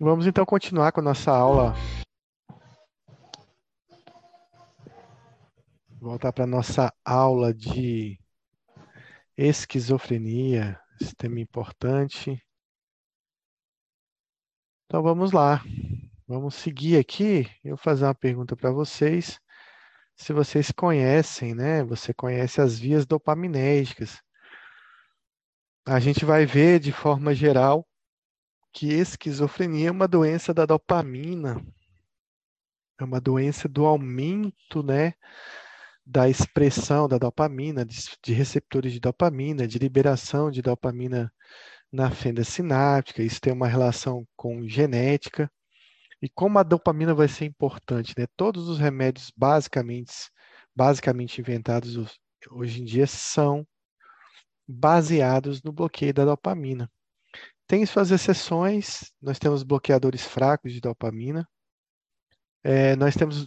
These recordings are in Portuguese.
Vamos então continuar com a nossa aula. Voltar para a nossa aula de esquizofrenia, esse tema importante. Então vamos lá. Vamos seguir aqui. Eu vou fazer uma pergunta para vocês. Se vocês conhecem, né? Você conhece as vias dopaminérgicas. A gente vai ver de forma geral que esquizofrenia é uma doença da dopamina. É uma doença do aumento, né, da expressão da dopamina, de, de receptores de dopamina, de liberação de dopamina na fenda sináptica. Isso tem uma relação com genética. E como a dopamina vai ser importante, né? Todos os remédios basicamente, basicamente inventados hoje em dia são baseados no bloqueio da dopamina. Tem suas exceções, nós temos bloqueadores fracos de dopamina, é, nós temos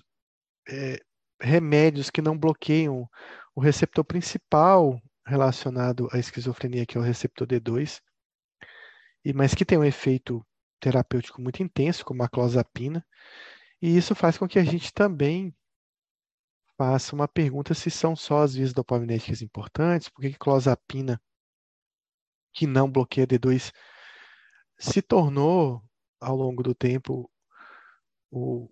é, remédios que não bloqueiam o receptor principal relacionado à esquizofrenia, que é o receptor D2, e, mas que tem um efeito terapêutico muito intenso, como a clozapina, e isso faz com que a gente também faça uma pergunta se são só as vias dopaminérgicas importantes, por que clozapina, que não bloqueia D2, se tornou, ao longo do tempo, o,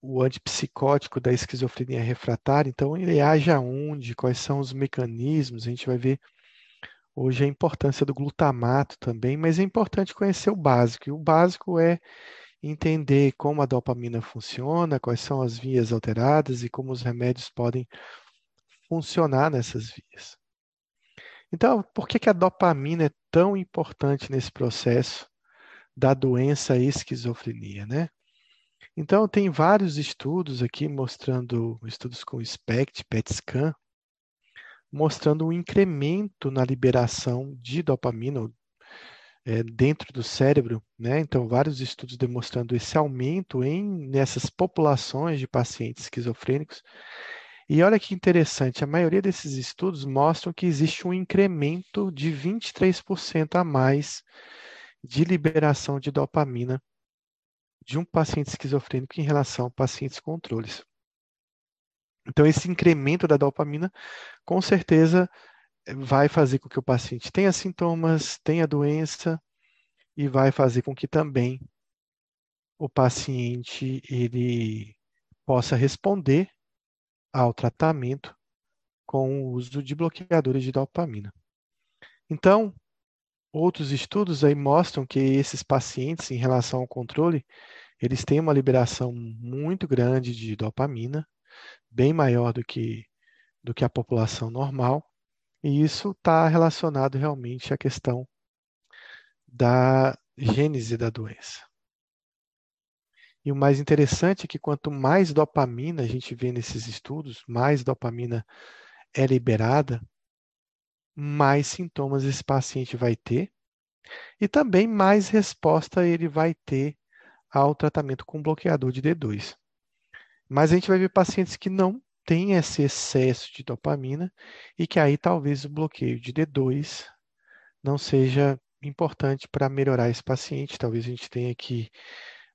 o antipsicótico da esquizofrenia refratária. Então, ele age aonde? Quais são os mecanismos? A gente vai ver hoje a importância do glutamato também, mas é importante conhecer o básico. E o básico é entender como a dopamina funciona, quais são as vias alteradas e como os remédios podem funcionar nessas vias. Então, por que, que a dopamina é tão importante nesse processo da doença esquizofrenia, né? Então, tem vários estudos aqui mostrando, estudos com SPECT, PET scan, mostrando um incremento na liberação de dopamina é, dentro do cérebro, né? Então, vários estudos demonstrando esse aumento em nessas populações de pacientes esquizofrênicos. E olha que interessante, a maioria desses estudos mostram que existe um incremento de 23% a mais de liberação de dopamina de um paciente esquizofrênico em relação a pacientes controles. Então, esse incremento da dopamina, com certeza, vai fazer com que o paciente tenha sintomas, tenha doença e vai fazer com que também o paciente ele possa responder ao tratamento com o uso de bloqueadores de dopamina. Então, Outros estudos aí mostram que esses pacientes, em relação ao controle, eles têm uma liberação muito grande de dopamina, bem maior do que, do que a população normal, e isso está relacionado realmente à questão da gênese da doença. E o mais interessante é que quanto mais dopamina a gente vê nesses estudos, mais dopamina é liberada, mais sintomas esse paciente vai ter e também mais resposta ele vai ter ao tratamento com bloqueador de D2. Mas a gente vai ver pacientes que não têm esse excesso de dopamina e que aí talvez o bloqueio de D2 não seja importante para melhorar esse paciente. Talvez a gente tenha que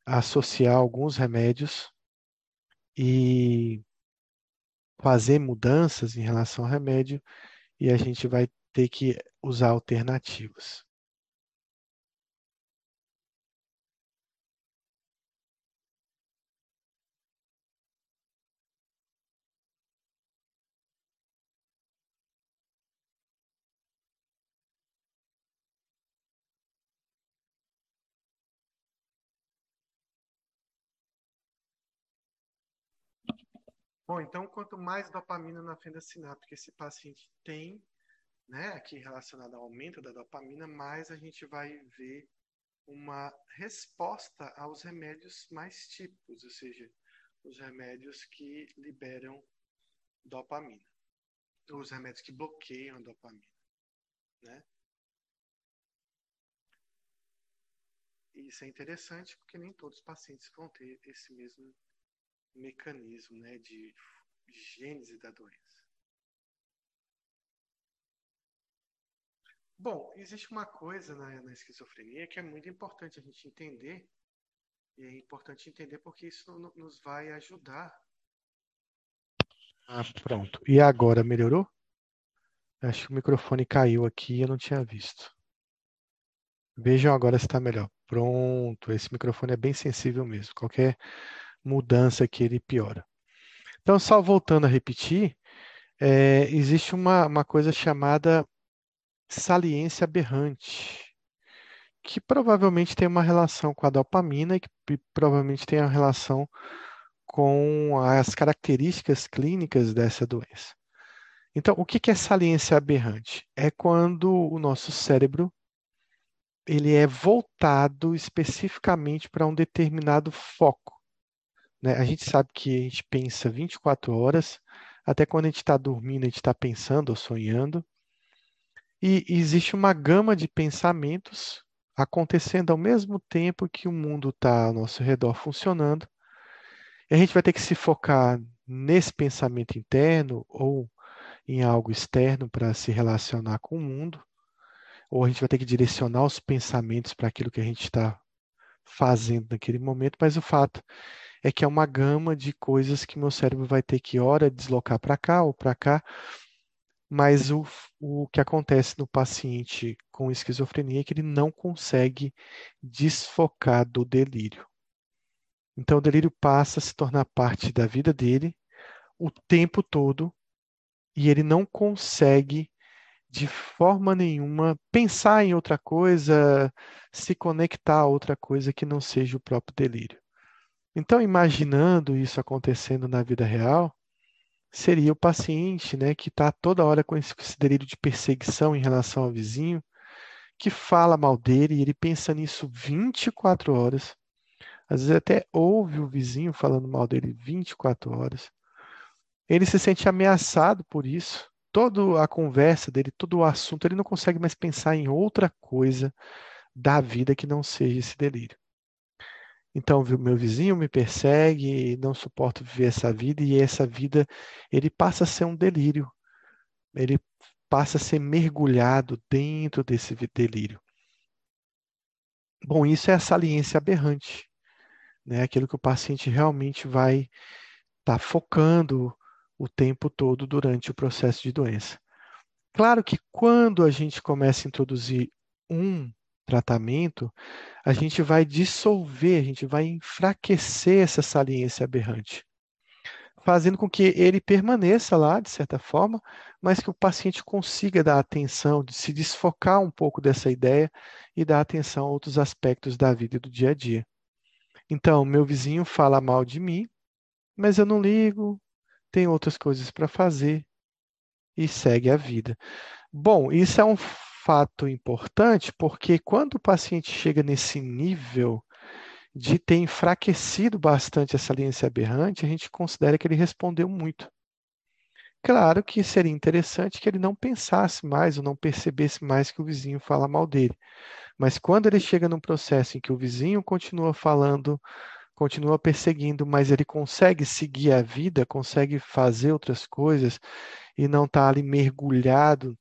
associar alguns remédios e fazer mudanças em relação ao remédio e a gente vai ter que usar alternativas. Bom, então, quanto mais dopamina na fenda sináptica esse paciente tem, né, aqui relacionado ao aumento da dopamina, mais a gente vai ver uma resposta aos remédios mais típicos, ou seja, os remédios que liberam dopamina, os remédios que bloqueiam a dopamina, né? Isso é interessante porque nem todos os pacientes vão ter esse mesmo mecanismo né, de gênese da doença. Bom, existe uma coisa na, na esquizofrenia que é muito importante a gente entender, E é importante entender porque isso nos vai ajudar. Ah, pronto. E agora melhorou? Acho que o microfone caiu aqui e eu não tinha visto. Vejam agora se está melhor. Pronto, esse microfone é bem sensível mesmo. Qualquer mudança que ele piora. Então, só voltando a repetir, é, existe uma, uma coisa chamada saliência aberrante, que provavelmente tem uma relação com a dopamina e que provavelmente tem uma relação com as características clínicas dessa doença. Então, o que é saliência aberrante? É quando o nosso cérebro ele é voltado especificamente para um determinado foco. Né? A gente sabe que a gente pensa 24 horas, até quando a gente está dormindo, a gente está pensando ou sonhando. E existe uma gama de pensamentos acontecendo ao mesmo tempo que o mundo está ao nosso redor funcionando. E a gente vai ter que se focar nesse pensamento interno ou em algo externo para se relacionar com o mundo, ou a gente vai ter que direcionar os pensamentos para aquilo que a gente está fazendo naquele momento, mas o fato é que é uma gama de coisas que meu cérebro vai ter que, ora, deslocar para cá ou para cá, mas o, o que acontece no paciente com esquizofrenia é que ele não consegue desfocar do delírio. Então, o delírio passa a se tornar parte da vida dele o tempo todo e ele não consegue de forma nenhuma pensar em outra coisa, se conectar a outra coisa que não seja o próprio delírio. Então, imaginando isso acontecendo na vida real, seria o paciente né, que está toda hora com esse, delírio de perseguição em relação ao vizinho, que fala mal dele e ele pensa nisso 24 horas. Às vezes até ouve o vizinho falando mal dele 24 horas. Ele se sente ameaçado por isso. Toda a conversa dele, todo o assunto, ele não consegue mais pensar em outra coisa da vida que não seja esse delírio. Então, meu vizinho me persegue, não suporto viver essa vida, e essa vida, ele passa a ser um delírio. Ele passa a ser mergulhado dentro desse delírio. Bom, isso é a saliência aberrante, né? Aquilo que o paciente realmente vai estar tá focando o tempo todo durante o processo de doença. Claro que quando a gente começa a introduzir um tratamento, a gente vai dissolver, a gente vai enfraquecer essa saliência aberrante, fazendo com que ele permaneça lá, de certa forma, mas que o paciente consiga dar atenção, de se desfocar um pouco dessa ideia e dar atenção a outros aspectos da vida e do dia a dia. Então, meu vizinho fala mal de mim, mas eu não ligo, tem outras coisas para fazer e segue a vida. Bom, isso é um fato importante porque quando o paciente chega nesse nível de ter enfraquecido bastante essa saliência aberrante, a gente considera que ele respondeu muito. Claro que seria interessante que ele não pensasse mais ou não percebesse mais que o vizinho fala mal dele. Mas quando ele chega num processo em que o vizinho continua falando continua perseguindo, mas ele consegue seguir a vida, consegue fazer outras coisas e não está ali mergulhado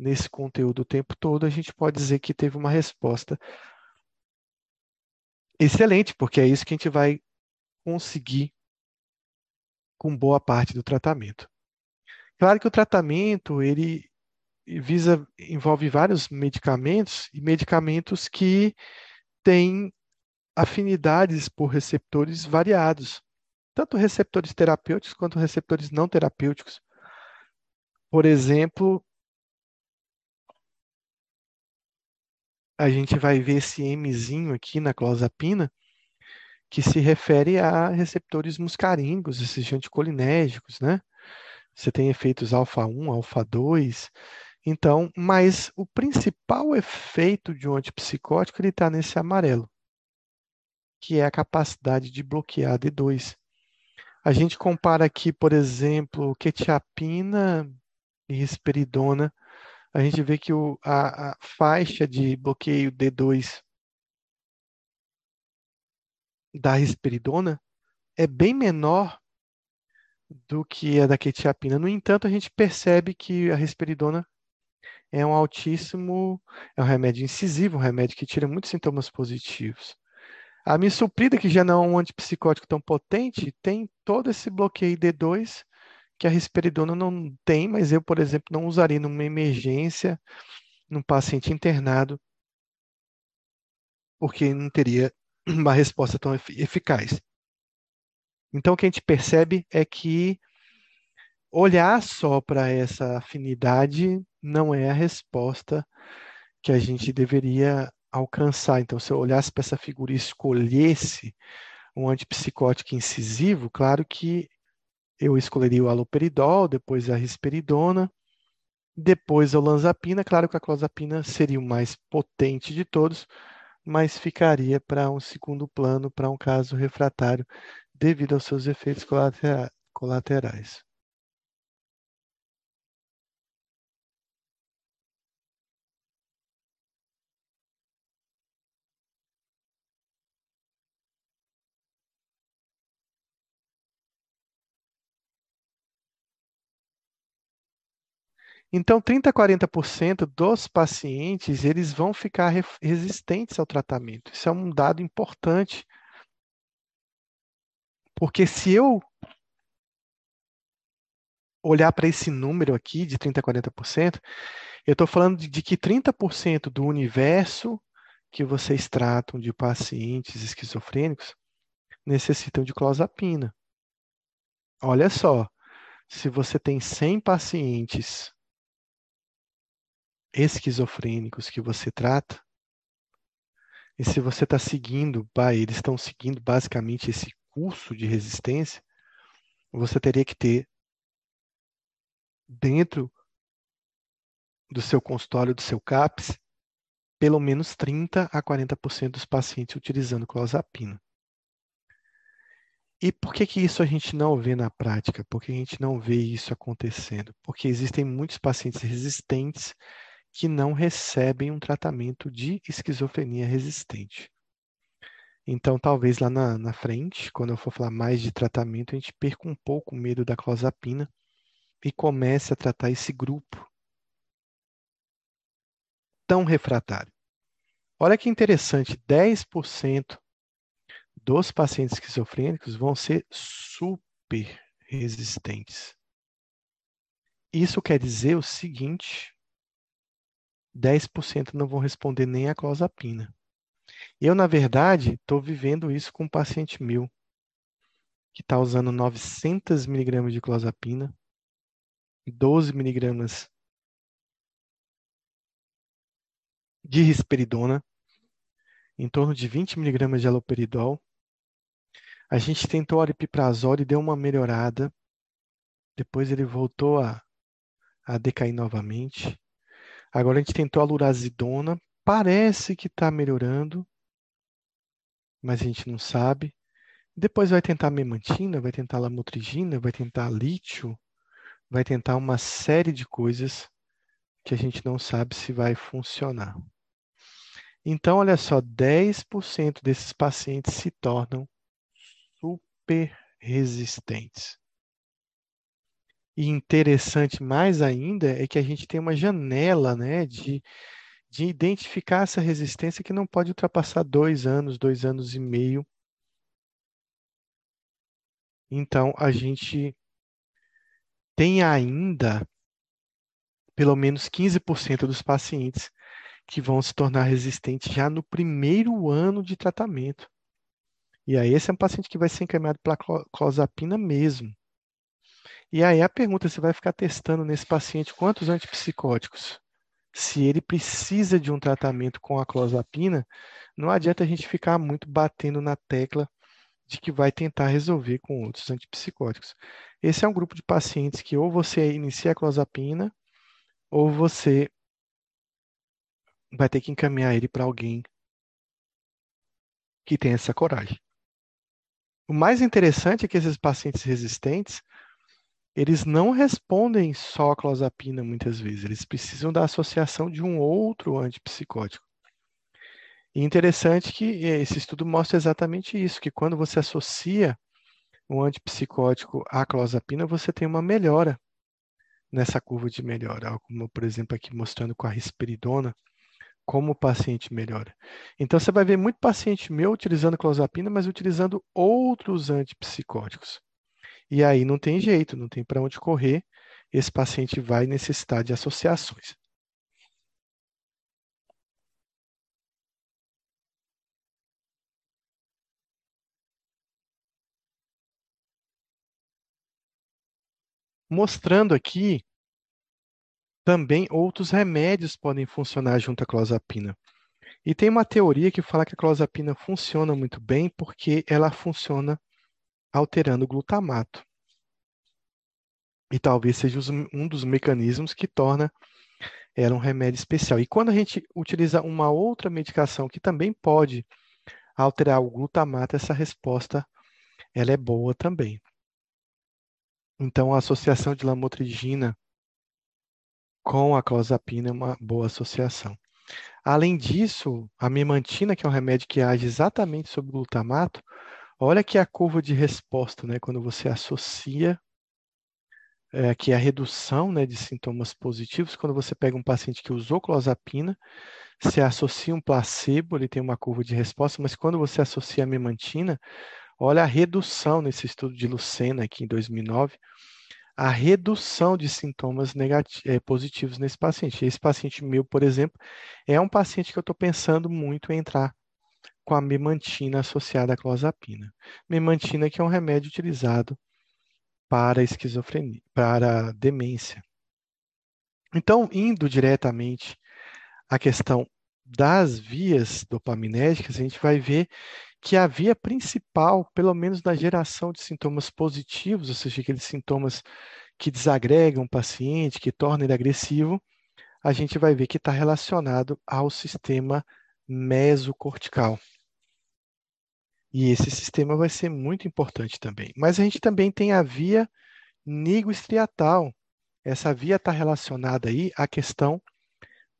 nesse conteúdo o tempo todo, a gente pode dizer que teve uma resposta excelente, porque é isso que a gente vai conseguir com boa parte do tratamento. Claro que o tratamento ele visa envolve vários medicamentos e medicamentos que têm afinidades por receptores variados, tanto receptores terapêuticos quanto receptores não terapêuticos. Por exemplo, a gente vai ver esse Mzinho aqui na clozapina, que se refere a receptores muscarínicos, esses anticolinérgicos, né? Você tem efeitos alfa-1, alfa-2. Então, mas o principal efeito de um antipsicótico ele está nesse amarelo que é a capacidade de bloquear D2. A gente compara aqui, por exemplo, quetiapina e risperidona. A gente vê que o, a, a faixa de bloqueio D2 da risperidona é bem menor do que a da quetiapina. No entanto, a gente percebe que a risperidona é um altíssimo, é um remédio incisivo, um remédio que tira muitos sintomas positivos. A misoprida, que já não é um antipsicótico tão potente, tem todo esse bloqueio D2 que a risperidona não tem, mas eu, por exemplo, não usaria numa emergência, num paciente internado, porque não teria uma resposta tão eficaz. Então, o que a gente percebe é que olhar só para essa afinidade não é a resposta que a gente deveria alcançar. Então, se eu olhasse para essa figura e escolhesse um antipsicótico incisivo, claro que eu escolheria o aloperidol, depois a risperidona, depois a olanzapina. Claro que a clozapina seria o mais potente de todos, mas ficaria para um segundo plano, para um caso refratário, devido aos seus efeitos colaterais. Então, 30 a 40% dos pacientes, eles vão ficar resistentes ao tratamento. Isso é um dado importante. Porque se eu olhar para esse número aqui de 30 a 40%, eu estou falando de, de que 30% do universo que vocês tratam de pacientes esquizofrênicos necessitam de clozapina. Olha só, se você tem 100 pacientes esquizofrênicos que você trata, e se você está seguindo, eles estão seguindo basicamente esse curso de resistência, você teria que ter dentro do seu consultório, do seu CAPS, pelo menos 30 a 40% dos pacientes utilizando clozapina. E por que, que isso a gente não vê na prática? Por que a gente não vê isso acontecendo? Porque existem muitos pacientes resistentes que não recebem um tratamento de esquizofrenia resistente. Então, talvez lá na, na, frente, quando eu for falar mais de tratamento, a gente perca um pouco o medo da clozapina e comece a tratar esse grupo tão refratário. Olha que interessante, 10% dos pacientes esquizofrênicos vão ser super resistentes. Isso quer dizer o seguinte, 10% não vão responder nem a clozapina. Eu, na verdade, estou vivendo isso com um paciente meu, que está usando 900 miligramas de clozapina, 12 miligramas de risperidona, em torno de 20 miligramas de aloperidol. A gente tentou aripiprazol e deu uma melhorada. Depois ele voltou a, a decair novamente. Agora a gente tentou a lurazidona, parece que está melhorando, mas a gente não sabe. Depois vai tentar memantina, vai tentar lamotrigina, vai tentar lítio, vai tentar uma série de coisas que a gente não sabe se vai funcionar. Então, olha só, 10% desses pacientes se tornam super resistentes. E interessante mais ainda é que a gente tem uma janela né, de, de identificar essa resistência que não pode ultrapassar dois anos, dois anos e meio. Então, a gente tem ainda pelo menos 15% dos pacientes que vão se tornar resistentes já no primeiro ano de tratamento. E aí, esse é um paciente que vai ser encaminhado para clozapina mesmo. E aí a pergunta, você vai ficar testando nesse paciente quantos antipsicóticos? Se ele precisa de um tratamento com a clozapina, não adianta a gente ficar muito batendo na tecla de que vai tentar resolver com outros antipsicóticos. Esse é um grupo de pacientes que ou você inicia a clozapina, ou você vai ter que encaminhar ele para alguém que tem essa coragem. O mais interessante é que esses pacientes resistentes, eles não respondem só a clozapina muitas vezes, eles precisam da associação de um outro antipsicótico. E interessante que esse estudo mostra exatamente isso, que quando você associa um antipsicótico à clozapina, você tem uma melhora nessa curva de melhora, como por exemplo aqui mostrando com a risperidona, como o paciente melhora. Então, você vai ver muito paciente meu utilizando clozapina, mas utilizando outros antipsicóticos. E aí não tem jeito, não tem para onde correr, esse paciente vai necessitar de associações. Mostrando aqui também outros remédios podem funcionar junto à clozapina. E tem uma teoria que fala que a clozapina funciona muito bem porque ela funciona alterando o glutamato. E talvez seja um dos mecanismos que torna ela um remédio especial. E quando a gente utiliza uma outra medicação que também pode alterar o glutamato, essa resposta ela é boa também. Então, a associação de lamotrigina com a clozapina é uma boa associação. Além disso, a memantina, que é um remédio que age exatamente sobre o glutamato, olha aqui a curva de resposta, né, quando você associa é, que é a redução né, de sintomas positivos, quando você pega um paciente que usou clozapina, se associa um placebo, ele tem uma curva de resposta, mas quando você associa a memantina, olha a redução nesse estudo de Lucena aqui em 2009, a redução de sintomas é, positivos nesse paciente. Esse paciente meu, por exemplo, é um paciente que eu estou pensando muito em entrar com a memantina associada à clozapina. Memantina que é um remédio utilizado para esquizofrenia, para demência. Então, indo diretamente à questão das vias dopaminérgicas, a gente vai ver que a via principal, pelo menos na geração de sintomas positivos, ou seja, aqueles sintomas que desagregam o paciente, que tornam ele agressivo, a gente vai ver que está relacionado ao sistema mesocortical. E esse sistema vai ser muito importante também. Mas a gente também tem a via nigroestriatal. Essa via está relacionada aí à questão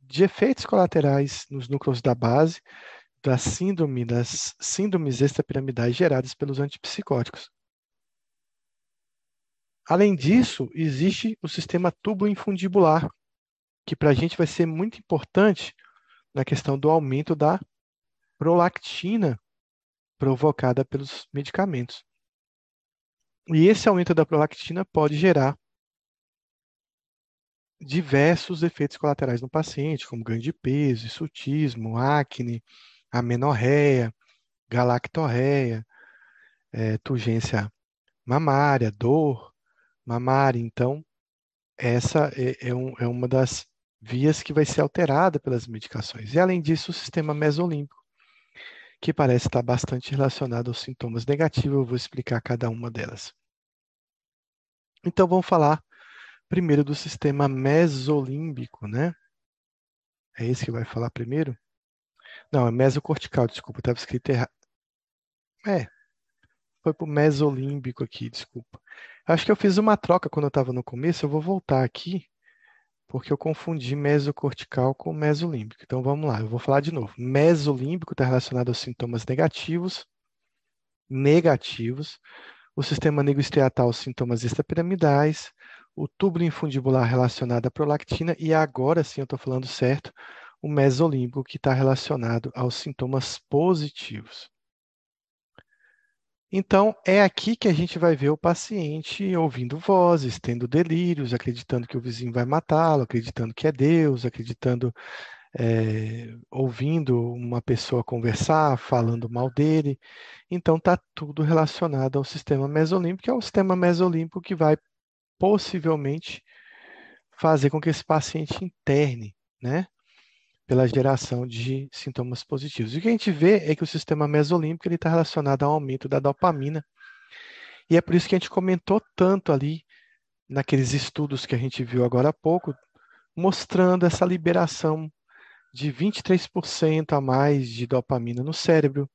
de efeitos colaterais nos núcleos da base, da síndrome, das síndromes extrapiramidais geradas pelos antipsicóticos. Além disso, existe o sistema tubo-infundibular, que para a gente vai ser muito importante na questão do aumento da prolactina provocada pelos medicamentos. E esse aumento da prolactina pode gerar diversos efeitos colaterais no paciente, como ganho de peso, sutismo, acne, amenorreia, galactorreia, é, turgência mamária, dor mamária. Então, essa é, é, um, é uma das vias que vai ser alterada pelas medicações. E, além disso, o sistema mesolímbico, que parece estar bastante relacionado aos sintomas negativos. Eu vou explicar cada uma delas. Então, vamos falar primeiro do sistema mesolímbico, né? É esse que vai falar primeiro? Não, é mesocortical, desculpa, estava escrito errado. É, foi para o mesolímbico aqui, desculpa. Acho que eu fiz uma troca quando eu estava no começo, eu vou voltar aqui, porque eu confundi mesocortical com mesolímbico. Então vamos lá, eu vou falar de novo. Mesolímbico está relacionado aos sintomas negativos, negativos, o sistema nigroestriatal aos sintomas extrapiramidais, o túbulo infundibular relacionado à prolactina e agora sim eu estou falando certo, o mesolímbico que está relacionado aos sintomas positivos. Então, é aqui que a gente vai ver o paciente ouvindo vozes, tendo delírios, acreditando que o vizinho vai matá-lo, acreditando que é Deus, acreditando, é, ouvindo uma pessoa conversar, falando mal dele. Então, está tudo relacionado ao sistema mesolímbico, que é o sistema mesolímbico que vai possivelmente fazer com que esse paciente interne, né? Pela geração de sintomas positivos. o que a gente vê é que o sistema mesolímbico está relacionado ao aumento da dopamina. E é por isso que a gente comentou tanto ali naqueles estudos que a gente viu agora há pouco, mostrando essa liberação de 23% a mais de dopamina no cérebro,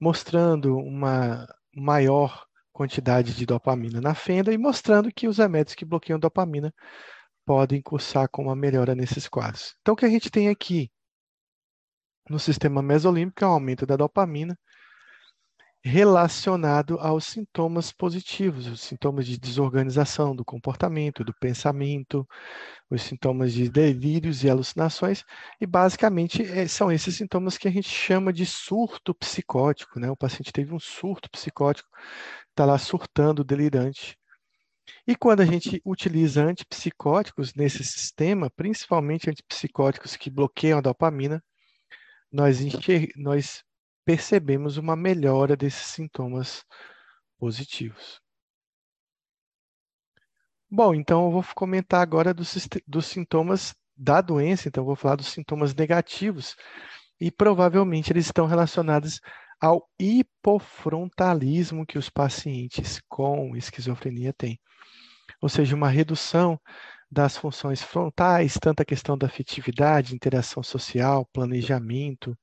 mostrando uma maior quantidade de dopamina na fenda e mostrando que os remédios que bloqueiam dopamina podem cursar com uma melhora nesses quadros. Então, o que a gente tem aqui no sistema mesolímbico é o aumento da dopamina relacionado aos sintomas positivos, os sintomas de desorganização do comportamento, do pensamento, os sintomas de delírios e alucinações, e basicamente é, são esses sintomas que a gente chama de surto psicótico, né? O paciente teve um surto psicótico, está lá surtando, delirante. E quando a gente utiliza antipsicóticos nesse sistema, principalmente antipsicóticos que bloqueiam a dopamina, nós, nós percebemos uma melhora desses sintomas positivos. Bom, então eu vou comentar agora dos, dos sintomas da doença, então eu vou falar dos sintomas negativos, e provavelmente eles estão relacionados ao hipofrontalismo que os pacientes com esquizofrenia têm. Ou seja, uma redução das funções frontais, tanto a questão da afetividade, interação social, planejamento,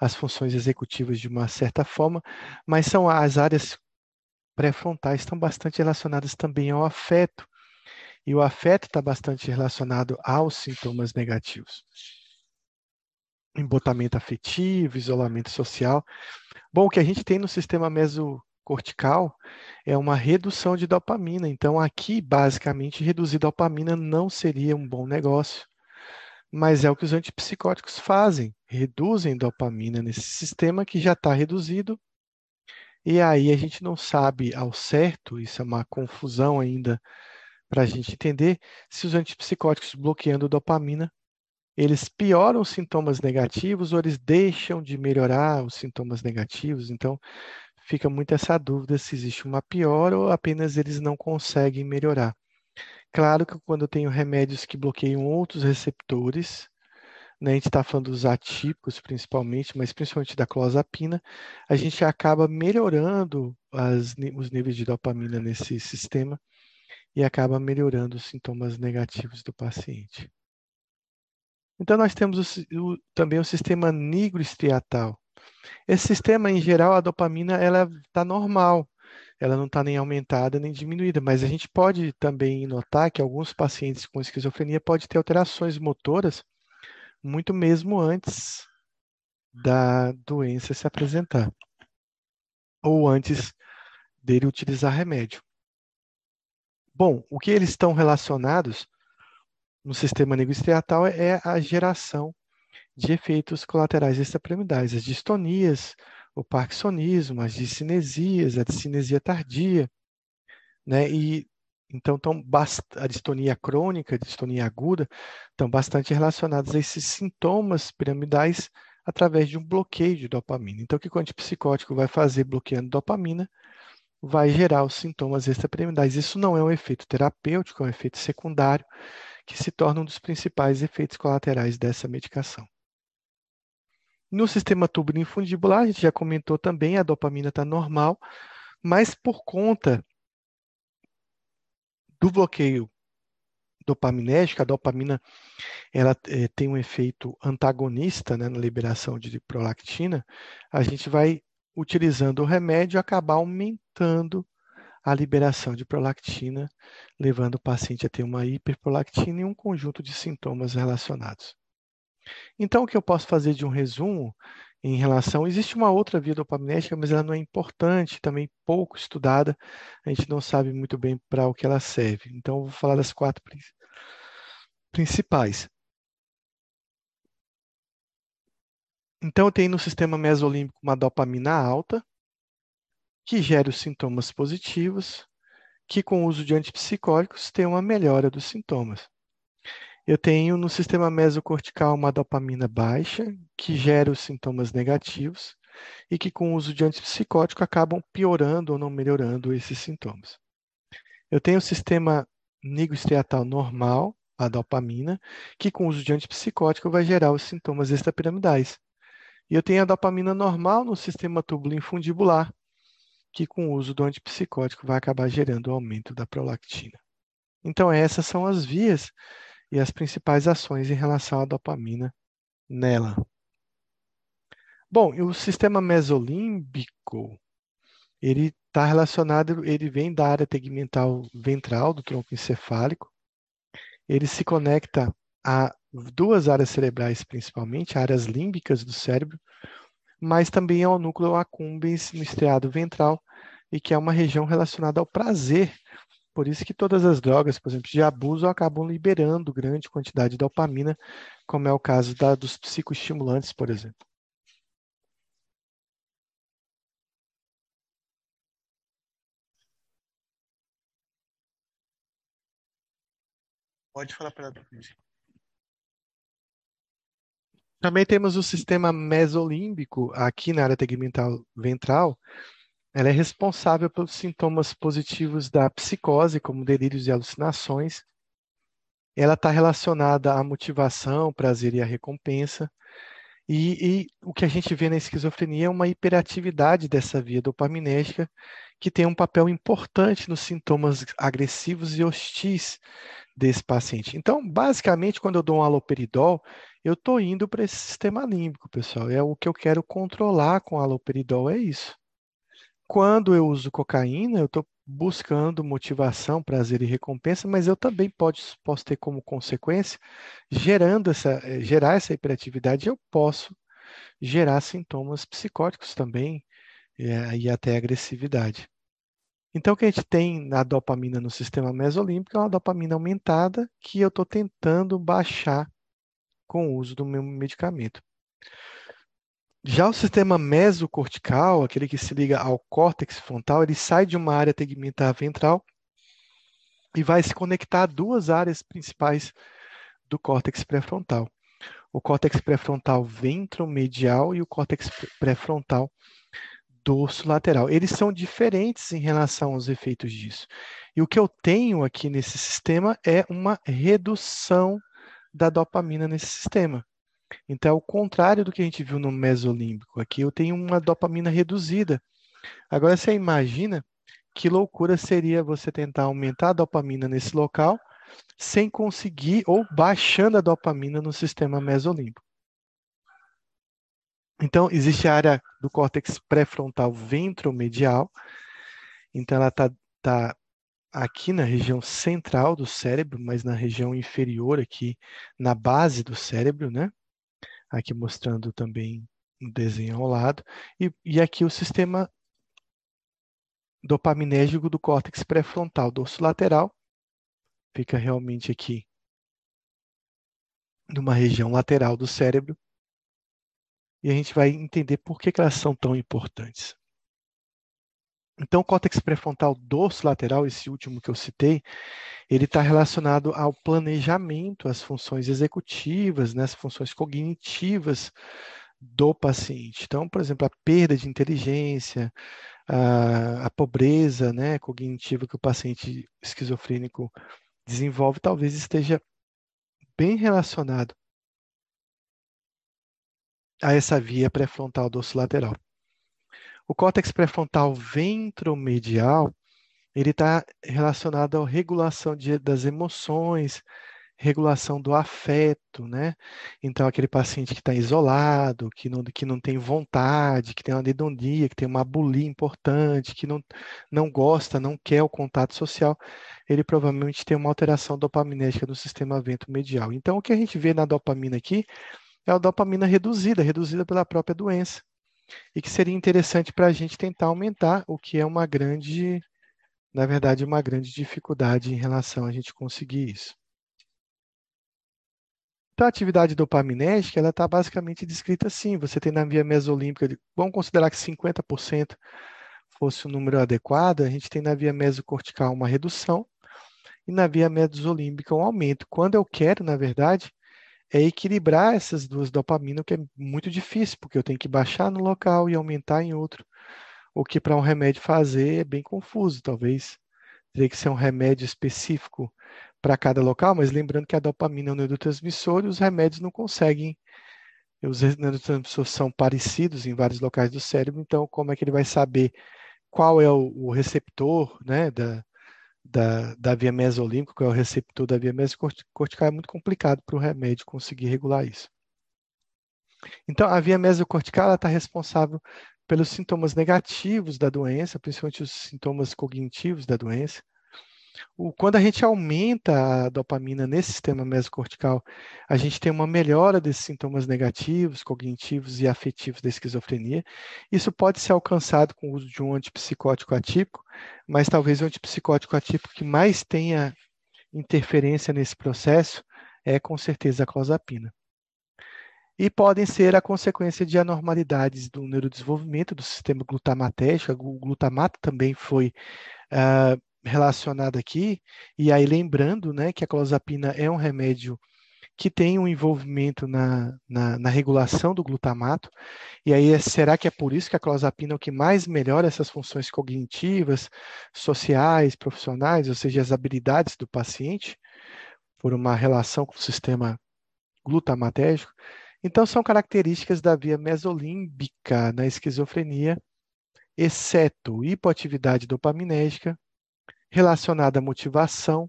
as funções executivas de uma certa forma, mas são as áreas pré-frontais estão bastante relacionadas também ao afeto. E o afeto está bastante relacionado aos sintomas negativos. Embotamento afetivo, isolamento social. Bom, o que a gente tem no sistema mesocortical é uma redução de dopamina. Então, aqui, basicamente, reduzir dopamina não seria um bom negócio. Mas é o que os antipsicóticos fazem, reduzem dopamina nesse sistema que já está reduzido. E aí a gente não sabe ao certo, isso é uma confusão ainda para a gente entender, se os antipsicóticos bloqueando dopamina, eles pioram os sintomas negativos ou eles deixam de melhorar os sintomas negativos. Então, fica muito essa dúvida se existe uma piora ou apenas eles não conseguem melhorar. Claro que quando eu tenho remédios que bloqueiam outros receptores, né, a gente está falando dos atípicos principalmente, mas principalmente da clozapina, a gente acaba melhorando as, os níveis de dopamina nesse sistema e acaba melhorando os sintomas negativos do paciente. Então, nós temos o, o, também o sistema nigrostriatal, esse sistema, em geral, a dopamina ela está normal, ela não está nem aumentada nem diminuída, mas a gente pode também notar que alguns pacientes com esquizofrenia podem ter alterações motoras muito mesmo antes da doença se apresentar, ou antes dele utilizar remédio. Bom, o que eles estão relacionados no sistema negrostriatal é a geração de efeitos colaterais extrapiramidais, as distonias, o parkinsonismo, as discinesias, a discinesia tardia, né? E então tão, a distonia crônica, a distonia aguda, estão bastante relacionadas a esses sintomas piramidais através de um bloqueio de dopamina. Então, o que o antipsicótico vai fazer bloqueando dopamina? Vai gerar os sintomas extrapiramidais. Isso não é um efeito terapêutico, é um efeito secundário que se torna um dos principais efeitos colaterais dessa medicação. No sistema tubuloinfundibular, a gente já comentou também, a dopamina está normal, mas por conta do bloqueio dopaminérgico, a dopamina ela é, tem um efeito antagonista né, na liberação de prolactina, a gente vai, utilizando o remédio, acabar aumentando a liberação de prolactina, levando o paciente a ter uma hiperprolactina e um conjunto de sintomas relacionados. Então, o que eu posso fazer de um resumo em relação. Existe uma outra via dopaminética, mas ela não é importante, também pouco estudada, a gente não sabe muito bem para o que ela serve. Então, vou falar das quatro principais. Então, tem no sistema mesolímbico uma dopamina alta, que gera os sintomas positivos, que com o uso de antipsicóticos tem uma melhora dos sintomas. Eu tenho no sistema mesocortical uma dopamina baixa, que gera os sintomas negativos e que, com o uso de antipsicótico, acabam piorando ou não melhorando esses sintomas. Eu tenho o sistema nigrostriatal normal, a dopamina, que, com o uso de antipsicótico, vai gerar os sintomas extrapiramidais. E eu tenho a dopamina normal no sistema túbulo infundibular, que, com o uso do antipsicótico, vai acabar gerando o aumento da prolactina. Então, essas são as vias e as principais ações em relação à dopamina nela. Bom, o sistema mesolímbico, ele está relacionado, ele vem da área tegmental ventral do tronco encefálico. Ele se conecta a duas áreas cerebrais, principalmente, áreas límbicas do cérebro, mas também ao núcleo accumbens no estriado ventral, e que é uma região relacionada ao prazer. Por isso que todas as drogas, por exemplo, de abuso, acabam liberando grande quantidade de dopamina, como é o caso da, dos psicoestimulantes, por exemplo. Pode falar para ela. Também temos o sistema mesolímbico aqui na área tegmental ventral. Ela é responsável pelos sintomas positivos da psicose, como delírios e alucinações. Ela está relacionada à motivação, prazer e à recompensa. E, e, o que a gente vê na esquizofrenia é uma hiperatividade dessa via dopaminérgica, que tem um papel importante nos sintomas agressivos e hostis desse paciente. Então, basicamente, quando eu dou um aloperidol, eu estou indo para esse sistema límbico, pessoal. É o que eu quero controlar com aloperidol, é isso. Quando eu uso cocaína, eu estou buscando motivação, prazer e recompensa, mas eu também pode, posso ter como consequência, gerando essa, eh, gerar essa hiperatividade, eu posso gerar sintomas psicóticos também, e, eh, e até agressividade. Então, o que a gente tem na dopamina no sistema mesolímbico é uma dopamina aumentada que eu estou tentando baixar com o uso do meu medicamento. Já o sistema mesocortical, aquele que se liga ao córtex frontal, ele sai de uma área tegmentar ventral e vai se conectar a duas áreas principais do córtex pré-frontal. O córtex pré-frontal ventromedial e o córtex pré-frontal dorso lateral. Eles são diferentes em relação aos efeitos disso. E o que eu tenho aqui nesse sistema é uma redução da dopamina nesse sistema. Então, é o contrário do que a gente viu no mesolímbico. Aqui eu tenho uma dopamina reduzida. Agora, você imagina que loucura seria você tentar aumentar a dopamina nesse local sem conseguir ou baixando a dopamina no sistema mesolímbico. Então, existe a área do córtex pré-frontal ventromedial. Então, ela está tá aqui na região central do cérebro, mas na região inferior aqui, na base do cérebro, né? Aqui mostrando também um desenho ao lado. E, e aqui o sistema dopaminérgico do córtex pré-frontal dorsolateral. Fica realmente aqui numa região lateral do cérebro e a gente vai entender por que, que elas são tão importantes. Então, o córtex pré-frontal dorsolateral, esse último que eu citei, ele está relacionado ao planejamento, às funções executivas, né, as funções cognitivas do paciente. Então, por exemplo, a perda de inteligência, a, a pobreza né, cognitiva que o paciente esquizofrênico desenvolve, talvez esteja bem relacionado a essa via pré-frontal dorsolateral. O córtex pré-frontal ventromedial, ele está relacionado à regulação de, das emoções, regulação do afeto, né? Então, aquele paciente que está isolado, que não, que não tem vontade, que tem uma anedonia, que tem uma bulia importante, que não, não gosta, não quer o contato social, ele provavelmente tem uma alteração dopaminérgica no sistema ventromedial. Então, o que a gente vê na dopamina aqui é a dopamina reduzida, reduzida pela própria doença. E que seria interessante para a gente tentar aumentar, o que é uma grande, na verdade, uma grande dificuldade em relação a gente conseguir isso. Então, a atividade dopaminérgica, ela está basicamente descrita assim. Você tem na via mesolímbica, vamos considerar que 50% fosse o número adequado, a gente tem na via mesocortical uma redução e na via mesolímbica um aumento. Quando eu quero, na verdade, é equilibrar essas duas dopaminas, o que é muito difícil, porque eu tenho que baixar no local e aumentar em outro. O que para um remédio fazer é bem confuso, talvez teria que ser um remédio específico para cada local, mas lembrando que a dopamina é um neurotransmissor e os remédios não conseguem, os neurotransmissores são parecidos em vários locais do cérebro, então como é que ele vai saber qual é o, o receptor né, da, da, da via mesolímbica, que é o receptor da via mesocortical, é muito complicado para o remédio conseguir regular isso. Então, a via mesocortical está responsável pelos sintomas negativos da doença, principalmente os sintomas cognitivos da doença. O, quando a gente aumenta a dopamina nesse sistema mesocortical, a gente tem uma melhora desses sintomas negativos, cognitivos e afetivos da esquizofrenia. Isso pode ser alcançado com o uso de um antipsicótico atípico, mas talvez o antipsicótico atípico que mais tenha interferência nesse processo é com certeza a clozapina. E podem ser a consequência de anormalidades do neurodesenvolvimento do sistema glutamatérgico. O glutamato também foi uh, relacionado aqui, e aí lembrando né, que a clozapina é um remédio que tem um envolvimento na, na, na, regulação do glutamato, e aí será que é por isso que a clozapina é o que mais melhora essas funções cognitivas, sociais, profissionais, ou seja, as habilidades do paciente, por uma relação com o sistema glutamatérgico? Então, são características da via mesolímbica na esquizofrenia, exceto hipoatividade dopaminérgica, relacionada à motivação,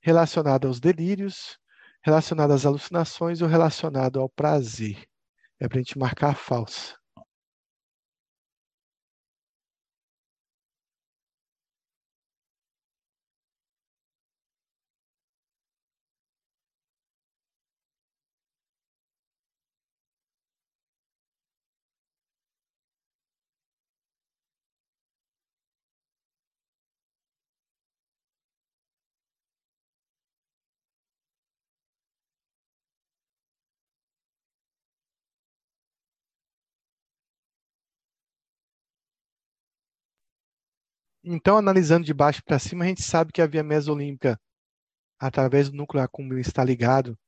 relacionada aos delírios, relacionada às alucinações ou relacionado ao prazer. É para a gente marcar a falsa. Então, analisando de baixo para cima, a gente sabe que a via mesolímbica, através do núcleo acúmulo, está ligado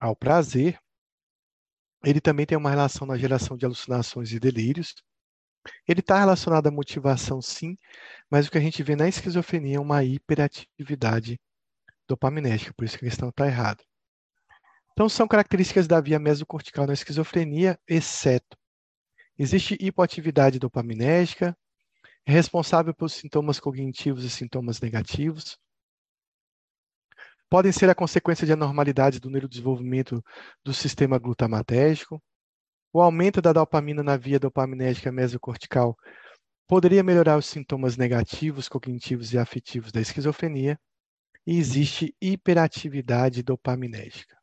ao prazer. Ele também tem uma relação na geração de alucinações e delírios. Ele está relacionado à motivação, sim, mas o que a gente vê na esquizofrenia é uma hiperatividade dopaminérgica, por isso que a questão está errada. Então, são características da via mesocortical na esquizofrenia, exceto existe hipoatividade dopaminérgica, é responsável pelos sintomas cognitivos e sintomas negativos. Podem ser a consequência de anormalidades do neurodesenvolvimento do sistema glutamatérgico. O aumento da dopamina na via dopaminérgica mesocortical poderia melhorar os sintomas negativos, cognitivos e afetivos da esquizofrenia. E existe hiperatividade dopaminérgica.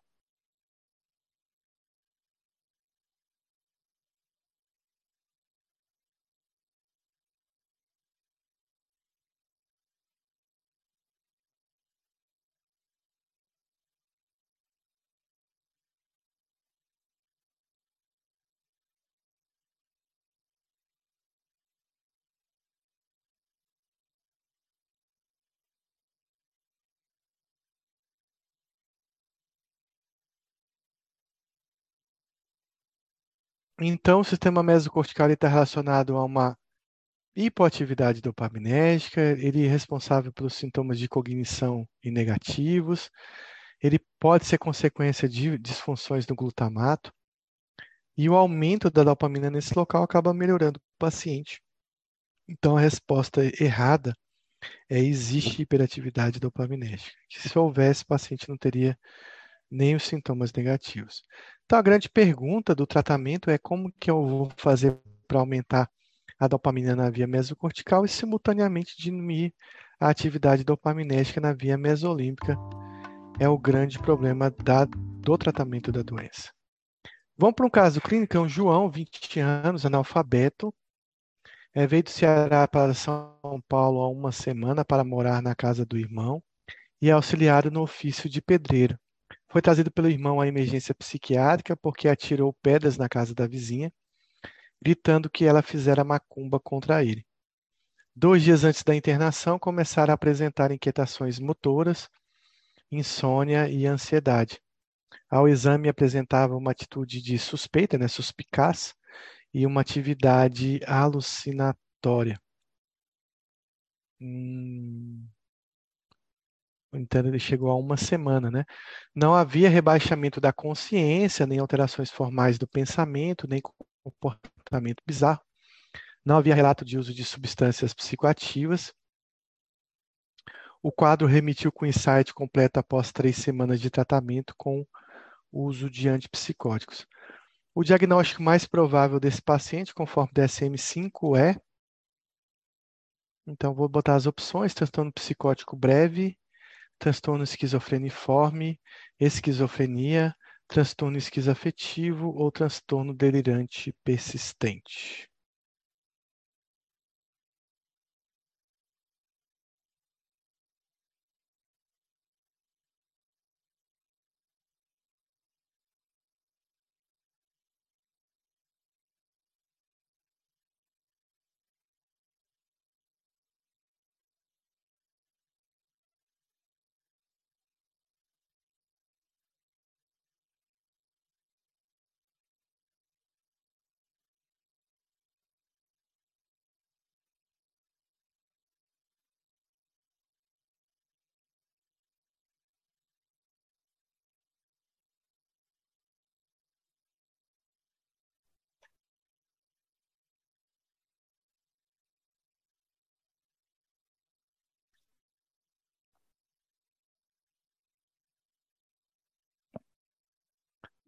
Então, o sistema mesocortical está relacionado a uma hipoatividade dopaminérgica, ele é responsável pelos sintomas de cognição e negativos, ele pode ser consequência de disfunções no glutamato, e o aumento da dopamina nesse local acaba melhorando o paciente. Então, a resposta errada é existe hiperatividade dopaminérgica. Se houvesse, o paciente não teria nem os sintomas negativos. Então, a grande pergunta do tratamento é como que eu vou fazer para aumentar a dopamina na via mesocortical e, simultaneamente, diminuir a atividade dopaminérgica na via mesolímbica. É o grande problema da, do tratamento da doença. Vamos para um caso clínico, é um João, 20 anos, analfabeto, é, veio do Ceará para São Paulo há uma semana para morar na casa do irmão e é auxiliado no ofício de pedreiro. Foi trazido pelo irmão à emergência psiquiátrica porque atirou pedras na casa da vizinha, gritando que ela fizera macumba contra ele. Dois dias antes da internação, começaram a apresentar inquietações motoras, insônia e ansiedade. Ao exame, apresentava uma atitude de suspeita, né, suspicaz, e uma atividade alucinatória. Hum, então ele chegou a uma semana, né? Não havia rebaixamento da consciência, nem alterações formais do pensamento, nem comportamento bizarro. Não havia relato de uso de substâncias psicoativas. O quadro remitiu com insight completo após três semanas de tratamento com uso de antipsicóticos. O diagnóstico mais provável desse paciente, conforme DSM-5, é Então, vou botar as opções: transtorno psicótico breve, transtorno esquizofreniforme, esquizofrenia, transtorno esquizoafetivo ou transtorno delirante persistente.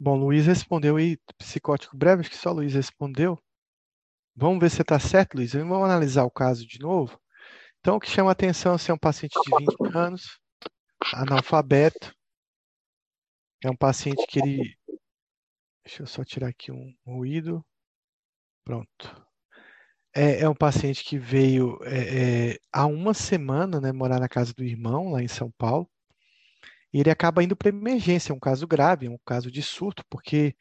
Bom, Luiz respondeu aí, psicótico breve, acho que só Luiz respondeu. Vamos ver se está certo, Luiz. Vamos analisar o caso de novo. Então, o que chama a atenção é ser um paciente de 20 anos, analfabeto. É um paciente que ele. Deixa eu só tirar aqui um ruído. Pronto. É, é um paciente que veio é, é, há uma semana, né, morar na casa do irmão, lá em São Paulo ele acaba indo para emergência, é um caso grave, é um caso de surto, porque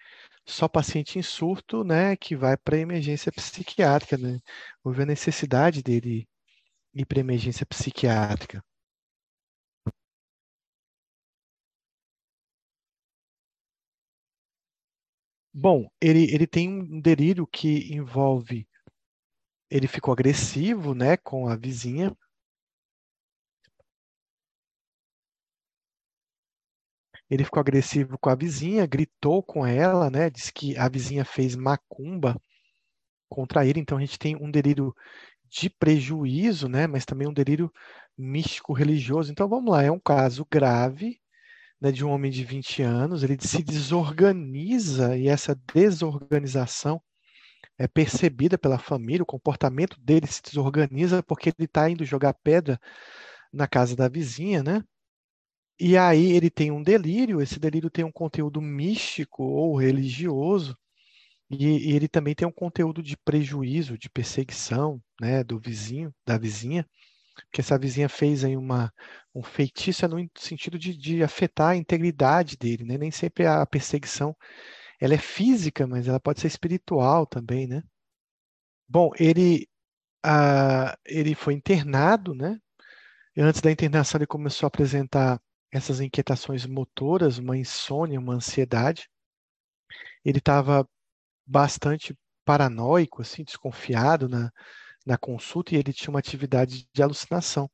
só paciente em surto, né, que vai para emergência psiquiátrica, né? Houve a necessidade dele ir para emergência psiquiátrica. Bom, ele, ele tem um delírio que envolve. Ele ficou agressivo, né, com a vizinha, Ele ficou agressivo com a vizinha, gritou com ela, né? Diz que a vizinha fez macumba contra ele. Então a gente tem um delírio de prejuízo, né? Mas também um delírio místico religioso. Então vamos lá, é um caso grave, né, de um homem de 20 anos, ele se desorganiza e essa desorganização é percebida pela família, o comportamento dele se desorganiza porque ele está indo jogar pedra na casa da vizinha, né? E aí ele tem um delírio, esse delírio tem um conteúdo místico ou religioso, e, e ele também tem um conteúdo de prejuízo, de perseguição, né, do vizinho, da vizinha, porque essa vizinha fez aí uma, um feitiço no sentido de, de afetar a integridade dele, né? Nem sempre a perseguição ela é física, mas ela pode ser espiritual também, né? Bom, ele, ah, ele foi internado, né? Antes da internação ele começou a apresentar essas inquietações motoras, uma insônia, uma ansiedade. Ele estava bastante paranoico, assim, desconfiado na, na consulta e ele tinha uma atividade de alucinação.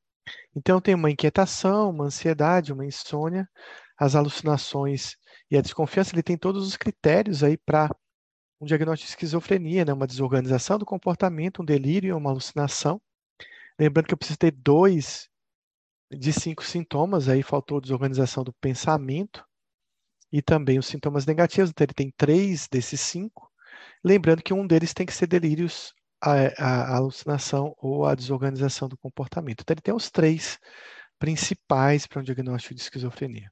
Então tem uma inquietação, uma ansiedade, uma insônia, as alucinações e a desconfiança, ele tem todos os critérios aí para um diagnóstico de esquizofrenia, né? uma desorganização do comportamento, um delírio uma alucinação. Lembrando que eu preciso ter dois de cinco sintomas, aí faltou desorganização do pensamento e também os sintomas negativos, então ele tem três desses cinco. Lembrando que um deles tem que ser delírios, a, a alucinação ou a desorganização do comportamento. Então ele tem os três principais para um diagnóstico de esquizofrenia.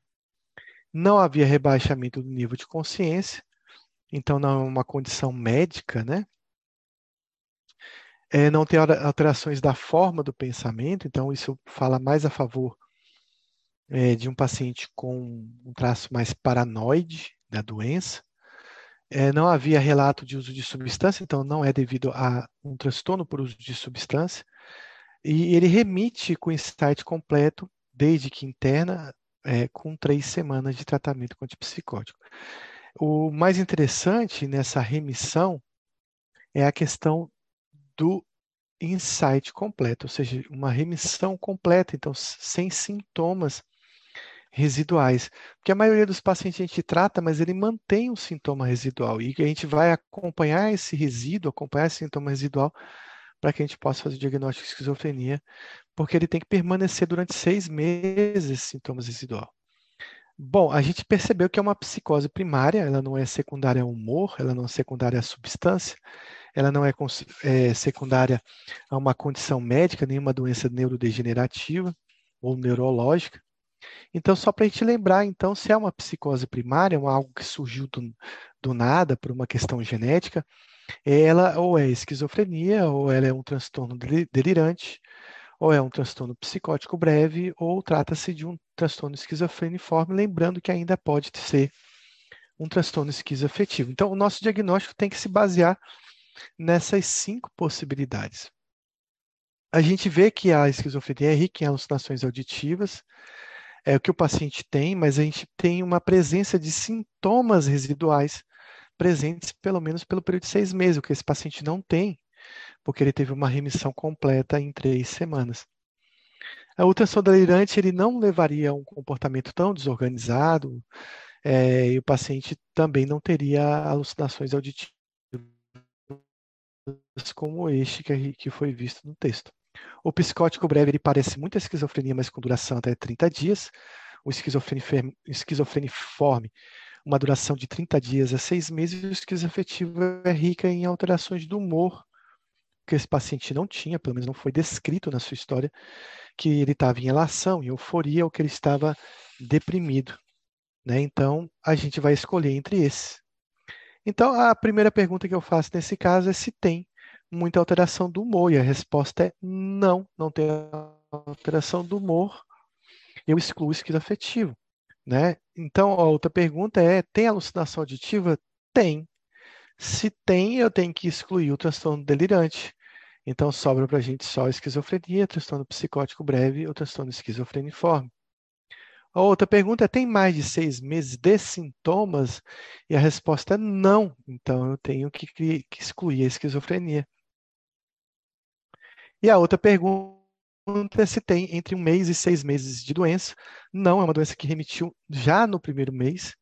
Não havia rebaixamento do nível de consciência, então não é uma condição médica, né? É, não tem alterações da forma do pensamento, então isso fala mais a favor é, de um paciente com um traço mais paranoide da doença. É, não havia relato de uso de substância, então não é devido a um transtorno por uso de substância. E ele remite com insight completo, desde que interna, é, com três semanas de tratamento com antipsicótico. O mais interessante nessa remissão é a questão do insight completo, ou seja, uma remissão completa, então sem sintomas residuais. Porque a maioria dos pacientes a gente trata, mas ele mantém o sintoma residual e a gente vai acompanhar esse resíduo, acompanhar esse sintoma residual para que a gente possa fazer o diagnóstico de esquizofrenia, porque ele tem que permanecer durante seis meses esse sintomas residual. Bom, a gente percebeu que é uma psicose primária, ela não é secundária ao humor, ela não é secundária à substância, ela não é, é secundária a uma condição médica, nenhuma doença neurodegenerativa ou neurológica. Então, só para a gente lembrar, então, se é uma psicose primária, algo que surgiu do, do nada por uma questão genética, ela ou é esquizofrenia, ou ela é um transtorno delirante, ou é um transtorno psicótico breve, ou trata-se de um transtorno esquizofreniforme, lembrando que ainda pode ser um transtorno esquizoafetivo. Então, o nosso diagnóstico tem que se basear nessas cinco possibilidades. A gente vê que a esquizofrenia é rica em alucinações auditivas, é o que o paciente tem, mas a gente tem uma presença de sintomas residuais presentes pelo menos pelo período de seis meses, o que esse paciente não tem, porque ele teve uma remissão completa em três semanas. A ultrassom delirante ele não levaria a um comportamento tão desorganizado, é, e o paciente também não teria alucinações auditivas como este que, que foi visto no texto. O psicótico breve ele parece muito a esquizofrenia, mas com duração até 30 dias. O esquizofreniforme, uma duração de 30 dias a 6 meses. E o esquizoafetivo é rica em alterações do humor, que esse paciente não tinha, pelo menos não foi descrito na sua história, que ele estava em elação, em euforia, ou que ele estava deprimido. Né? Então, a gente vai escolher entre esses. Então, a primeira pergunta que eu faço nesse caso é se tem muita alteração do humor, e a resposta é não, não tem alteração do humor. Eu excluo o esquizoafetivo. Né? Então, a outra pergunta é: tem alucinação auditiva? Tem. Se tem, eu tenho que excluir o transtorno delirante. Então, sobra para a gente só a esquizofrenia, transtorno psicótico breve ou transtorno esquizofreniforme. A outra pergunta é: tem mais de seis meses de sintomas? E a resposta é não. Então, eu tenho que, que excluir a esquizofrenia. E a outra pergunta é se tem entre um mês e seis meses de doença. Não, é uma doença que remitiu já no primeiro mês.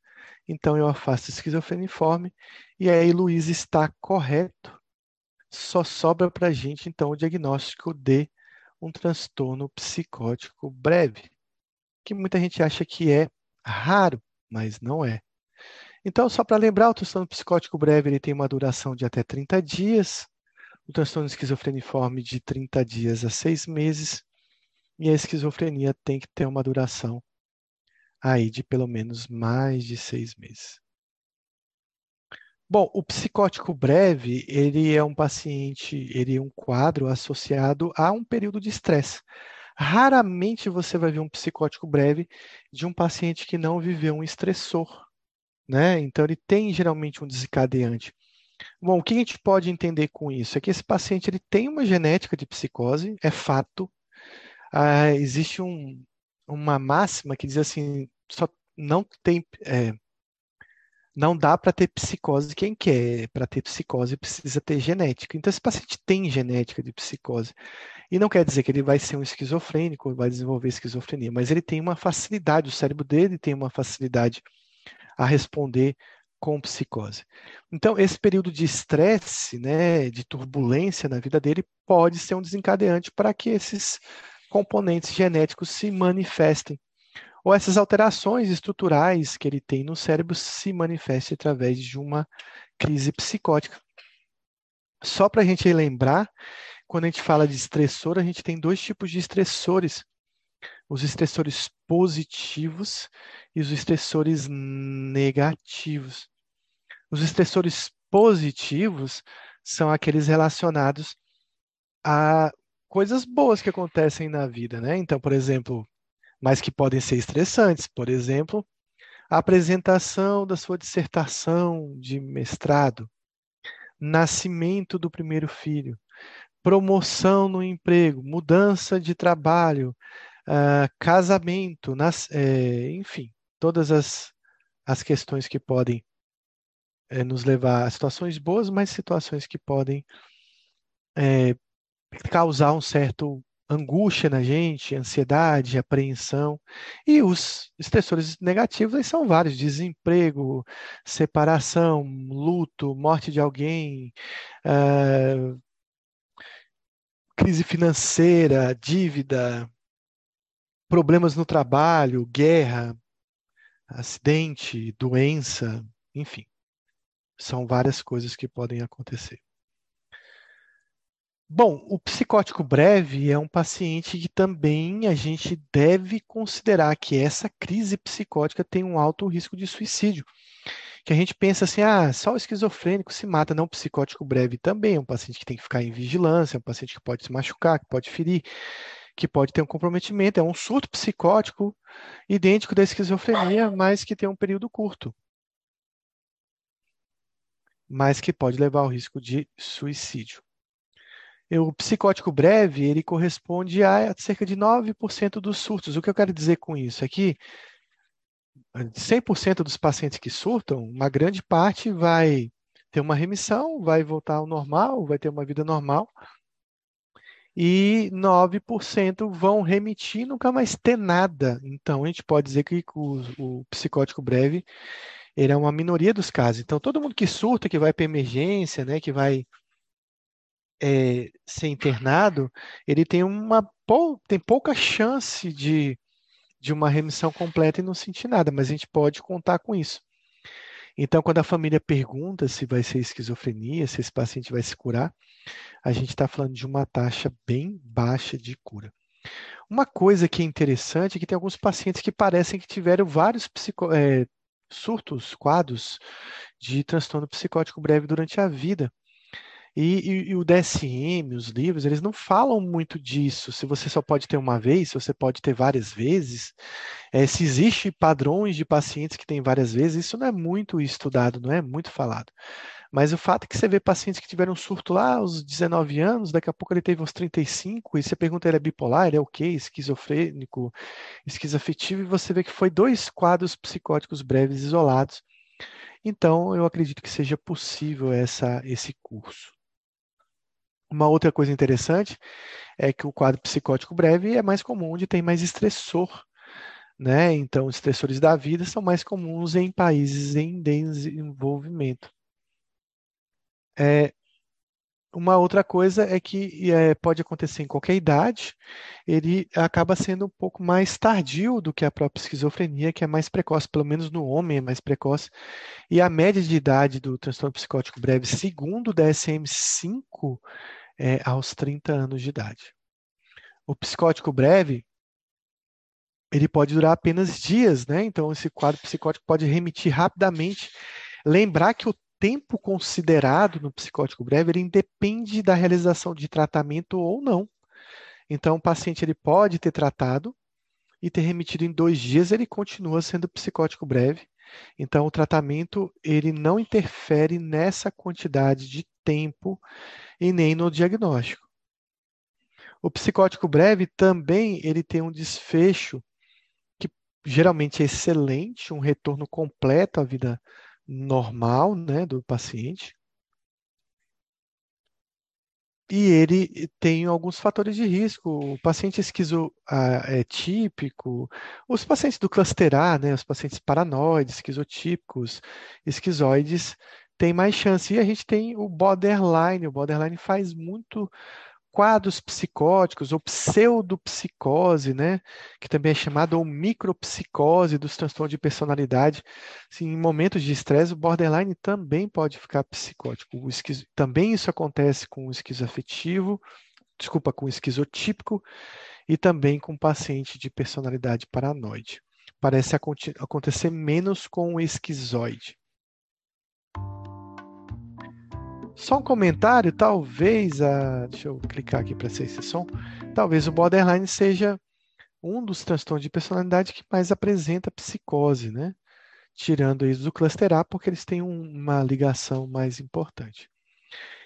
Então, eu afasto a esquizofreniforme. E aí, Luiz está correto. Só sobra para a gente, então, o diagnóstico de um transtorno psicótico breve que muita gente acha que é raro, mas não é. Então, só para lembrar, o transtorno psicótico breve ele tem uma duração de até 30 dias, o transtorno esquizofreniforme de 30 dias a 6 meses, e a esquizofrenia tem que ter uma duração aí de pelo menos mais de seis meses. Bom, o psicótico breve, ele é um paciente, ele é um quadro associado a um período de estresse. Raramente você vai ver um psicótico breve de um paciente que não viveu um estressor, né? Então ele tem geralmente um desencadeante. Bom, o que a gente pode entender com isso? É que esse paciente ele tem uma genética de psicose, é fato. Ah, existe um, uma máxima que diz assim, só não tem, é, não dá para ter psicose quem quer. Para ter psicose precisa ter genética. Então esse paciente tem genética de psicose. E não quer dizer que ele vai ser um esquizofrênico, vai desenvolver esquizofrenia, mas ele tem uma facilidade, o cérebro dele tem uma facilidade a responder com psicose. Então, esse período de estresse, né, de turbulência na vida dele, pode ser um desencadeante para que esses componentes genéticos se manifestem. Ou essas alterações estruturais que ele tem no cérebro se manifestem através de uma crise psicótica. Só para a gente lembrar quando a gente fala de estressor, a gente tem dois tipos de estressores: os estressores positivos e os estressores negativos. Os estressores positivos são aqueles relacionados a coisas boas que acontecem na vida, né? Então, por exemplo, mas que podem ser estressantes, por exemplo, a apresentação da sua dissertação de mestrado, nascimento do primeiro filho, promoção no emprego, mudança de trabalho, uh, casamento, nas, é, enfim, todas as, as questões que podem é, nos levar a situações boas, mas situações que podem é, causar um certo angústia na gente, ansiedade, apreensão. E os estressores negativos são vários: desemprego, separação, luto, morte de alguém, uh, crise financeira, dívida, problemas no trabalho, guerra, acidente, doença, enfim. São várias coisas que podem acontecer. Bom, o psicótico breve é um paciente que também a gente deve considerar que essa crise psicótica tem um alto risco de suicídio. Que a gente pensa assim, ah, só o esquizofrênico se mata, não o psicótico breve também é um paciente que tem que ficar em vigilância, é um paciente que pode se machucar, que pode ferir, que pode ter um comprometimento, é um surto psicótico idêntico da esquizofrenia, mas que tem um período curto. Mas que pode levar ao risco de suicídio. O psicótico breve, ele corresponde a cerca de 9% dos surtos. O que eu quero dizer com isso é que 100% dos pacientes que surtam, uma grande parte vai ter uma remissão, vai voltar ao normal, vai ter uma vida normal, e 9% vão remitir nunca mais ter nada. Então, a gente pode dizer que o, o psicótico breve ele é uma minoria dos casos. Então, todo mundo que surta, que vai para emergência, né, que vai é, ser internado, ele tem uma tem pouca chance de, de uma remissão completa e não sentir nada, mas a gente pode contar com isso. Então, quando a família pergunta se vai ser esquizofrenia, se esse paciente vai se curar, a gente está falando de uma taxa bem baixa de cura. Uma coisa que é interessante é que tem alguns pacientes que parecem que tiveram vários psico, é, surtos, quadros de transtorno psicótico breve durante a vida. E, e, e, o DSM, os livros, eles não falam muito disso. Se você só pode ter uma vez, se você pode ter várias vezes, é, se existe padrões de pacientes que têm várias vezes, isso não é muito estudado, não é muito falado. Mas o fato é que você vê pacientes que tiveram um surto lá aos 19 anos, daqui a pouco ele teve aos 35, e você pergunta ele é bipolar, ele é o quê? Esquizofrênico, esquizoafetivo, e você vê que foi dois quadros psicóticos breves isolados. Então, eu acredito que seja possível essa, esse curso. Uma outra coisa interessante é que o quadro psicótico breve é mais comum onde tem mais estressor, né? Então, os estressores da vida são mais comuns em países em desenvolvimento. É, uma outra coisa é que é, pode acontecer em qualquer idade, ele acaba sendo um pouco mais tardio do que a própria esquizofrenia, que é mais precoce, pelo menos no homem é mais precoce. E a média de idade do transtorno psicótico breve, segundo o DSM-5, é, aos 30 anos de idade. O psicótico breve, ele pode durar apenas dias, né? Então, esse quadro psicótico pode remitir rapidamente. Lembrar que o tempo considerado no psicótico breve, ele independe da realização de tratamento ou não. Então, o paciente ele pode ter tratado e ter remitido em dois dias, ele continua sendo psicótico breve. Então, o tratamento ele não interfere nessa quantidade de tempo e nem no diagnóstico. O psicótico breve também ele tem um desfecho que geralmente é excelente, um retorno completo à vida normal, né, do paciente. E ele tem alguns fatores de risco. O paciente esquizo ah, é típico, os pacientes do cluster A, né, os pacientes paranoides, esquizotípicos, esquizoides, tem mais chance. E a gente tem o borderline. O borderline faz muito quadros psicóticos ou pseudopsicose, né, que também é chamada ou micropsicose dos transtornos de personalidade. Assim, em momentos de estresse, o borderline também pode ficar psicótico. O. Também isso acontece com o esquizoafetivo, desculpa, com o esquizotípico e também com o paciente de personalidade paranoide. Parece acontecer menos com o esquizoide. Só um comentário, talvez a. Deixa eu clicar aqui para ser esse som. Talvez o borderline seja um dos transtornos de personalidade que mais apresenta psicose, né? Tirando isso do cluster A, porque eles têm uma ligação mais importante.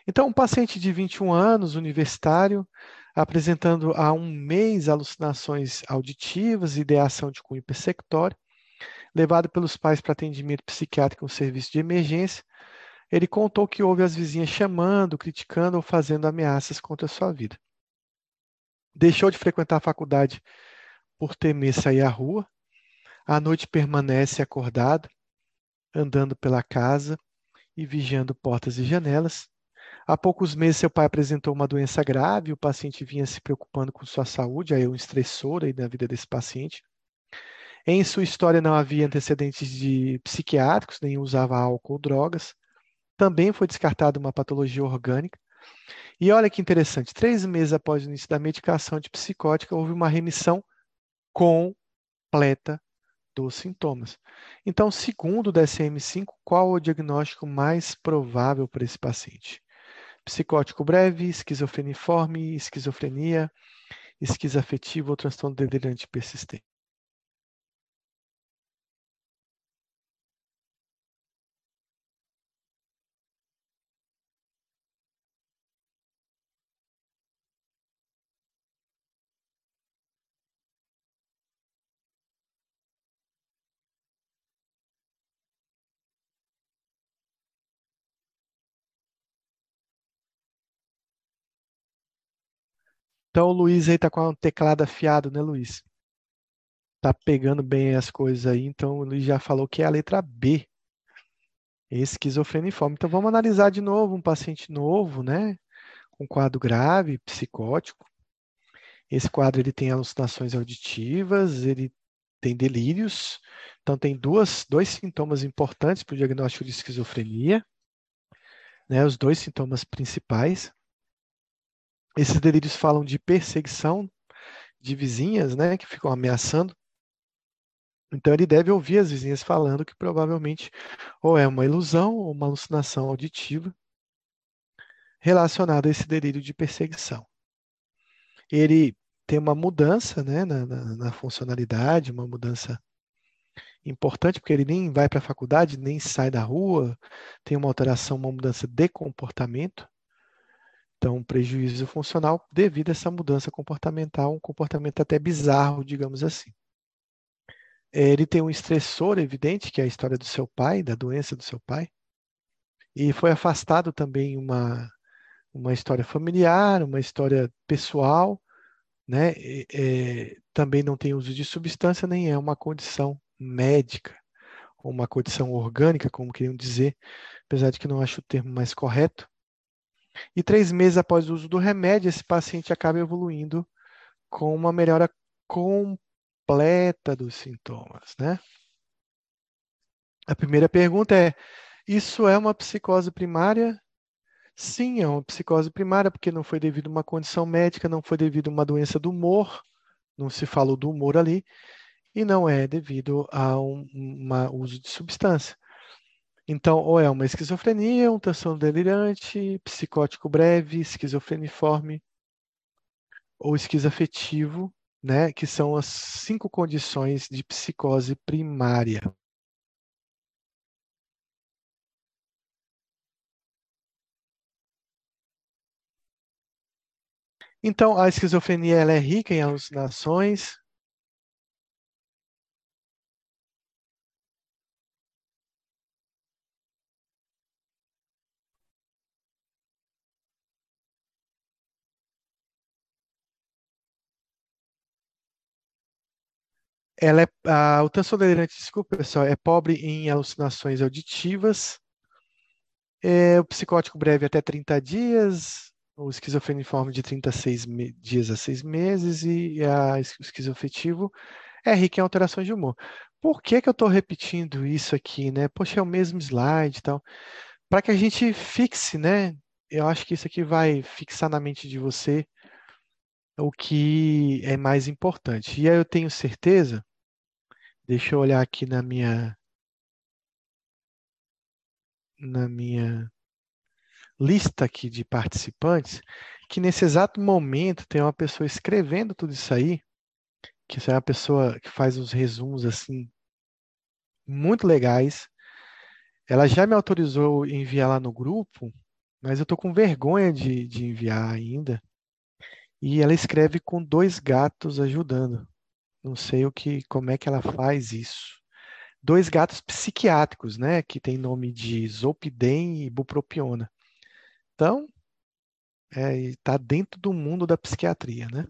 Então, um paciente de 21 anos, universitário, apresentando há um mês alucinações auditivas, ideação de cunho persectório, levado pelos pais para atendimento psiquiátrico no serviço de emergência, ele contou que houve as vizinhas chamando, criticando ou fazendo ameaças contra a sua vida. Deixou de frequentar a faculdade por temer sair à rua. À noite permanece acordado, andando pela casa e vigiando portas e janelas. Há poucos meses, seu pai apresentou uma doença grave, o paciente vinha se preocupando com sua saúde, aí um estressor aí na vida desse paciente. Em sua história não havia antecedentes de psiquiátricos, nem usava álcool ou drogas também foi descartada uma patologia orgânica. E olha que interessante, três meses após o início da medicação antipsicótica, houve uma remissão completa dos sintomas. Então, segundo o DSM-5, qual o diagnóstico mais provável para esse paciente? Psicótico breve, esquizofreniforme, esquizofrenia, esquizoafetivo ou transtorno delirante persistente. Então o Luiz aí tá com um teclado afiado, né, Luiz? Tá pegando bem as coisas aí, então o Luiz já falou que é a letra B. Esquizofreniforme. Então vamos analisar de novo um paciente novo, né? Com quadro grave, psicótico. Esse quadro ele tem alucinações auditivas, ele tem delírios. Então tem duas, dois sintomas importantes para o diagnóstico de esquizofrenia, né? Os dois sintomas principais. Esses delírios falam de perseguição de vizinhas, né, que ficam ameaçando. Então ele deve ouvir as vizinhas falando que provavelmente ou é uma ilusão ou uma alucinação auditiva relacionada a esse delírio de perseguição. Ele tem uma mudança né, na, na, na funcionalidade, uma mudança importante, porque ele nem vai para a faculdade, nem sai da rua, tem uma alteração, uma mudança de comportamento. Então, prejuízo funcional devido a essa mudança comportamental, um comportamento até bizarro, digamos assim. É, ele tem um estressor evidente, que é a história do seu pai, da doença do seu pai, e foi afastado também uma, uma história familiar, uma história pessoal, né? É, também não tem uso de substância, nem é uma condição médica, ou uma condição orgânica, como queriam dizer, apesar de que não acho o termo mais correto. E três meses após o uso do remédio, esse paciente acaba evoluindo com uma melhora completa dos sintomas, né? A primeira pergunta é: isso é uma psicose primária? Sim, é uma psicose primária, porque não foi devido a uma condição médica, não foi devido a uma doença do humor, não se falou do humor ali, e não é devido a um uma uso de substância. Então, ou é uma esquizofrenia, um transtorno delirante, psicótico breve, esquizofreniforme ou esquizoafetivo, né, que são as cinco condições de psicose primária. Então, a esquizofrenia ela é rica em alucinações, Ela é, a, o transtorno delirante, desculpa, pessoal, é pobre em alucinações auditivas. É, o psicótico breve até 30 dias, o esquizofreniforme de 36 dias a 6 meses e a, o esquizoafetivo é rico em alterações de humor. Por que, que eu estou repetindo isso aqui, né? Poxa, é o mesmo slide e tal. Para que a gente fixe, né? Eu acho que isso aqui vai fixar na mente de você o que é mais importante. E aí eu tenho certeza, deixa eu olhar aqui na minha na minha lista aqui de participantes, que nesse exato momento tem uma pessoa escrevendo tudo isso aí, que é uma pessoa que faz uns resumos assim muito legais. Ela já me autorizou a enviar lá no grupo, mas eu estou com vergonha de, de enviar ainda. E ela escreve com dois gatos ajudando. Não sei o que, como é que ela faz isso. Dois gatos psiquiátricos, né? Que tem nome de Zolpidem e Bupropiona. Então, está é, dentro do mundo da psiquiatria, né?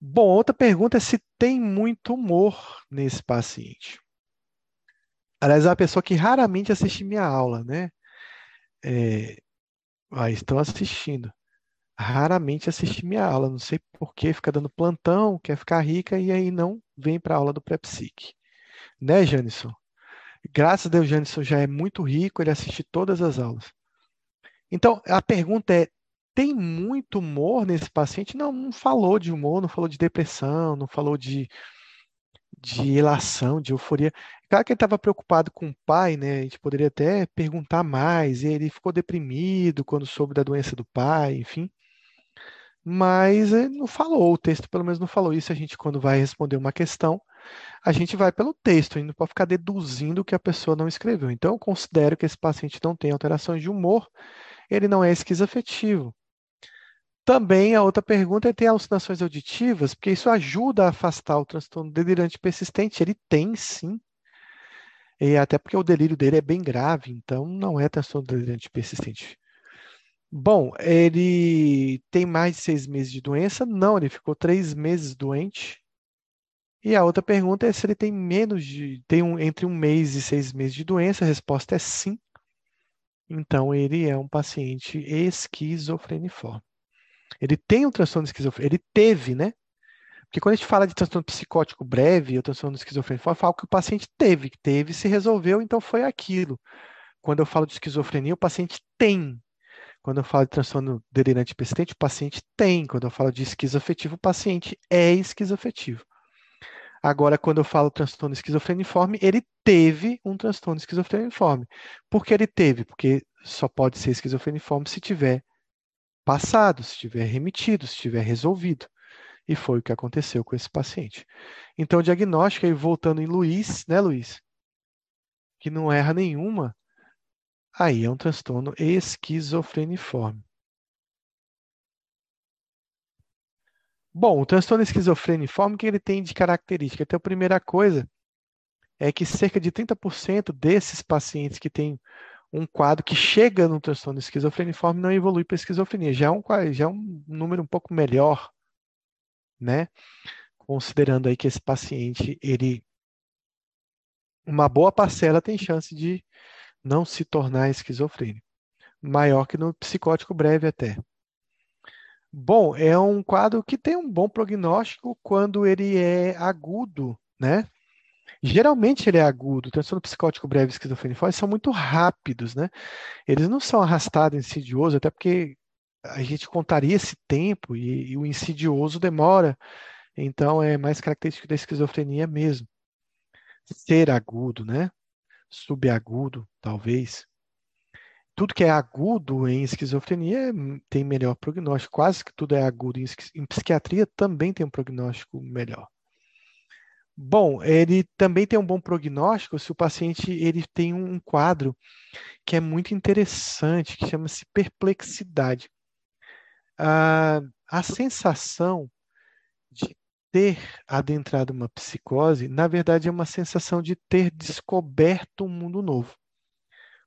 Bom, outra pergunta é se tem muito humor nesse paciente. Aliás, é uma pessoa que raramente assiste minha aula, né? É, ah, estão assistindo raramente assiste minha aula, não sei por que, fica dando plantão, quer ficar rica e aí não vem para a aula do pré-psique. Né, Janison? Graças a Deus, Janison já é muito rico, ele assiste todas as aulas. Então, a pergunta é: tem muito humor nesse paciente? Não, não falou de humor, não falou de depressão, não falou de, de elação, de euforia. Claro que ele estava preocupado com o pai, né? A gente poderia até perguntar mais. Ele ficou deprimido quando soube da doença do pai, enfim. Mas ele não falou, o texto pelo menos não falou isso. A gente, quando vai responder uma questão, a gente vai pelo texto, e não pode ficar deduzindo o que a pessoa não escreveu. Então, eu considero que esse paciente não tem alterações de humor, ele não é esquizoafetivo. Também a outra pergunta é: tem alucinações auditivas? Porque isso ajuda a afastar o transtorno delirante persistente. Ele tem, sim. E até porque o delírio dele é bem grave, então não é transtorno delirante persistente. Bom, ele tem mais de seis meses de doença? Não, ele ficou três meses doente. E a outra pergunta é se ele tem menos de, tem um, entre um mês e seis meses de doença. A resposta é sim. Então ele é um paciente esquizofreniforme. Ele tem um transtorno esquizofrênico, ele teve, né? Porque quando a gente fala de transtorno psicótico breve ou transtorno esquizofrênico, fala que o paciente teve, teve, se resolveu, então foi aquilo. Quando eu falo de esquizofrenia, o paciente tem. Quando eu falo de transtorno delirante persistente, o paciente tem. Quando eu falo de esquizoafetivo, o paciente é esquizoafetivo. Agora, quando eu falo transtorno esquizofreniforme, ele teve um transtorno esquizofreniforme. Por que ele teve? Porque só pode ser esquizofreniforme se tiver passado, se tiver remitido, se tiver resolvido. E foi o que aconteceu com esse paciente. Então, o diagnóstico, aí voltando em Luiz, né, Luiz? Que não erra nenhuma, aí é um transtorno esquizofreniforme. Bom, o transtorno esquizofreniforme, o que ele tem de característica? Então, a primeira coisa é que cerca de 30% desses pacientes que têm um quadro que chega no transtorno esquizofreniforme não evolui para esquizofrenia. Já é, um, já é um número um pouco melhor, né? Considerando aí que esse paciente, ele uma boa parcela tem chance de não se tornar esquizofrênico. Maior que no psicótico breve até. Bom, é um quadro que tem um bom prognóstico quando ele é agudo, né? Geralmente ele é agudo. Transtorno psicótico breve e esquizofrenia são muito rápidos, né? Eles não são arrastados insidioso, até porque a gente contaria esse tempo e, e o insidioso demora. Então é mais característico da esquizofrenia mesmo. Ser agudo, né? Subagudo, talvez tudo que é agudo em esquizofrenia tem melhor prognóstico. Quase que tudo é agudo em, em psiquiatria também tem um prognóstico melhor. Bom, ele também tem um bom prognóstico se o paciente ele tem um quadro que é muito interessante, que chama-se perplexidade. Ah, a sensação de ter adentrado uma psicose, na verdade, é uma sensação de ter descoberto um mundo novo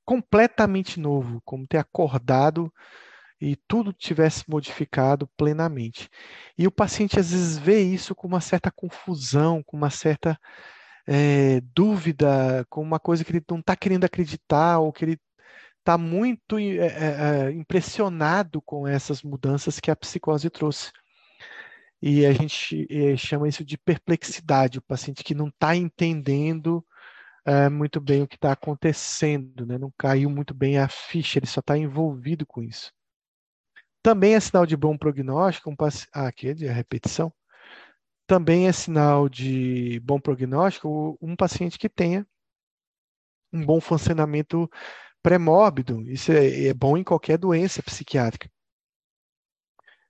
completamente novo, como ter acordado e tudo tivesse modificado plenamente. E o paciente às vezes vê isso com uma certa confusão, com uma certa é, dúvida, com uma coisa que ele não está querendo acreditar ou que ele está muito é, é, impressionado com essas mudanças que a psicose trouxe. E a gente chama isso de perplexidade, o paciente que não está entendendo é, muito bem o que está acontecendo, né? não caiu muito bem a ficha, ele só está envolvido com isso. Também é sinal de bom prognóstico, um paci... ah, aqui é de repetição. Também é sinal de bom prognóstico um paciente que tenha um bom funcionamento pré-mórbido. Isso é, é bom em qualquer doença psiquiátrica.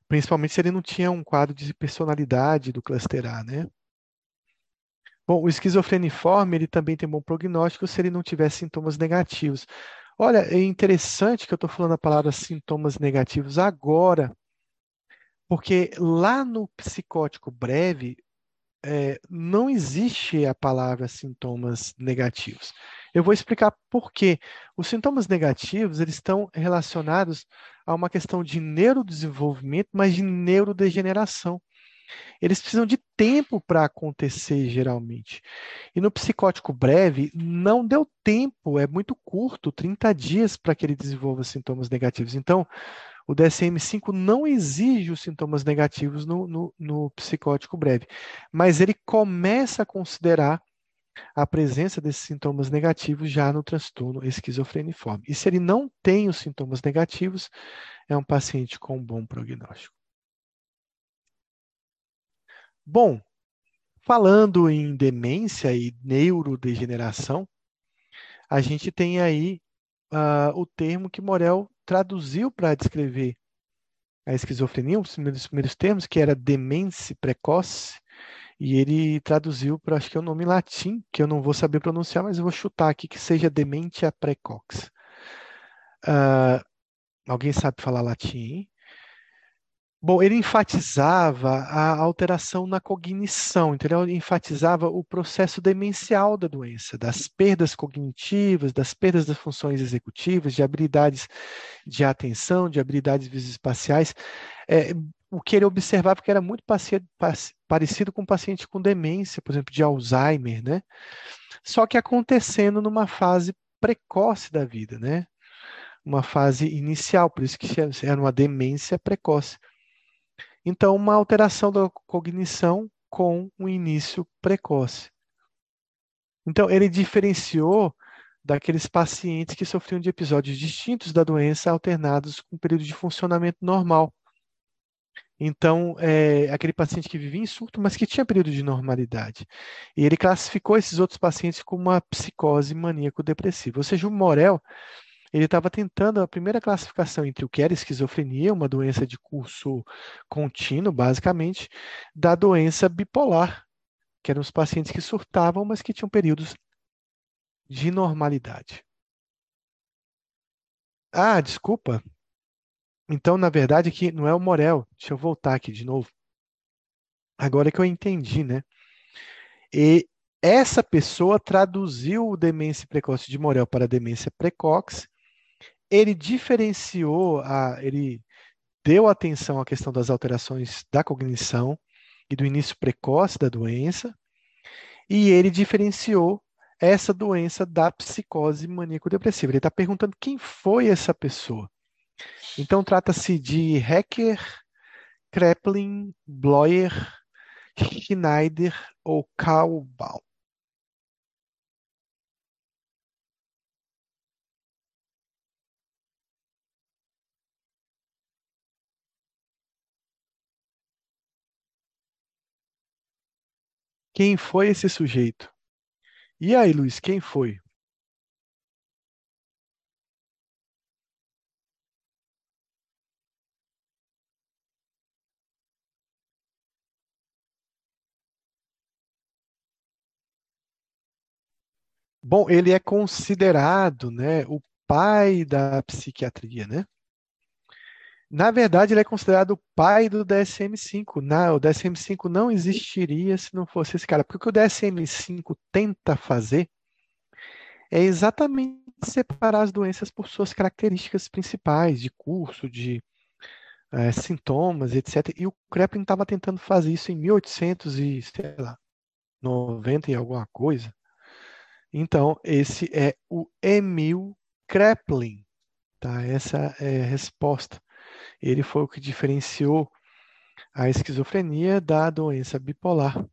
Principalmente se ele não tinha um quadro de personalidade do cluster A, né? Bom, o esquizofreniforme ele também tem bom prognóstico se ele não tiver sintomas negativos. Olha, é interessante que eu estou falando a palavra sintomas negativos agora, porque lá no psicótico breve é, não existe a palavra sintomas negativos. Eu vou explicar por quê. Os sintomas negativos eles estão relacionados a uma questão de neurodesenvolvimento, mas de neurodegeneração eles precisam de tempo para acontecer, geralmente. E no psicótico breve, não deu tempo, é muito curto 30 dias para que ele desenvolva sintomas negativos. Então, o DSM-5 não exige os sintomas negativos no, no, no, psicótico breve, mas ele começa a considerar a presença desses sintomas negativos já no transtorno esquizofreniforme. E se ele não tem os sintomas negativos, é um paciente com um bom prognóstico. Bom, falando em demência e neurodegeneração, a gente tem aí uh, o termo que Morel traduziu para descrever a esquizofrenia, os primeiros, primeiros termos, que era demência precoce, e ele traduziu para, acho que é o nome em latim, que eu não vou saber pronunciar, mas eu vou chutar aqui, que seja dementia precox. Uh, alguém sabe falar latim, hein? Bom, ele enfatizava a alteração na cognição, entendeu? Ele enfatizava o processo demencial da doença, das perdas cognitivas, das perdas das funções executivas, de habilidades de atenção, de habilidades visoespaciais. É, o que ele observava que era muito parecido com um paciente com demência, por exemplo, de Alzheimer, né? Só que acontecendo numa fase precoce da vida, né? Uma fase inicial, por isso que era uma demência precoce. Então, uma alteração da cognição com um início precoce. Então, ele diferenciou daqueles pacientes que sofriam de episódios distintos da doença alternados com um período de funcionamento normal. Então, é, aquele paciente que vivia em surto, mas que tinha período de normalidade. E ele classificou esses outros pacientes como uma psicose maníaco-depressiva. Ou seja, o Morel ele estava tentando a primeira classificação entre o que era esquizofrenia, uma doença de curso contínuo, basicamente, da doença bipolar, que eram os pacientes que surtavam, mas que tinham períodos de normalidade. Ah, desculpa. Então, na verdade, aqui não é o Morel. Deixa eu voltar aqui de novo. Agora que eu entendi, né? E essa pessoa traduziu o demência precoce de Morel para demência precoce ele diferenciou, a, ele deu atenção à questão das alterações da cognição e do início precoce da doença, e ele diferenciou essa doença da psicose maníaco-depressiva. Ele está perguntando quem foi essa pessoa. Então, trata-se de Hecker, Kreplin, Bloyer, Schneider ou Kaubal. Quem foi esse sujeito? E aí, Luiz, quem foi? Bom, ele é considerado, né, o pai da psiquiatria, né? Na verdade, ele é considerado o pai do DSM-5. o DSM-5 não existiria se não fosse esse cara. Porque o que o DSM-5 tenta fazer é exatamente separar as doenças por suas características principais, de curso, de é, sintomas, etc. E o Kreplin estava tentando fazer isso em 1800 e, sei lá, 90 e alguma coisa. Então, esse é o Emil Kreplin. Tá? Essa é a resposta ele foi o que diferenciou a esquizofrenia da doença bipolar.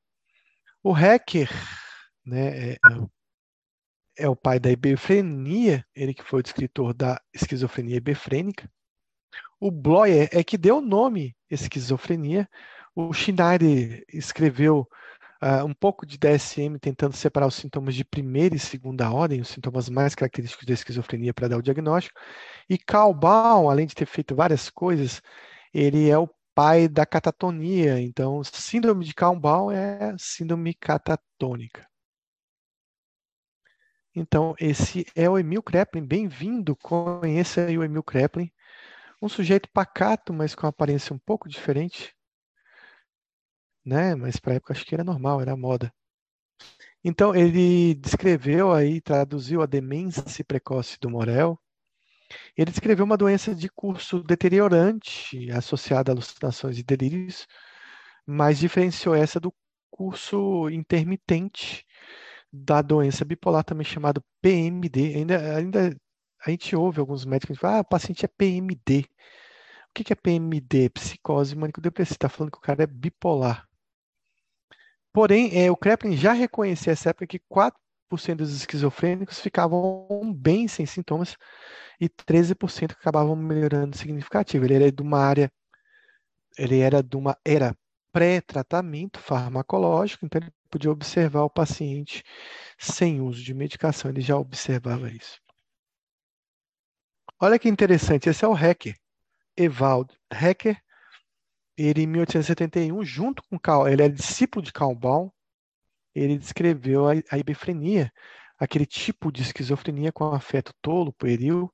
O Hecker, né, é, é o pai da hebefrenia, ele que foi o descritor da esquizofrenia hebefrênica. O Bloyer é que deu o nome esquizofrenia. O Schneider escreveu uh, um pouco de DSM tentando separar os sintomas de primeira e segunda ordem, os sintomas mais característicos da esquizofrenia para dar o diagnóstico. E Carl além de ter feito várias coisas, ele é o pai da catatonia. Então, síndrome de Carl é síndrome catatônica. Então, esse é o Emil Kreplin. Bem-vindo, conheça aí o Emil Kreplin. Um sujeito pacato, mas com aparência um pouco diferente né? Mas para época acho que era normal, era moda. Então ele descreveu aí, traduziu a demência precoce do Morel. Ele descreveu uma doença de curso deteriorante associada a alucinações e delírios, mas diferenciou essa do curso intermitente da doença bipolar, também chamado PMD. Ainda, ainda a gente ouve alguns médicos que falam, ah, o paciente é PMD. O que é PMD? Psicose maníaco-depressiva. Está falando que o cara é bipolar. Porém, é, o Kreplin já reconhecia essa época que 4% dos esquizofrênicos ficavam bem sem sintomas e 13% acabavam melhorando significativo. Ele era de uma área, ele era de uma era pré-tratamento farmacológico, então ele podia observar o paciente sem uso de medicação, ele já observava isso. Olha que interessante, esse é o Hecker, Evald Hecker, ele em 1871, junto com Karl, ele é discípulo de Karl Baum, ele descreveu a, a aquele tipo de esquizofrenia com afeto tolo, pueril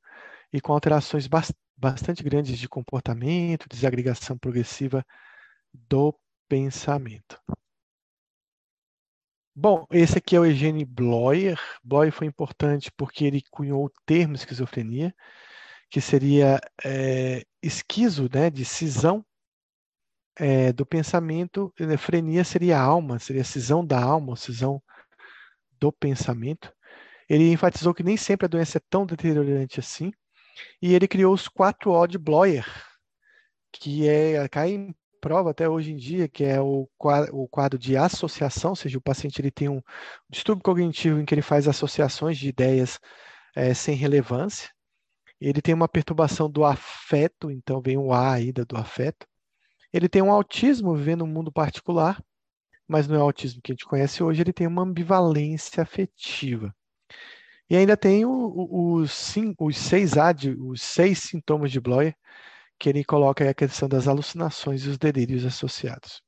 e com alterações bastante grandes de comportamento, desagregação progressiva do pensamento. Bom, esse aqui é o Eugene Bloyer. Bloyer foi importante porque ele cunhou o termo esquizofrenia, que seria é, esquizo, né, de cisão é, do pensamento. Frenia seria a alma, seria a cisão da alma, cisão do pensamento. Ele enfatizou que nem sempre a doença é tão deteriorante assim, e ele criou os quatro O de Bloyer, que é cai em prova até hoje em dia, que é o quadro, o quadro de associação, ou seja, o paciente ele tem um distúrbio cognitivo em que ele faz associações de ideias é, sem relevância. Ele tem uma perturbação do afeto, então vem o A aí do afeto. Ele tem um autismo vivendo um mundo particular, mas não é o autismo que a gente conhece hoje, ele tem uma ambivalência afetiva. E ainda tem o, o, os, os, seis AD, os seis sintomas de Bloyer, que ele coloca a questão das alucinações e os delírios associados.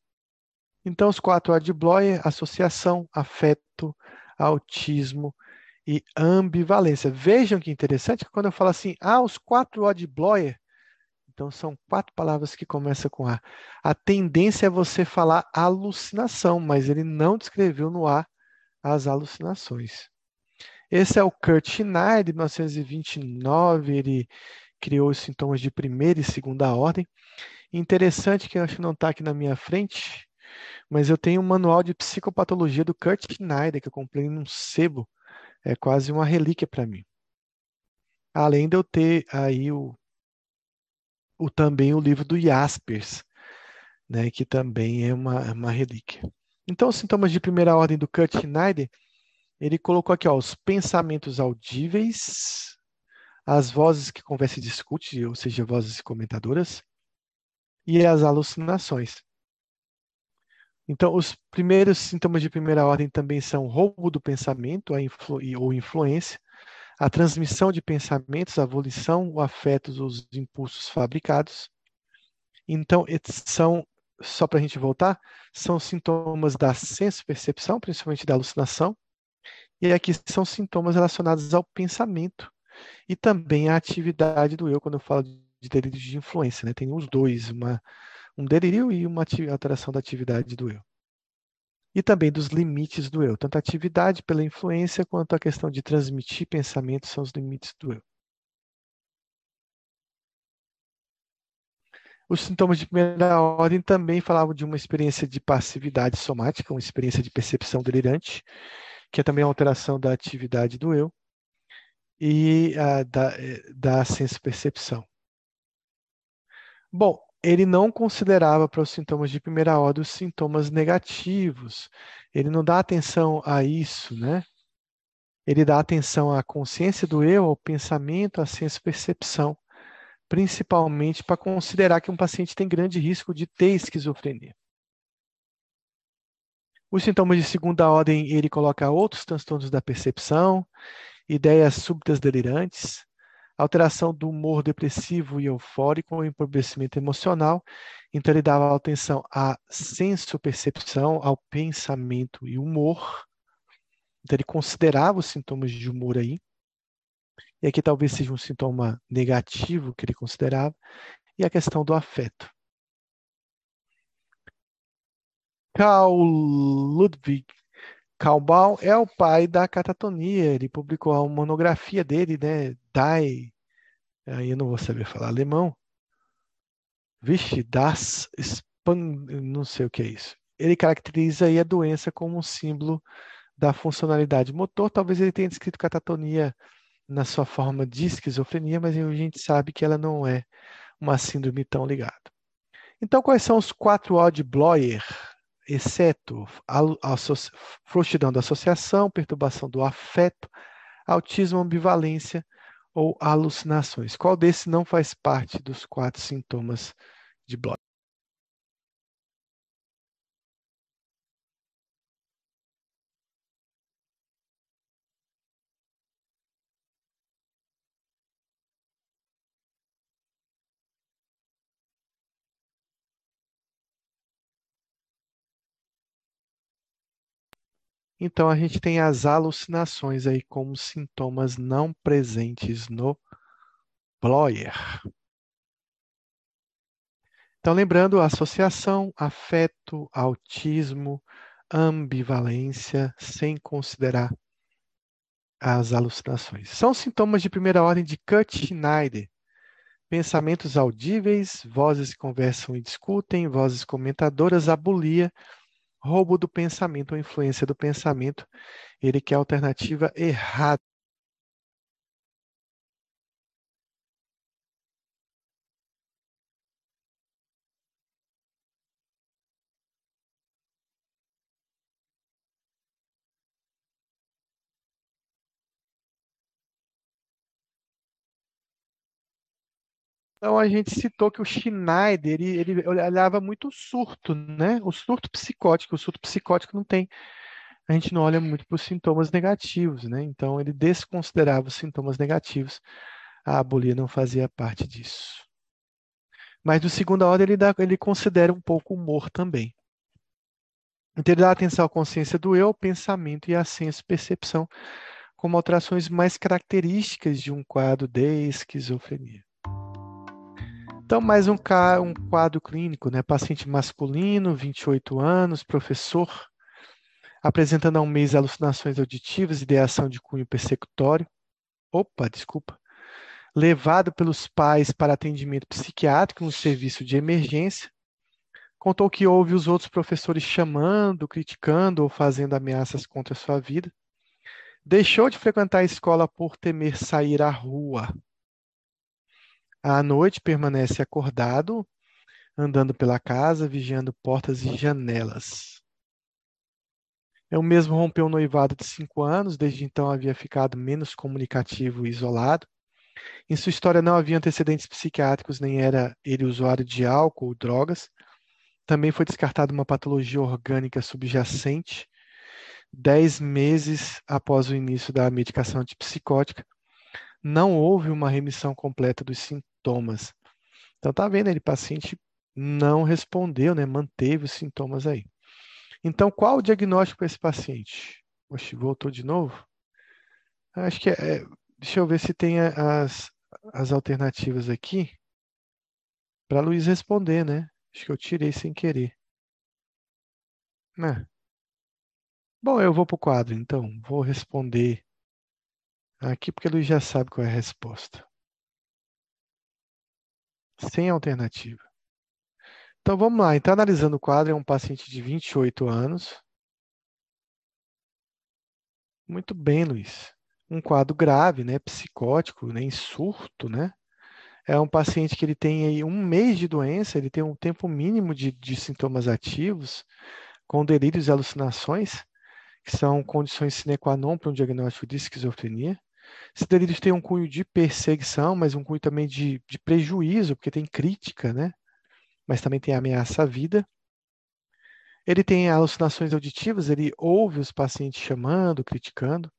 Então, os quatro A de Bloyer, associação, afeto, autismo e ambivalência. Vejam que interessante que quando eu falo assim, ah, os quatro O de Bloyer, então são quatro palavras que começam com A. A tendência é você falar alucinação, mas ele não descreveu no A as alucinações. Esse é o Kurt Schneider, de 1929, ele criou os sintomas de primeira e segunda ordem. Interessante que eu acho que não está aqui na minha frente, mas eu tenho um manual de psicopatologia do Kurt Schneider, que eu comprei num sebo. É quase uma relíquia para mim. Além de eu ter aí o, o, também o livro do Jaspers, né, que também é uma, uma relíquia. Então, os sintomas de primeira ordem do Kurt Schneider ele colocou aqui ó, os pensamentos audíveis, as vozes que conversa e discute, ou seja, vozes comentadoras, e as alucinações. Então, os primeiros sintomas de primeira ordem também são roubo do pensamento ou influência, a transmissão de pensamentos, a volição, o afeto, os impulsos fabricados. Então, são, só para a gente voltar, são sintomas da senso-percepção, principalmente da alucinação, e aqui são sintomas relacionados ao pensamento e também à atividade do eu, quando eu falo de delírio de influência. Né? Tem os dois, uma, um delírio e uma alteração da atividade do eu. E também dos limites do eu. Tanto a atividade pela influência quanto a questão de transmitir pensamentos são os limites do eu. Os sintomas de primeira ordem também falavam de uma experiência de passividade somática, uma experiência de percepção delirante, que é também a alteração da atividade do eu, e a, da, eh, da senso-percepção. Bom, ele não considerava para os sintomas de primeira ordem os sintomas negativos. Ele não dá atenção a isso, né? Ele dá atenção à consciência do eu, ao pensamento, à senso-percepção, principalmente para considerar que um paciente tem grande risco de ter esquizofrenia. Os sintomas de segunda ordem, ele coloca outros transtornos da percepção, ideias súbitas delirantes, alteração do humor depressivo e eufórico, empobrecimento emocional. Então, ele dava atenção à senso-percepção, ao pensamento e humor. Então, ele considerava os sintomas de humor aí. E aqui talvez seja um sintoma negativo que ele considerava. E a questão do afeto. Carl Ludwig Kaubal é o pai da catatonia. Ele publicou a monografia dele, né? Die. Aí eu não vou saber falar alemão. Vixe, das Span... não sei o que é isso. Ele caracteriza aí a doença como um símbolo da funcionalidade motor. Talvez ele tenha descrito catatonia na sua forma de esquizofrenia, mas a gente sabe que ela não é uma síndrome tão ligada. Então, quais são os quatro O de Bloyer? Exceto frouxidão da associação, perturbação do afeto, autismo, ambivalência ou alucinações. Qual desses não faz parte dos quatro sintomas de Bloch? Então, a gente tem as alucinações aí como sintomas não presentes no Bloyer. Então, lembrando, associação, afeto, autismo, ambivalência, sem considerar as alucinações. São sintomas de primeira ordem de Kurt-Schneider. Pensamentos audíveis, vozes que conversam e discutem, vozes comentadoras, abulia, roubo do pensamento ou influência do pensamento, ele quer a alternativa errada. Então a gente citou que o Schneider ele, ele olhava muito o surto, né? O surto psicótico. O surto psicótico não tem, a gente não olha muito para os sintomas negativos, né? Então ele desconsiderava os sintomas negativos. A abolia não fazia parte disso. Mas do segunda ordem ele, dá, ele considera um pouco humor também. Então ele dá atenção à consciência do eu, pensamento e a senso-percepção como alterações mais características de um quadro de esquizofrenia. Então, mais um, um quadro clínico, né? Paciente masculino, 28 anos, professor, apresentando há um mês alucinações auditivas, ideação de cunho persecutório. Opa, desculpa. Levado pelos pais para atendimento psiquiátrico no serviço de emergência. Contou que houve os outros professores chamando, criticando ou fazendo ameaças contra a sua vida. Deixou de frequentar a escola por temer sair à rua. À noite permanece acordado, andando pela casa, vigiando portas e janelas. Eu mesmo rompeu um noivado de cinco anos, desde então havia ficado menos comunicativo e isolado. Em sua história não havia antecedentes psiquiátricos, nem era ele usuário de álcool ou drogas. Também foi descartada uma patologia orgânica subjacente, dez meses após o início da medicação antipsicótica. Não houve uma remissão completa dos sintomas. Então tá vendo, ele paciente não respondeu, né? Manteve os sintomas aí. Então, qual o diagnóstico para esse paciente? Oxe, voltou de novo? Acho que é, é deixa eu ver se tem as, as alternativas aqui para Luiz responder, né? Acho que eu tirei sem querer. Né? Bom, eu vou para o quadro, então. Vou responder aqui porque Luiz já sabe qual é a resposta sem alternativa. Então vamos lá, então analisando o quadro, é um paciente de 28 anos. Muito bem, Luiz. Um quadro grave, né, psicótico, né, em surto, né? É um paciente que ele tem aí um mês de doença, ele tem um tempo mínimo de, de sintomas ativos, com delírios e alucinações, que são condições sine qua non para um diagnóstico de esquizofrenia. Esses delírios têm um cunho de perseguição, mas um cunho também de, de prejuízo, porque tem crítica, né? Mas também tem ameaça à vida. Ele tem alucinações auditivas, ele ouve os pacientes chamando, criticando.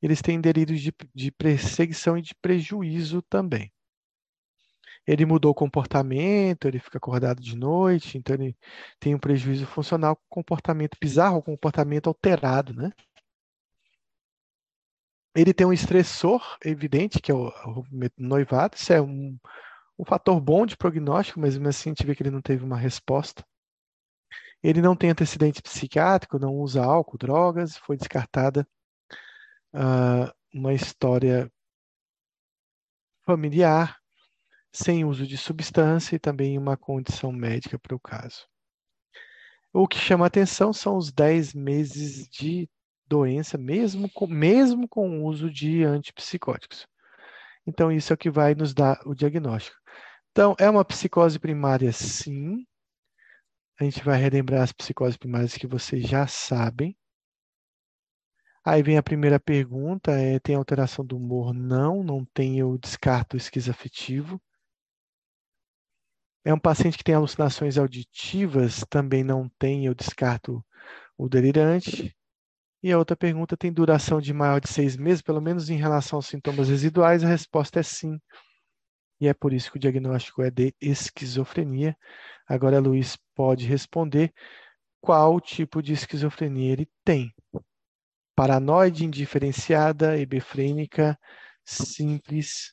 Eles têm delírios de, de perseguição e de prejuízo também. Ele mudou o comportamento, ele fica acordado de noite, então ele tem um prejuízo funcional, comportamento bizarro, comportamento alterado, né? Ele tem um estressor evidente, que é o, o noivado. Isso é um, um fator bom de prognóstico, mas mesmo assim a gente vê que ele não teve uma resposta. Ele não tem antecedente psiquiátrico, não usa álcool, drogas, foi descartada uh, uma história familiar, sem uso de substância e também uma condição médica para o caso. O que chama atenção são os 10 meses de doença, mesmo com, mesmo com o uso de antipsicóticos. Então, isso é o que vai nos dar o diagnóstico. Então, é uma psicose primária, sim. A gente vai relembrar as psicoses primárias que vocês já sabem. Aí vem a primeira pergunta: é, tem alteração do humor? Não, não tem. Eu descarto o esquizoafetivo. É um paciente que tem alucinações auditivas? Também não tem. Eu descarto o delirante. E a outra pergunta tem duração de maior de seis meses, pelo menos em relação aos sintomas residuais? A resposta é sim. E é por isso que o diagnóstico é de esquizofrenia. Agora, Luiz pode responder qual tipo de esquizofrenia ele tem. Paranoide indiferenciada, hebefrênica, simples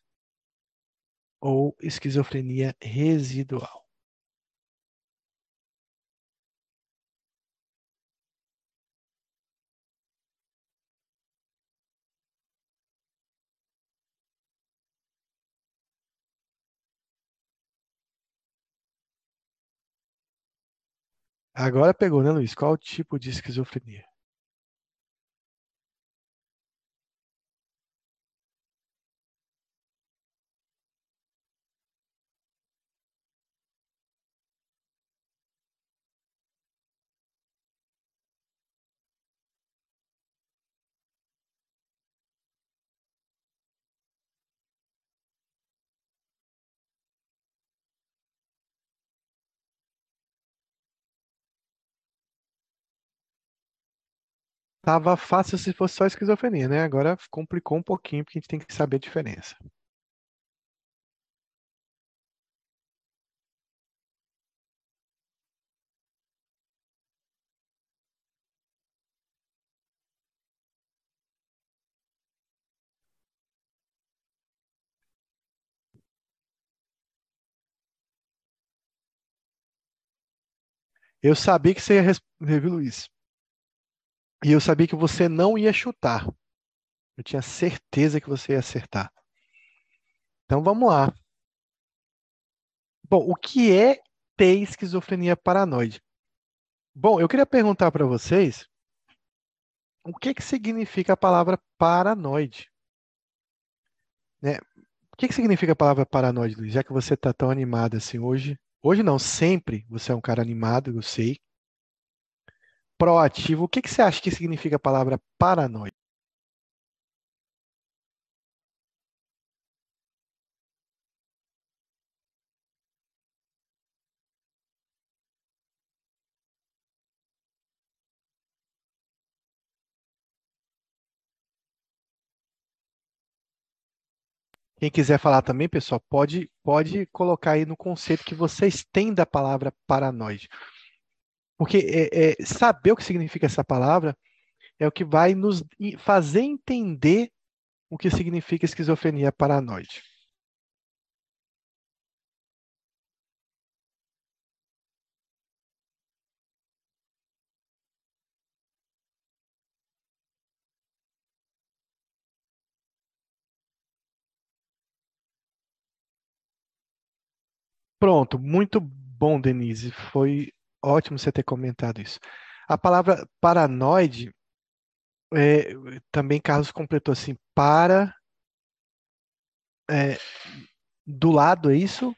ou esquizofrenia residual. Agora pegou, né, Luiz? Qual o tipo de esquizofrenia? Tava fácil se fosse só esquizofrenia, né? Agora complicou um pouquinho, porque a gente tem que saber a diferença. Eu sabia que você ia responder, viu, Luiz? E eu sabia que você não ia chutar. Eu tinha certeza que você ia acertar. Então vamos lá. Bom, o que é ter esquizofrenia paranoide? Bom, eu queria perguntar para vocês o que que significa a palavra paranoide? Né? O que que significa a palavra paranoide, Luiz? Já que você está tão animado assim hoje. Hoje não, sempre você é um cara animado, eu sei. Proativo. O que que você acha que significa a palavra paranoide? Quem quiser falar também, pessoal, pode, pode colocar aí no conceito que vocês têm da palavra paranoide. Porque é, é, saber o que significa essa palavra é o que vai nos fazer entender o que significa esquizofrenia paranoide. Pronto, muito bom, Denise. Foi ótimo você ter comentado isso. A palavra paranoide, é, também Carlos completou assim, para é, do lado, é isso?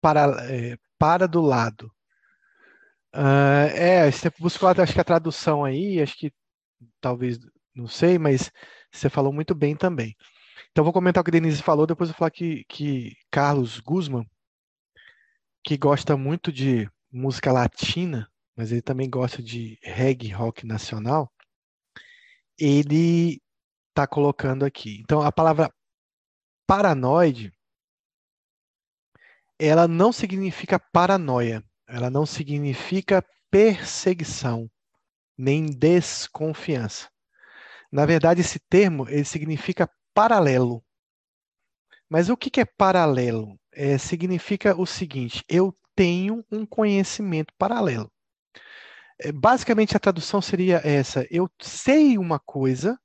Para, é, para do lado. Uh, é, você buscou, acho que a tradução aí, acho que talvez, não sei, mas você falou muito bem também. Então, vou comentar o que a Denise falou, depois eu vou falar que, que Carlos Guzman, que gosta muito de música latina, mas ele também gosta de reggae rock nacional, ele está colocando aqui. Então, a palavra paranoide, ela não significa paranoia, ela não significa perseguição, nem desconfiança. Na verdade, esse termo ele significa paralelo. Mas o que é paralelo? É, significa o seguinte: eu tenho um conhecimento paralelo. É, basicamente, a tradução seria essa: eu sei uma coisa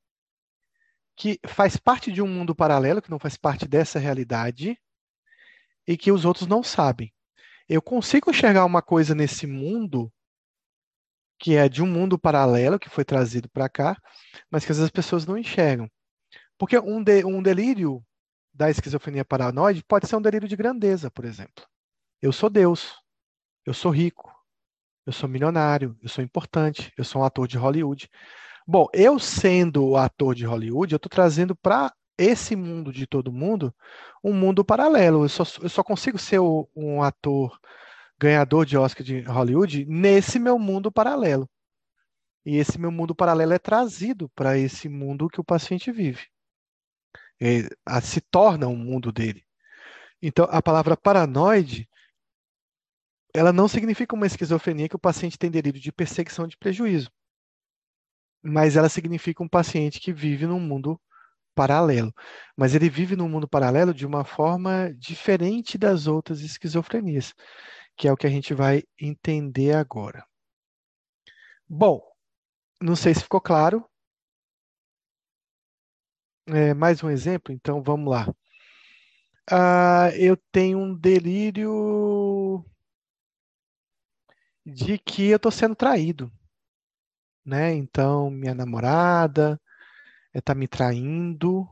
que faz parte de um mundo paralelo, que não faz parte dessa realidade, e que os outros não sabem. Eu consigo enxergar uma coisa nesse mundo que é de um mundo paralelo que foi trazido para cá, mas que às vezes as pessoas não enxergam. Porque um, de, um delírio da esquizofrenia paranoide pode ser um delírio de grandeza, por exemplo. Eu sou Deus. Eu sou rico. eu sou milionário, eu sou importante, eu sou um ator de Hollywood. Bom, eu sendo o ator de Hollywood, eu estou trazendo para esse mundo de todo mundo um mundo paralelo. Eu só, eu só consigo ser o, um ator ganhador de Oscar de Hollywood nesse meu mundo paralelo. E esse meu mundo paralelo é trazido para esse mundo que o paciente vive. É, a, se torna um mundo dele. Então, a palavra paranoide, ela não significa uma esquizofrenia que o paciente tem delírio de perseguição de prejuízo. Mas ela significa um paciente que vive num mundo paralelo. Mas ele vive num mundo paralelo de uma forma diferente das outras esquizofrenias, que é o que a gente vai entender agora. Bom, não sei se ficou claro. É, mais um exemplo, então vamos lá. Ah, eu tenho um delírio de que eu estou sendo traído, né? Então, minha namorada está me traindo.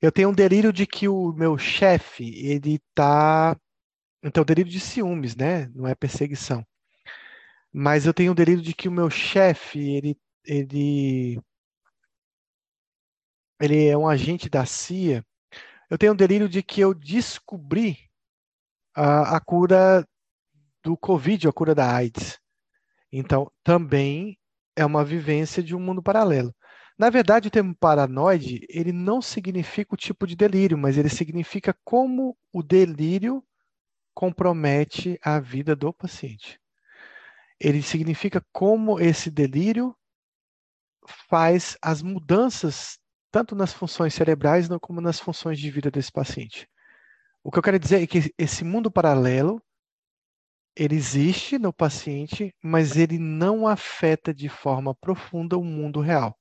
Eu tenho um delírio de que o meu chefe, ele está... Então, delírio de ciúmes, né? Não é perseguição. Mas eu tenho um delírio de que o meu chefe, ele, ele, ele é um agente da CIA. Eu tenho um delírio de que eu descobri a, a cura do Covid, a cura da AIDS. Então, também é uma vivência de um mundo paralelo. Na verdade, o termo paranoide, ele não significa o tipo de delírio, mas ele significa como o delírio compromete a vida do paciente ele significa como esse delírio faz as mudanças tanto nas funções cerebrais como nas funções de vida desse paciente. O que eu quero dizer é que esse mundo paralelo ele existe no paciente, mas ele não afeta de forma profunda o mundo real.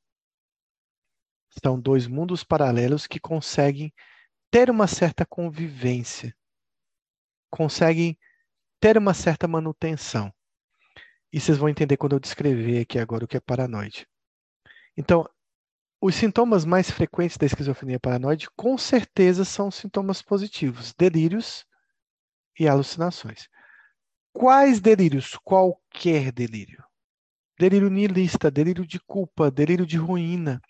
São dois mundos paralelos que conseguem ter uma certa convivência, conseguem ter uma certa manutenção. E vocês vão entender quando eu descrever aqui agora o que é paranoide. Então, os sintomas mais frequentes da esquizofrenia paranoide, com certeza, são sintomas positivos: delírios e alucinações. Quais delírios? Qualquer delírio. Delírio nihilista, delírio de culpa, delírio de ruína,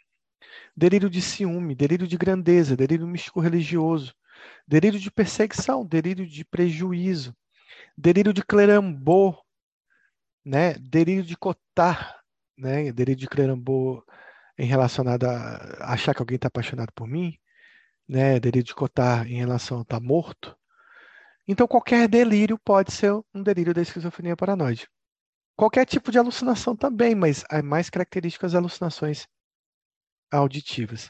delírio de ciúme, delírio de grandeza, delírio místico religioso, delírio de perseguição, delírio de prejuízo, delírio de clerambô, né? Delírio de cotar, né? Delírio de Clerambault em relacionado a achar que alguém está apaixonado por mim, né? Delírio de cotar em relação a estar tá morto. Então, qualquer delírio pode ser um delírio da esquizofrenia paranoide. Qualquer tipo de alucinação também, mas é mais características alucinações auditivas.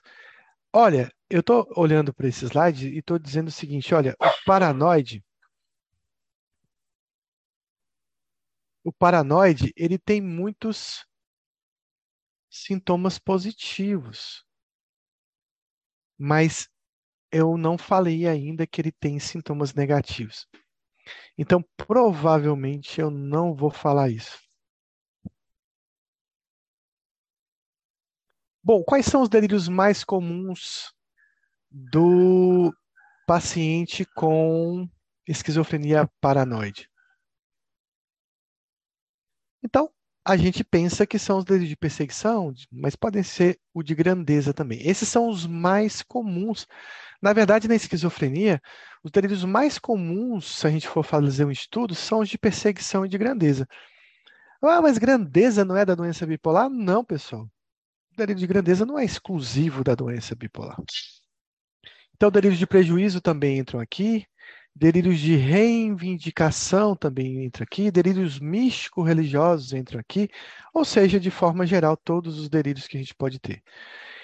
Olha, eu estou olhando para esse slide e estou dizendo o seguinte: olha, o paranoide o paranoide ele tem muitos sintomas positivos, mas eu não falei ainda que ele tem sintomas negativos. Então, provavelmente eu não vou falar isso. Bom, quais são os delírios mais comuns do paciente com esquizofrenia paranoide? Então, a gente pensa que são os delírios de perseguição, mas podem ser o de grandeza também. Esses são os mais comuns. Na verdade, na esquizofrenia, os delírios mais comuns, se a gente for fazer um estudo, são os de perseguição e de grandeza. Ah, mas grandeza não é da doença bipolar? Não, pessoal. O delírio de grandeza não é exclusivo da doença bipolar. Então, delírios de prejuízo também entram aqui. Delírios de reivindicação também entra aqui, delírios místico-religiosos entram aqui, ou seja, de forma geral, todos os delírios que a gente pode ter.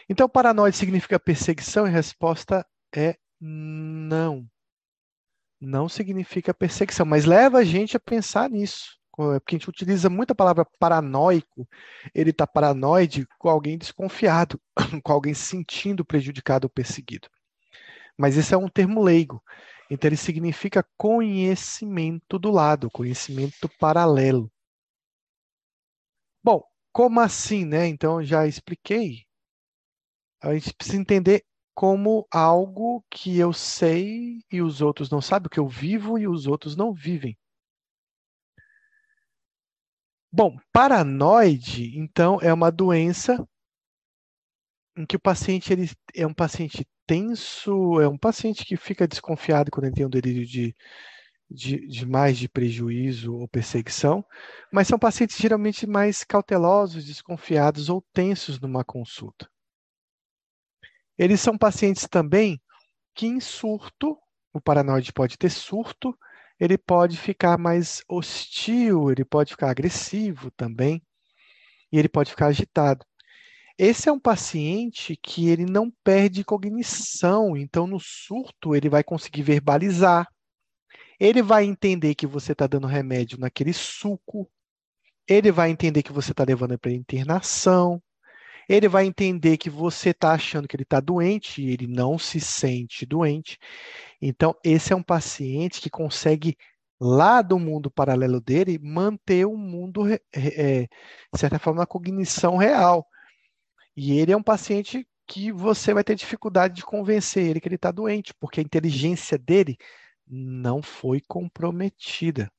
Então, paranoide significa perseguição e a resposta é não. Não significa perseguição, mas leva a gente a pensar nisso. É porque a gente utiliza muito a palavra paranoico, ele está paranoide com alguém desconfiado, com alguém se sentindo prejudicado ou perseguido. Mas esse é um termo leigo. Então, ele significa conhecimento do lado, conhecimento paralelo. Bom, como assim, né? Então, já expliquei. A gente precisa entender como algo que eu sei e os outros não sabem, o que eu vivo e os outros não vivem. Bom, paranoide, então, é uma doença em que o paciente ele é um paciente tenso, é um paciente que fica desconfiado quando ele tem um delírio de, de, de, mais de prejuízo ou perseguição, mas são pacientes geralmente mais cautelosos, desconfiados ou tensos numa consulta. Eles são pacientes também que em surto, o paranoide pode ter surto, ele pode ficar mais hostil, ele pode ficar agressivo também, e ele pode ficar agitado. Esse é um paciente que ele não perde cognição, então no surto ele vai conseguir verbalizar, ele vai entender que você está dando remédio naquele suco, ele vai entender que você está levando para internação, ele vai entender que você está achando que ele está doente e ele não se sente doente. Então, esse é um paciente que consegue, lá do mundo paralelo dele, manter o mundo, é, de certa forma, a cognição real. E ele é um paciente que você vai ter dificuldade de convencer ele que ele está doente, porque a inteligência dele não foi comprometida.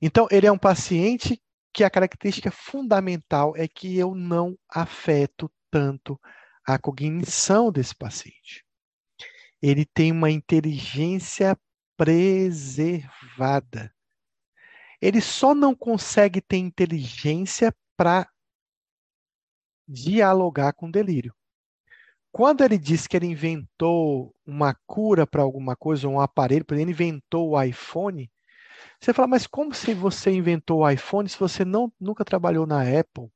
Então, ele é um paciente que a característica fundamental é que eu não afeto tanto a cognição desse paciente. Ele tem uma inteligência preservada. Ele só não consegue ter inteligência para dialogar com o delírio. Quando ele diz que ele inventou uma cura para alguma coisa, um aparelho, ele inventou o iPhone, você fala, mas como se você inventou o iPhone se você não, nunca trabalhou na Apple,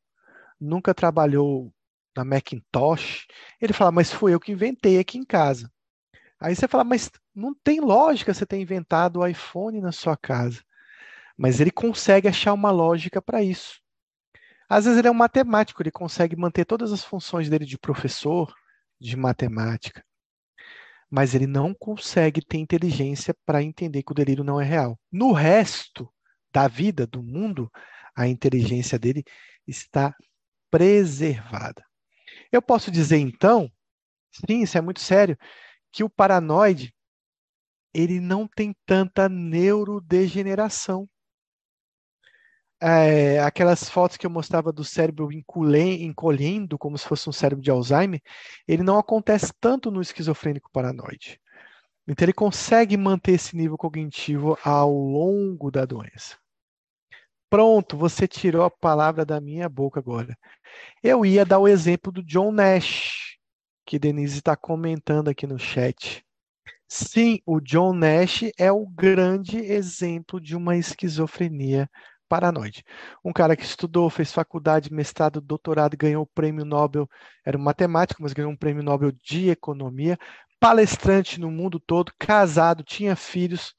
nunca trabalhou na Macintosh? Ele fala, mas fui eu que inventei aqui em casa. Aí você fala, mas não tem lógica você ter inventado o iPhone na sua casa. Mas ele consegue achar uma lógica para isso. Às vezes ele é um matemático, ele consegue manter todas as funções dele de professor, de matemática, mas ele não consegue ter inteligência para entender que o delírio não é real. No resto da vida, do mundo, a inteligência dele está preservada. Eu posso dizer então, sim, isso é muito sério, que o paranoide ele não tem tanta neurodegeneração é, aquelas fotos que eu mostrava do cérebro encolhendo, como se fosse um cérebro de Alzheimer, ele não acontece tanto no esquizofrênico paranoide. Então, ele consegue manter esse nível cognitivo ao longo da doença. Pronto, você tirou a palavra da minha boca agora. Eu ia dar o exemplo do John Nash, que Denise está comentando aqui no chat. Sim, o John Nash é o grande exemplo de uma esquizofrenia paranoide. Um cara que estudou, fez faculdade, mestrado, doutorado, ganhou o prêmio Nobel, era um matemático, mas ganhou um prêmio Nobel de economia, palestrante no mundo todo, casado, tinha filhos,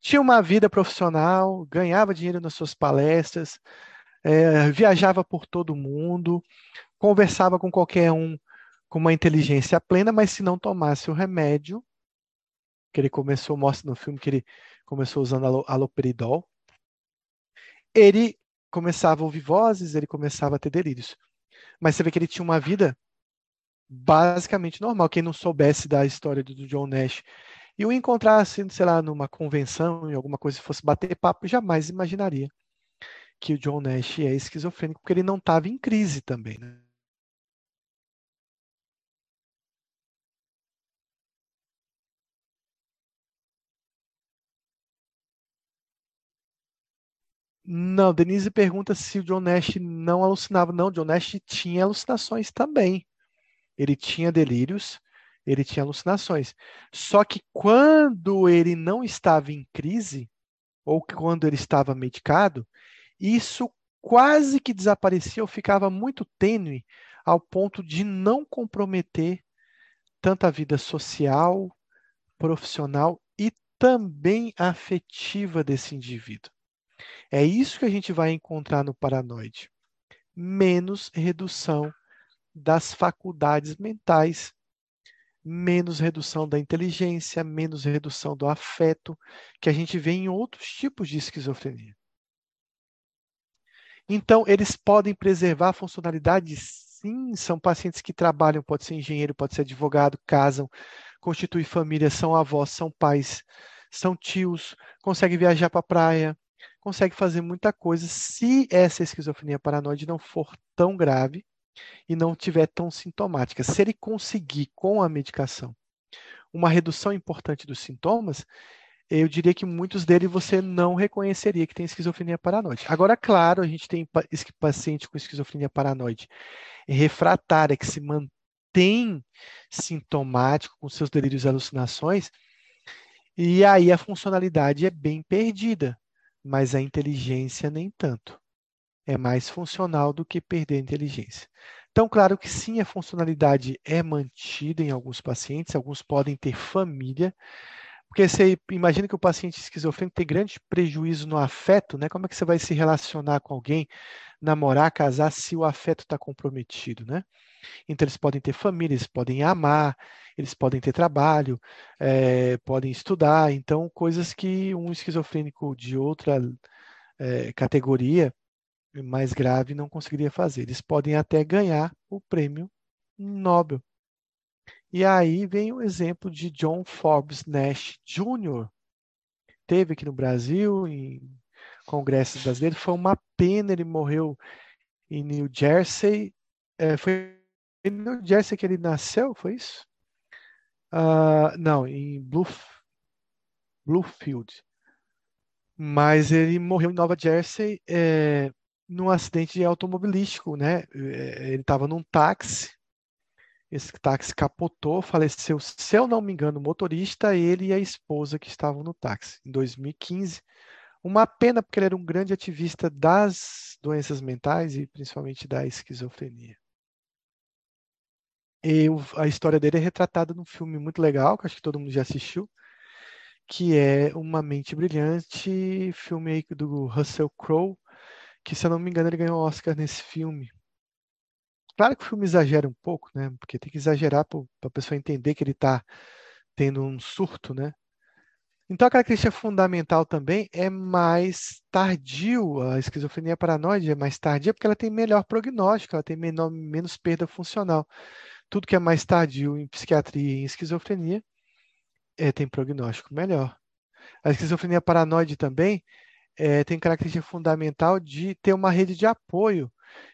tinha uma vida profissional, ganhava dinheiro nas suas palestras, é, viajava por todo o mundo, conversava com qualquer um com uma inteligência plena, mas se não tomasse o remédio, que ele começou, mostra no filme que ele começou usando aloperidol, ele começava a ouvir vozes, ele começava a ter delírios. Mas você vê que ele tinha uma vida basicamente normal. Quem não soubesse da história do John Nash e o encontrasse, sei lá, numa convenção, em alguma coisa, e fosse bater papo, jamais imaginaria que o John Nash é esquizofrênico, porque ele não estava em crise também. Né? Não, Denise pergunta se o John Nash não alucinava. Não, John Nash tinha alucinações também. Ele tinha delírios, ele tinha alucinações. Só que quando ele não estava em crise, ou quando ele estava medicado, isso quase que desaparecia ou ficava muito tênue ao ponto de não comprometer tanto a vida social, profissional e também afetiva desse indivíduo. É isso que a gente vai encontrar no paranoide. Menos redução das faculdades mentais, menos redução da inteligência, menos redução do afeto, que a gente vê em outros tipos de esquizofrenia. Então, eles podem preservar a funcionalidade, sim, são pacientes que trabalham, pode ser engenheiro, pode ser advogado, casam, constituem família, são avós, são pais, são tios, conseguem viajar para a praia, consegue fazer muita coisa se essa esquizofrenia paranoide não for tão grave e não tiver tão sintomática. Se ele conseguir, com a medicação, uma redução importante dos sintomas, eu diria que muitos deles você não reconheceria que tem esquizofrenia paranoide. Agora, claro, a gente tem paciente com esquizofrenia paranoide refratária, que se mantém sintomático com seus delírios e alucinações, e aí a funcionalidade é bem perdida, mas a inteligência nem tanto. É mais funcional do que perder a inteligência. Então, claro que sim, a funcionalidade é mantida em alguns pacientes, alguns podem ter família, porque você imagina que o paciente esquizofrênico tem grande prejuízo no afeto, né? Como é que você vai se relacionar com alguém, namorar, casar, se o afeto está comprometido, né? Então, eles podem ter família, eles podem amar, eles podem ter trabalho, é, podem estudar. Então, coisas que um esquizofrênico de outra é, categoria mais grave não conseguiria fazer. Eles podem até ganhar o prêmio Nobel. E aí vem o exemplo de John Forbes Nash Jr. Teve aqui no Brasil, em congressos brasileiros. Foi uma pena, ele morreu em New Jersey. É, foi em New Jersey que ele nasceu, foi isso? Uh, não, em Bluef, Bluefield. Mas ele morreu em Nova Jersey é, num acidente automobilístico, né? É, ele estava num táxi esse táxi capotou, faleceu, se eu não me engano, o motorista, ele e a esposa que estavam no táxi, em 2015. Uma pena, porque ele era um grande ativista das doenças mentais e principalmente da esquizofrenia. E a história dele é retratada num filme muito legal, que acho que todo mundo já assistiu, que é Uma Mente Brilhante, filme do Russell Crowe, que se eu não me engano ele ganhou Oscar nesse filme. Claro que o filme exagera um pouco, né? Porque tem que exagerar para a pessoa entender que ele está tendo um surto, né? Então a característica fundamental também é mais tardio. A esquizofrenia paranoide é mais tardia porque ela tem melhor prognóstico, ela tem menor, menos perda funcional. Tudo que é mais tardio em psiquiatria e em esquizofrenia é, tem prognóstico melhor. A esquizofrenia paranoide também é, tem característica fundamental de ter uma rede de apoio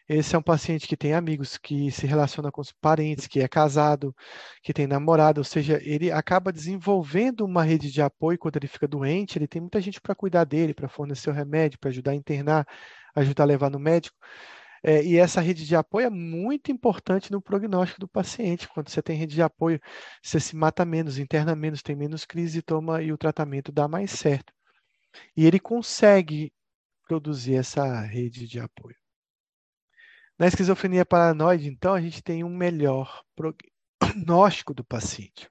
esse é um paciente que tem amigos, que se relaciona com os parentes, que é casado, que tem namorado, ou seja, ele acaba desenvolvendo uma rede de apoio quando ele fica doente, ele tem muita gente para cuidar dele, para fornecer o remédio, para ajudar a internar, ajudar a levar no médico. É, e essa rede de apoio é muito importante no prognóstico do paciente. Quando você tem rede de apoio, você se mata menos, interna menos, tem menos crise toma e o tratamento dá mais certo. E ele consegue produzir essa rede de apoio. Na esquizofrenia paranoide, então, a gente tem um melhor prognóstico do paciente,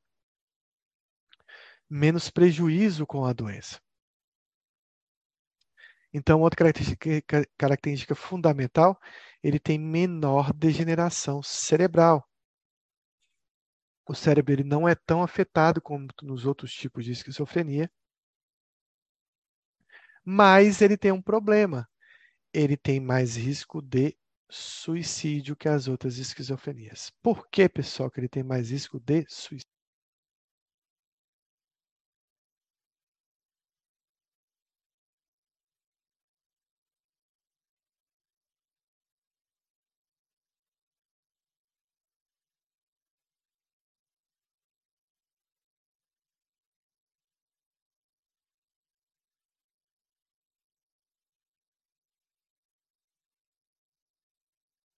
menos prejuízo com a doença. Então, outra característica, característica fundamental, ele tem menor degeneração cerebral. O cérebro ele não é tão afetado como nos outros tipos de esquizofrenia, mas ele tem um problema. Ele tem mais risco de suicídio que as outras esquizofrenias. Por que, pessoal, que ele tem mais risco de suicídio?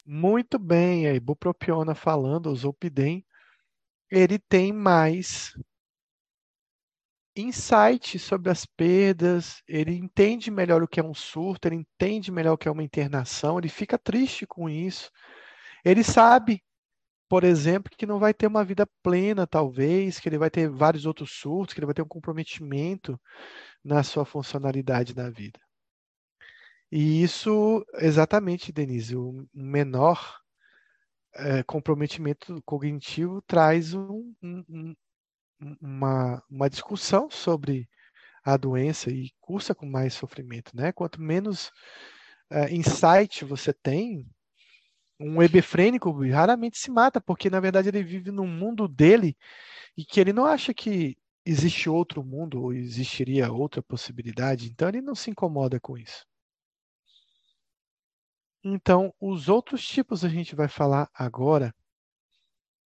Muito bem, a ibupropiona falando, o Zolpidem, ele tem mais insight sobre as perdas, ele entende melhor o que é um surto, ele entende melhor o que é uma internação, ele fica triste com isso. Ele sabe, por exemplo, que não vai ter uma vida plena, talvez, que ele vai ter vários outros surtos, que ele vai ter um comprometimento na sua funcionalidade na vida. E isso, exatamente, Denise, o menor é, comprometimento cognitivo traz um, um, uma, uma discussão sobre a doença e cursa com mais sofrimento, né? Quanto menos é, insight você tem, um hebefrênico raramente se mata, porque na verdade ele vive num mundo dele e que ele não acha que existe outro mundo ou existiria outra possibilidade, então ele não se incomoda com isso. Então, os outros tipos a gente vai falar agora.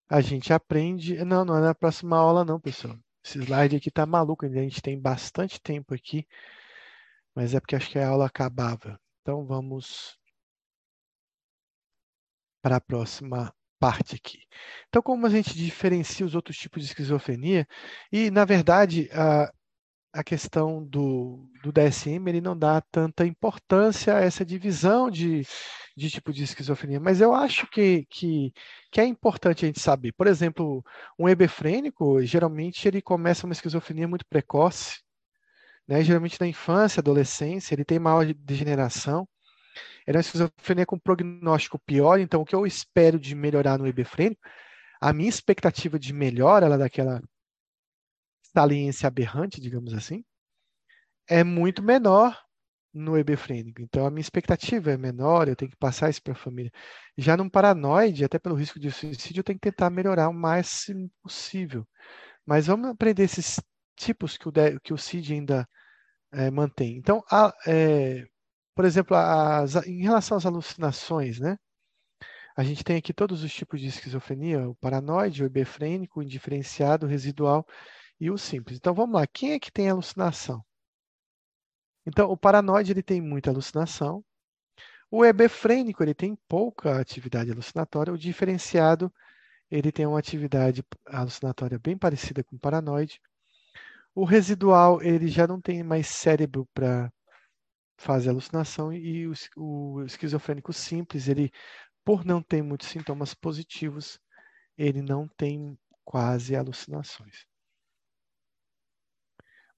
A gente aprende. Não, não é na próxima aula, não, pessoal. Esse slide aqui tá maluco, a gente tem bastante tempo aqui, mas é porque acho que a aula acabava. Então, vamos para a próxima parte aqui. Então, como a gente diferencia os outros tipos de esquizofrenia, e, na verdade, a, a questão do, do DSM ele não dá tanta importância a essa divisão de, de tipo de esquizofrenia, mas eu acho que, que, que é importante a gente saber. Por exemplo, um hebefrênico, geralmente ele começa uma esquizofrenia muito precoce, né? geralmente na infância, adolescência, ele tem maior degeneração, era uma esquizofrenia com prognóstico pior, então o que eu espero de melhorar no hebefrênico, a minha expectativa de melhora ela daquela saliência aberrante, digamos assim, é muito menor no hebefrênico. Então, a minha expectativa é menor, eu tenho que passar isso para a família. Já no paranoide, até pelo risco de suicídio, eu tenho que tentar melhorar o máximo possível. Mas vamos aprender esses tipos que o, que o CID ainda é, mantém. Então, a, é, por exemplo, as, em relação às alucinações, né? A gente tem aqui todos os tipos de esquizofrenia, o paranoide, o hebefrênico, o indiferenciado, o residual e o simples. Então vamos lá, quem é que tem alucinação? Então o paranoide ele tem muita alucinação, o hebefrênico ele tem pouca atividade alucinatória, o diferenciado ele tem uma atividade alucinatória bem parecida com o paranoide. O residual ele já não tem mais cérebro para fazer alucinação e o, o esquizofrênico simples ele por não ter muitos sintomas positivos ele não tem quase alucinações.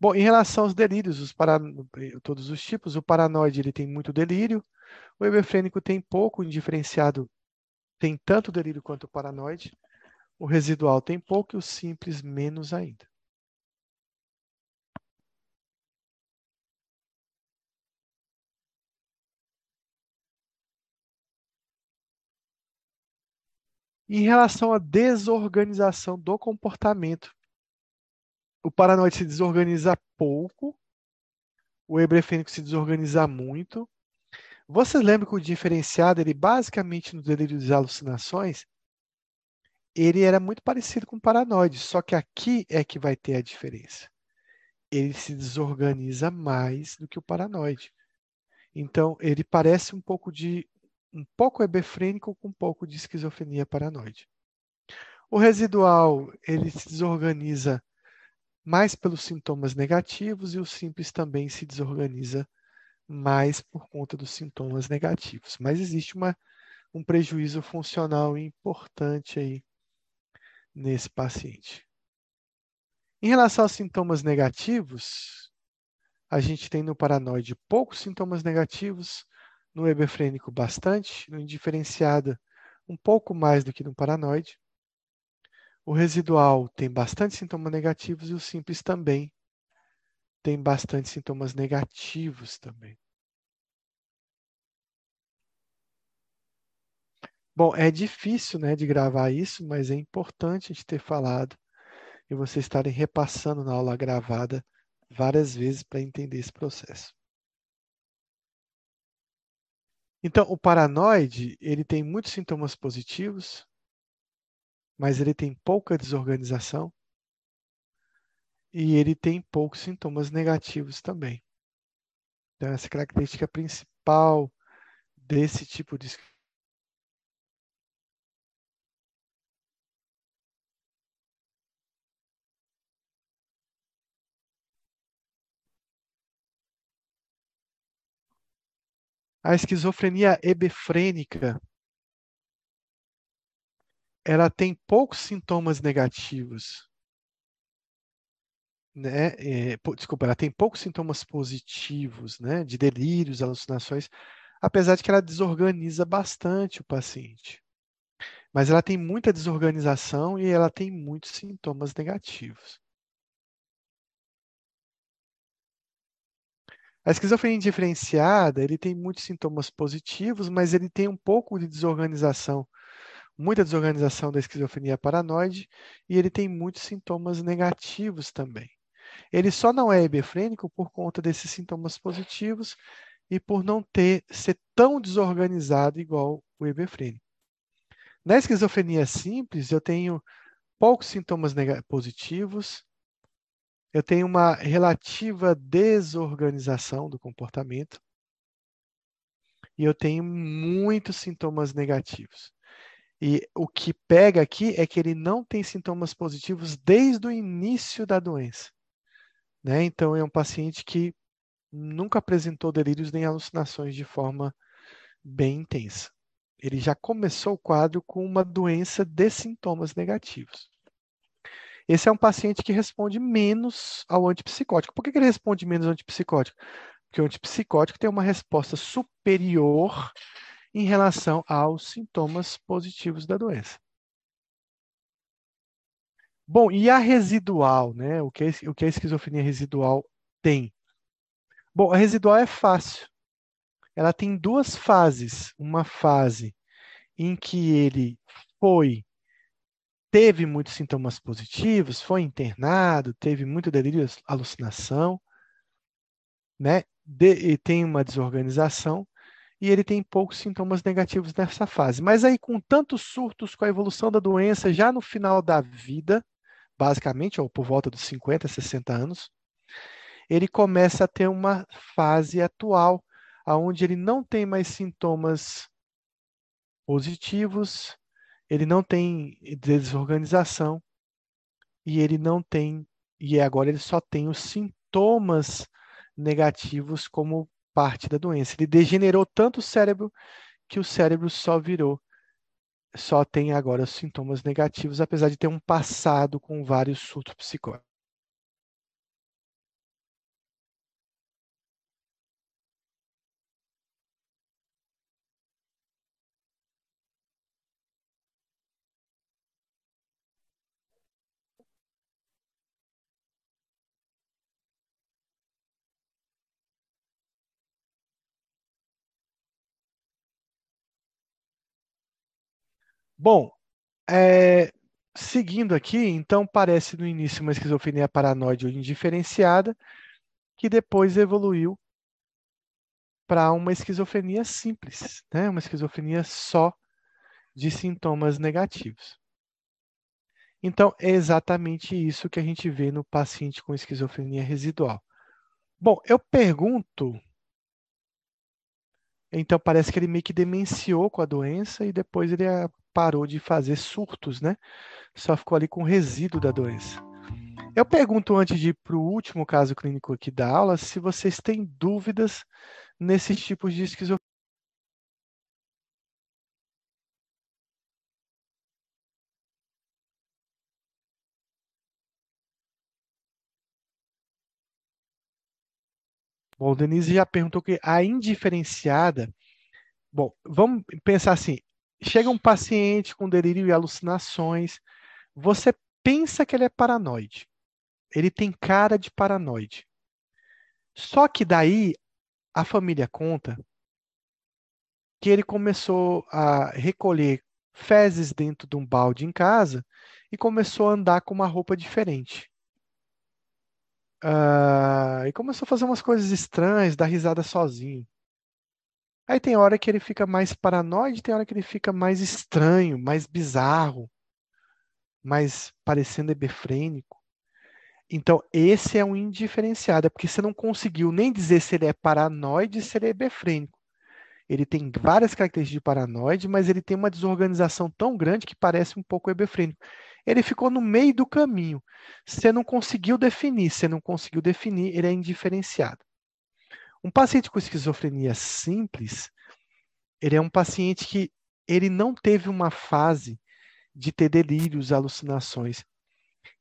Bom, em relação aos delírios, os todos os tipos, o paranoide ele tem muito delírio, o hebefrênico tem pouco, o indiferenciado tem tanto delírio quanto o paranoide, o residual tem pouco e o simples menos ainda. Em relação à desorganização do comportamento, o paranoide se desorganiza pouco, o hebrefênico se desorganiza muito. Vocês lembram que o diferenciado, ele basicamente no delírio das alucinações, ele era muito parecido com o paranoide, só que aqui é que vai ter a diferença. Ele se desorganiza mais do que o paranoide. Então, ele parece um pouco de um pouco hebefrênico com um pouco de esquizofrenia paranoide. O residual, ele se desorganiza mais pelos sintomas negativos e o simples também se desorganiza mais por conta dos sintomas negativos. Mas existe uma, um prejuízo funcional importante aí nesse paciente. Em relação aos sintomas negativos, a gente tem no paranoide poucos sintomas negativos, no hebefrênico bastante, no indiferenciado um pouco mais do que no paranoide. O residual tem bastante sintomas negativos e o simples também tem bastante sintomas negativos também. Bom, é difícil né, de gravar isso, mas é importante a gente ter falado e vocês estarem repassando na aula gravada várias vezes para entender esse processo. Então, o paranoide, ele tem muitos sintomas positivos, mas ele tem pouca desorganização e ele tem poucos sintomas negativos também. Então, essa característica principal desse tipo de A esquizofrenia hebefrênica ela tem poucos sintomas negativos. Né? É, desculpa, ela tem poucos sintomas positivos, né? De delírios, alucinações, apesar de que ela desorganiza bastante o paciente. Mas ela tem muita desorganização e ela tem muitos sintomas negativos. A esquizofrenia diferenciada, ele tem muitos sintomas positivos, mas ele tem um pouco de desorganização muita desorganização da esquizofrenia paranoide e ele tem muitos sintomas negativos também. Ele só não é hebefrênico por conta desses sintomas positivos e por não ter ser tão desorganizado igual o hebefrênico. Na esquizofrenia simples, eu tenho poucos sintomas positivos, eu tenho uma relativa desorganização do comportamento e eu tenho muitos sintomas negativos. E o que pega aqui é que ele não tem sintomas positivos desde o início da doença. Né? Então, é um paciente que nunca apresentou delírios nem alucinações de forma bem intensa. Ele já começou o quadro com uma doença de sintomas negativos. Esse é um paciente que responde menos ao antipsicótico. Por que, ele responde menos ao antipsicótico? Porque o antipsicótico tem uma resposta superior em relação aos sintomas positivos da doença. Bom, e a residual, né? O que, o que a esquizofrenia residual tem? Bom, a residual é fácil. Ela tem duas fases. Uma fase em que ele foi teve muitos sintomas positivos, foi internado, teve muito delírio, alucinação, né? De, tem uma desorganização e ele tem poucos sintomas negativos nessa fase. Mas aí, com tantos surtos, com a evolução da doença já no final da vida, basicamente, ou por volta dos 50, 60 anos, ele começa a ter uma fase atual, onde ele não tem mais sintomas positivos, ele não tem desorganização e ele não tem, e agora ele só tem os sintomas negativos como parte da doença. Ele degenerou tanto o cérebro que o cérebro só virou, só tem agora os sintomas negativos, apesar de ter um passado com vários surtos psicóticos. Bom, é, seguindo aqui, então parece no início uma esquizofrenia paranoide ou indiferenciada, que depois evoluiu para uma esquizofrenia simples, né? uma esquizofrenia só de sintomas negativos. Então, é exatamente isso que a gente vê no paciente com esquizofrenia residual. Bom, eu pergunto então parece que ele meio que demenciou com a doença e depois ele parou de fazer surtos, né? Só ficou ali com resíduo da doença. Eu pergunto antes de ir para o último caso clínico aqui da aula se vocês têm dúvidas nesses tipos de esquizofrenia. Bom, Denise já perguntou que a indiferenciada. Bom, vamos pensar assim: chega um paciente com delírio e alucinações, você pensa que ele é paranoide. Ele tem cara de paranoide. Só que daí a família conta que ele começou a recolher fezes dentro de um balde em casa e começou a andar com uma roupa diferente. Uh, e começou a fazer umas coisas estranhas, dar risada sozinho. Aí tem hora que ele fica mais paranoide, tem hora que ele fica mais estranho, mais bizarro, mais parecendo hebefrênico. Então, esse é um indiferenciado, é porque você não conseguiu nem dizer se ele é paranoide se ele é hebefrênico. Ele tem várias características de paranoide, mas ele tem uma desorganização tão grande que parece um pouco hebefrênico. Ele ficou no meio do caminho. Você não conseguiu definir, você não conseguiu definir, ele é indiferenciado. Um paciente com esquizofrenia simples, ele é um paciente que ele não teve uma fase de ter delírios, alucinações.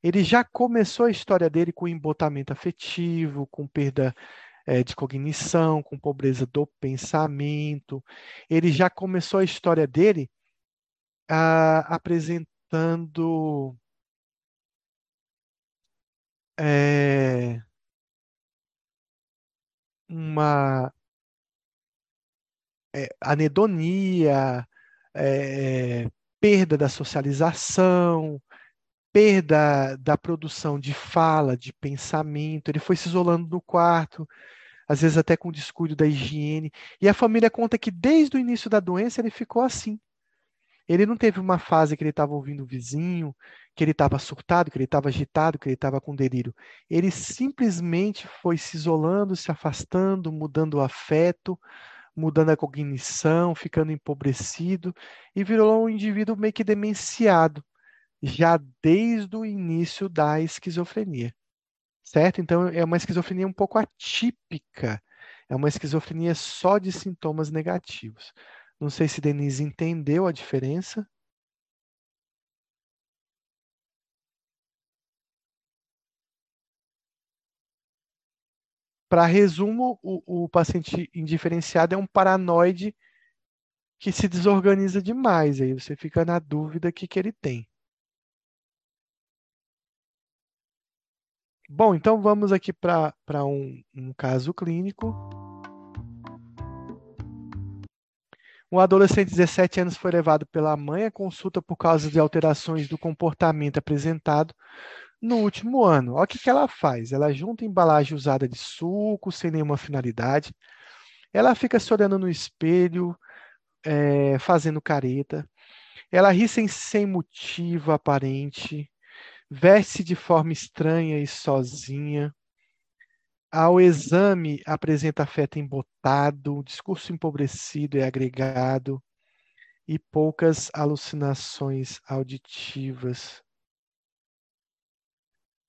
Ele já começou a história dele com embotamento afetivo, com perda é, de cognição, com pobreza do pensamento. Ele já começou a história dele apresentando é, uma é, anedonia, é, perda da socialização, perda da produção de fala, de pensamento. Ele foi se isolando no quarto, às vezes até com descuido da higiene. E a família conta que desde o início da doença ele ficou assim. Ele não teve uma fase que ele estava ouvindo o vizinho, que ele estava surtado, que ele estava agitado, que ele estava com delírio. Ele simplesmente foi se isolando, se afastando, mudando o afeto, mudando a cognição, ficando empobrecido e virou um indivíduo meio que demenciado, já desde o início da esquizofrenia. Certo? Então é uma esquizofrenia um pouco atípica. É uma esquizofrenia só de sintomas negativos. Não sei se Denise entendeu a diferença. Para resumo, o, o paciente indiferenciado é um paranoide que se desorganiza demais. Aí você fica na dúvida que, que ele tem. Bom, então vamos aqui para um, um caso clínico. Um adolescente de 17 anos foi levado pela mãe à consulta por causa de alterações do comportamento apresentado no último ano. Olha o que, que ela faz. Ela junta embalagem usada de suco, sem nenhuma finalidade. Ela fica se olhando no espelho, é, fazendo careta. Ela ri sem, sem motivo aparente. Veste de forma estranha e sozinha. Ao exame, apresenta afeto embotado, discurso empobrecido e agregado, e poucas alucinações auditivas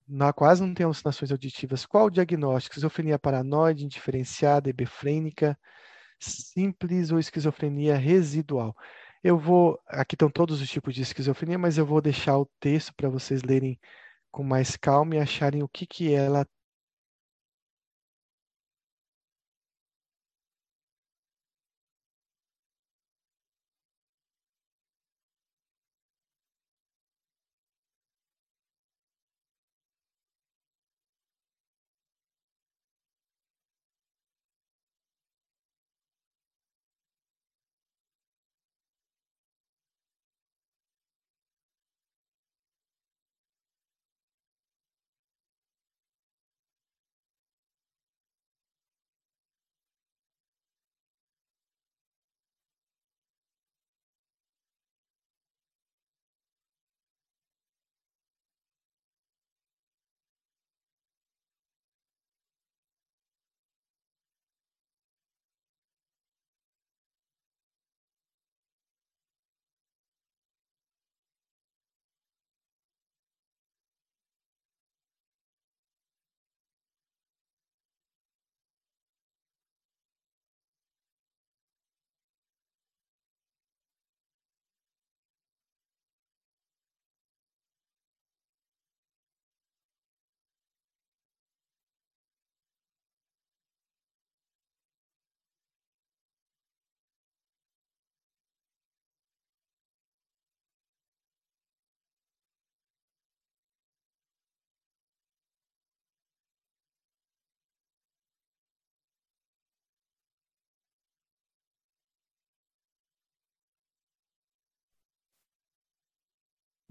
na, quase não tem alucinações auditivas. Qual o diagnóstico? Esquizofrenia paranoide, indiferenciada, hebefrênica, simples ou esquizofrenia residual? Eu vou. Aqui estão todos os tipos de esquizofrenia, mas eu vou deixar o texto para vocês lerem com mais calma e acharem o que, que ela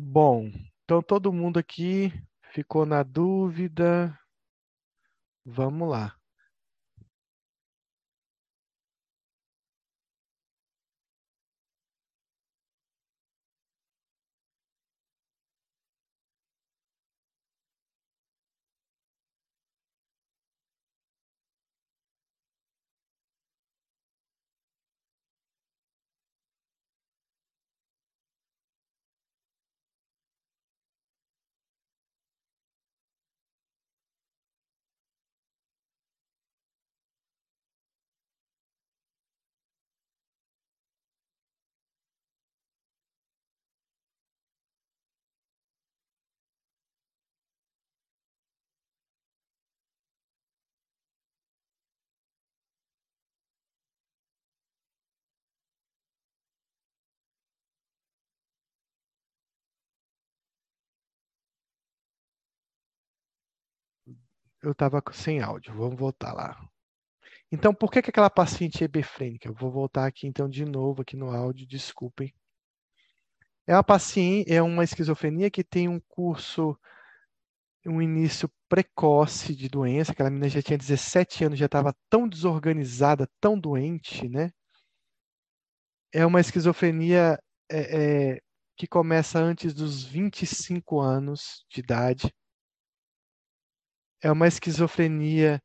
Bom, então todo mundo aqui ficou na dúvida. Vamos lá. Eu estava sem áudio, vamos voltar lá. Então, por que, que aquela paciente é hebefrênica? Eu vou voltar aqui então de novo aqui no áudio, desculpem. É uma paciente, é uma esquizofrenia que tem um curso, um início precoce de doença. Aquela menina já tinha 17 anos, já estava tão desorganizada, tão doente, né? É uma esquizofrenia é, é, que começa antes dos 25 anos de idade. É uma esquizofrenia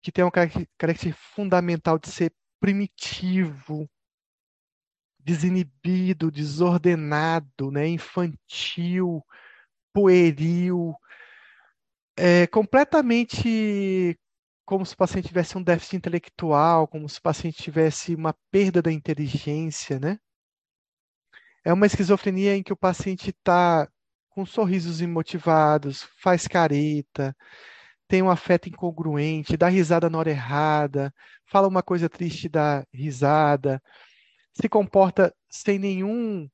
que tem uma característica fundamental de ser primitivo, desinibido, desordenado, né, infantil, pueril, é completamente como se o paciente tivesse um déficit intelectual, como se o paciente tivesse uma perda da inteligência, né? É uma esquizofrenia em que o paciente está com sorrisos imotivados, faz careta, tem um afeto incongruente, dá risada na hora errada, fala uma coisa triste e dá risada, se comporta sem nenhum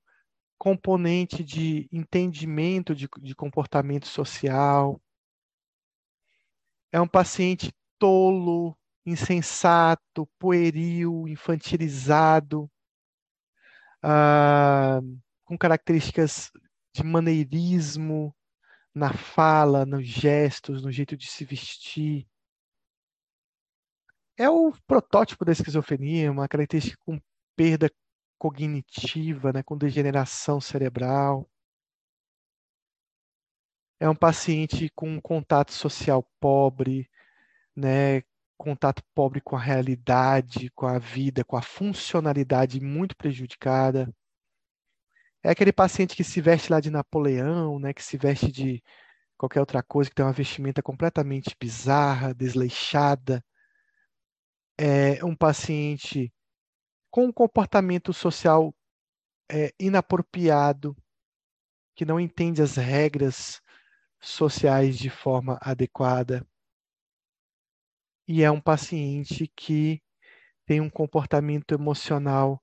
componente de entendimento de, de comportamento social. É um paciente tolo, insensato, pueril, infantilizado, ah, com características de maneirismo na fala, nos gestos, no jeito de se vestir. É o protótipo da esquizofrenia, uma característica com perda cognitiva, né, com degeneração cerebral. É um paciente com um contato social pobre, né, contato pobre com a realidade, com a vida, com a funcionalidade muito prejudicada. É aquele paciente que se veste lá de Napoleão, né, que se veste de qualquer outra coisa, que tem uma vestimenta completamente bizarra, desleixada. É um paciente com um comportamento social é, inapropriado, que não entende as regras sociais de forma adequada. E é um paciente que tem um comportamento emocional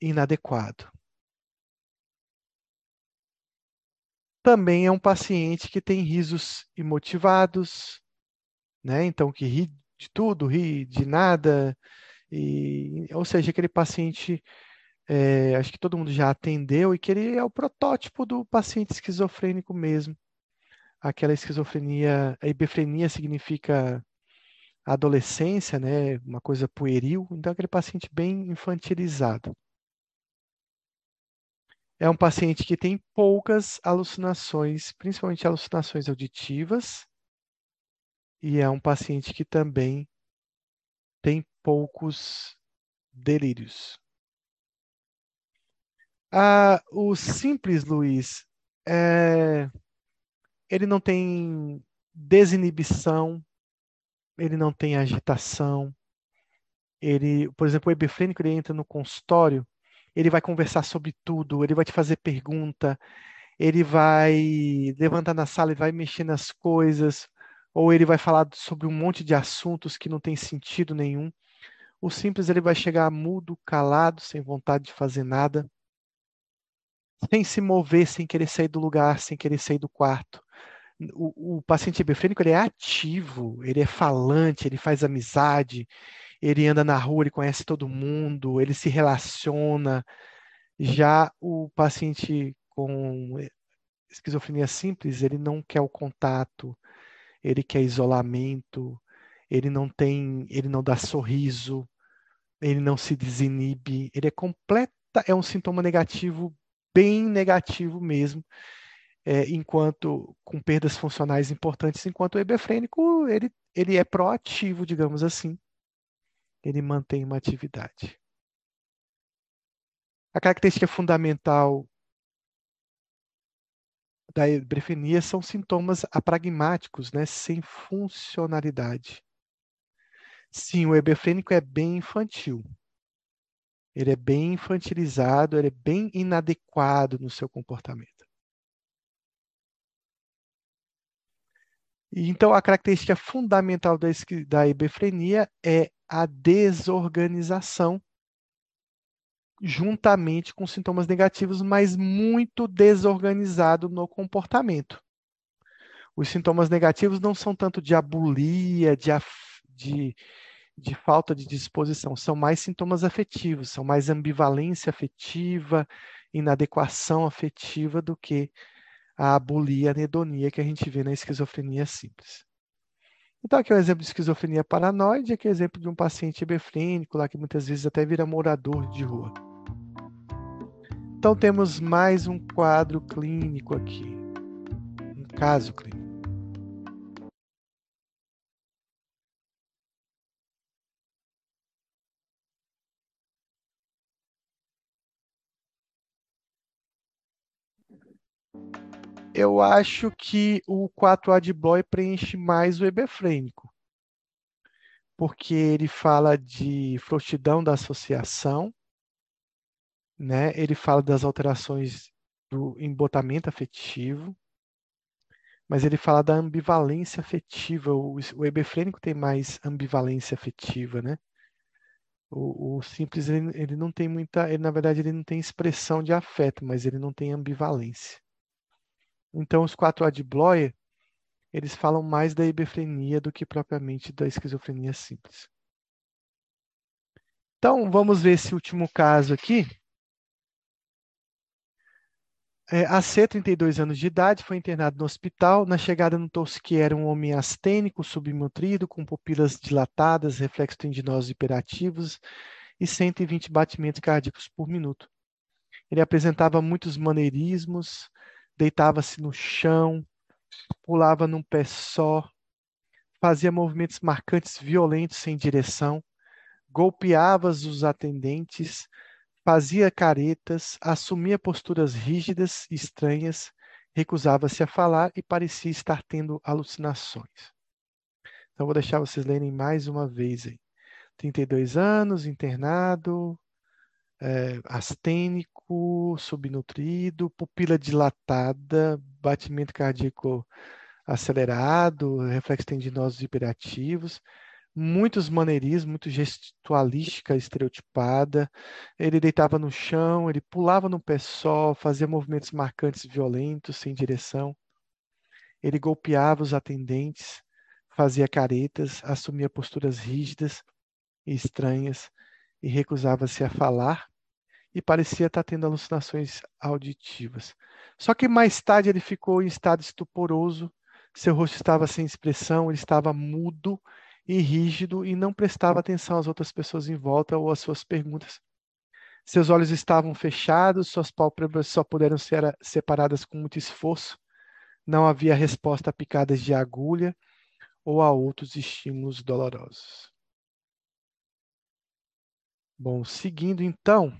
inadequado. Também é um paciente que tem risos imotivados, né? Então que ri de tudo, ri de nada, e, ou seja, aquele paciente, é, acho que todo mundo já atendeu, e que ele é o protótipo do paciente esquizofrênico mesmo. Aquela esquizofrenia, a hebefrenia significa adolescência, né, uma coisa pueril, então aquele paciente bem infantilizado. É um paciente que tem poucas alucinações, principalmente alucinações auditivas, e é um paciente que também tem poucos delírios. Ah, o simples, Luiz, é... ele não tem desinibição, ele não tem agitação. Ele, por exemplo, o hebefrênico, ele entra no consultório, ele vai conversar sobre tudo, ele vai te fazer pergunta, ele vai levantar na sala e vai mexer nas coisas, ou ele vai falar sobre um monte de assuntos que não tem sentido nenhum. O simples ele vai chegar mudo, calado, sem vontade de fazer nada, sem se mover, sem querer sair do lugar, sem querer sair do quarto. O, o paciente hebefrênico ele é ativo, ele é falante, ele faz amizade, ele anda na rua, ele conhece todo mundo, ele se relaciona. Já o paciente com esquizofrenia simples, ele não quer o contato, ele quer isolamento, ele não tem, ele não dá sorriso, ele não se desinibe, ele é completa, é um sintoma negativo, bem negativo mesmo, é, enquanto com perdas funcionais importantes, enquanto o hebefrênico ele, ele é proativo, digamos assim, ele mantém uma atividade. A característica fundamental da hebefrenia são sintomas apragmáticos, né, sem funcionalidade. Sim, o hebefrênico é bem infantil. Ele é bem infantilizado, ele é bem inadequado no seu comportamento. Então, a característica fundamental da, da hebefrenia é a desorganização, juntamente com sintomas negativos, mas muito desorganizado no comportamento. Os sintomas negativos não são tanto de abulia, de, de, de falta de disposição, são mais sintomas afetivos, são mais ambivalência afetiva, inadequação afetiva do que a abulia, a anedonia que a gente vê na esquizofrenia simples. Então, aqui é um exemplo de esquizofrenia paranoide, aqui é um exemplo de um paciente hebefrênico, lá que muitas vezes até vira morador de rua. Então, temos mais um quadro clínico aqui, um caso clínico. Eu acho que o 4A de Bloy preenche mais o hebefrênico, porque ele fala de frouxidão da associação, né? ele fala das alterações do embotamento afetivo, mas ele fala da ambivalência afetiva. O, o hebefrênico tem mais ambivalência afetiva, né? O, o simples ele, ele, não tem muita, ele, na verdade ele não tem expressão de afeto, mas ele não tem ambivalência. Então, os quatro A de Bloyer, eles falam mais da hebefrenia do que propriamente da esquizofrenia simples. Então, vamos ver esse último caso aqui. É, a C, 32 anos de idade, foi internado no hospital. Na chegada notou-se que era um homem astênico, subnutrido, com pupilas dilatadas, reflexos tendinosos hiperativos e 120 batimentos cardíacos por minuto. Ele apresentava muitos maneirismos, deitava-se no chão, pulava num pé só, fazia movimentos marcantes violentos sem direção, golpeava os atendentes, fazia caretas, assumia posturas rígidas e estranhas, recusava-se a falar e parecia estar tendo alucinações. Então vou deixar vocês lerem mais uma vez aí. 32 anos, internado, é, astênico, subnutrido, pupila dilatada, batimento cardíaco acelerado, reflexos tendinosos hiperativos, muitos maneirismos, muito gestualística estereotipada. Ele deitava no chão, ele pulava no pé só, fazia movimentos marcantes violentos, sem direção. Ele golpeava os atendentes, fazia caretas, assumia posturas rígidas e estranhas e recusava-se a falar e parecia estar tendo alucinações auditivas. Só que mais tarde ele ficou em estado estuporoso, seu rosto estava sem expressão, ele estava mudo e rígido e não prestava atenção às outras pessoas em volta ou às suas perguntas. Seus olhos estavam fechados, suas pálpebras só puderam ser separadas com muito esforço. Não havia resposta a picadas de agulha ou a outros estímulos dolorosos. Bom, seguindo então,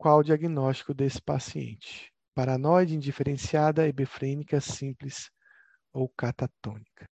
qual o diagnóstico desse paciente? Paranoide indiferenciada, hebefrênica simples ou catatônica.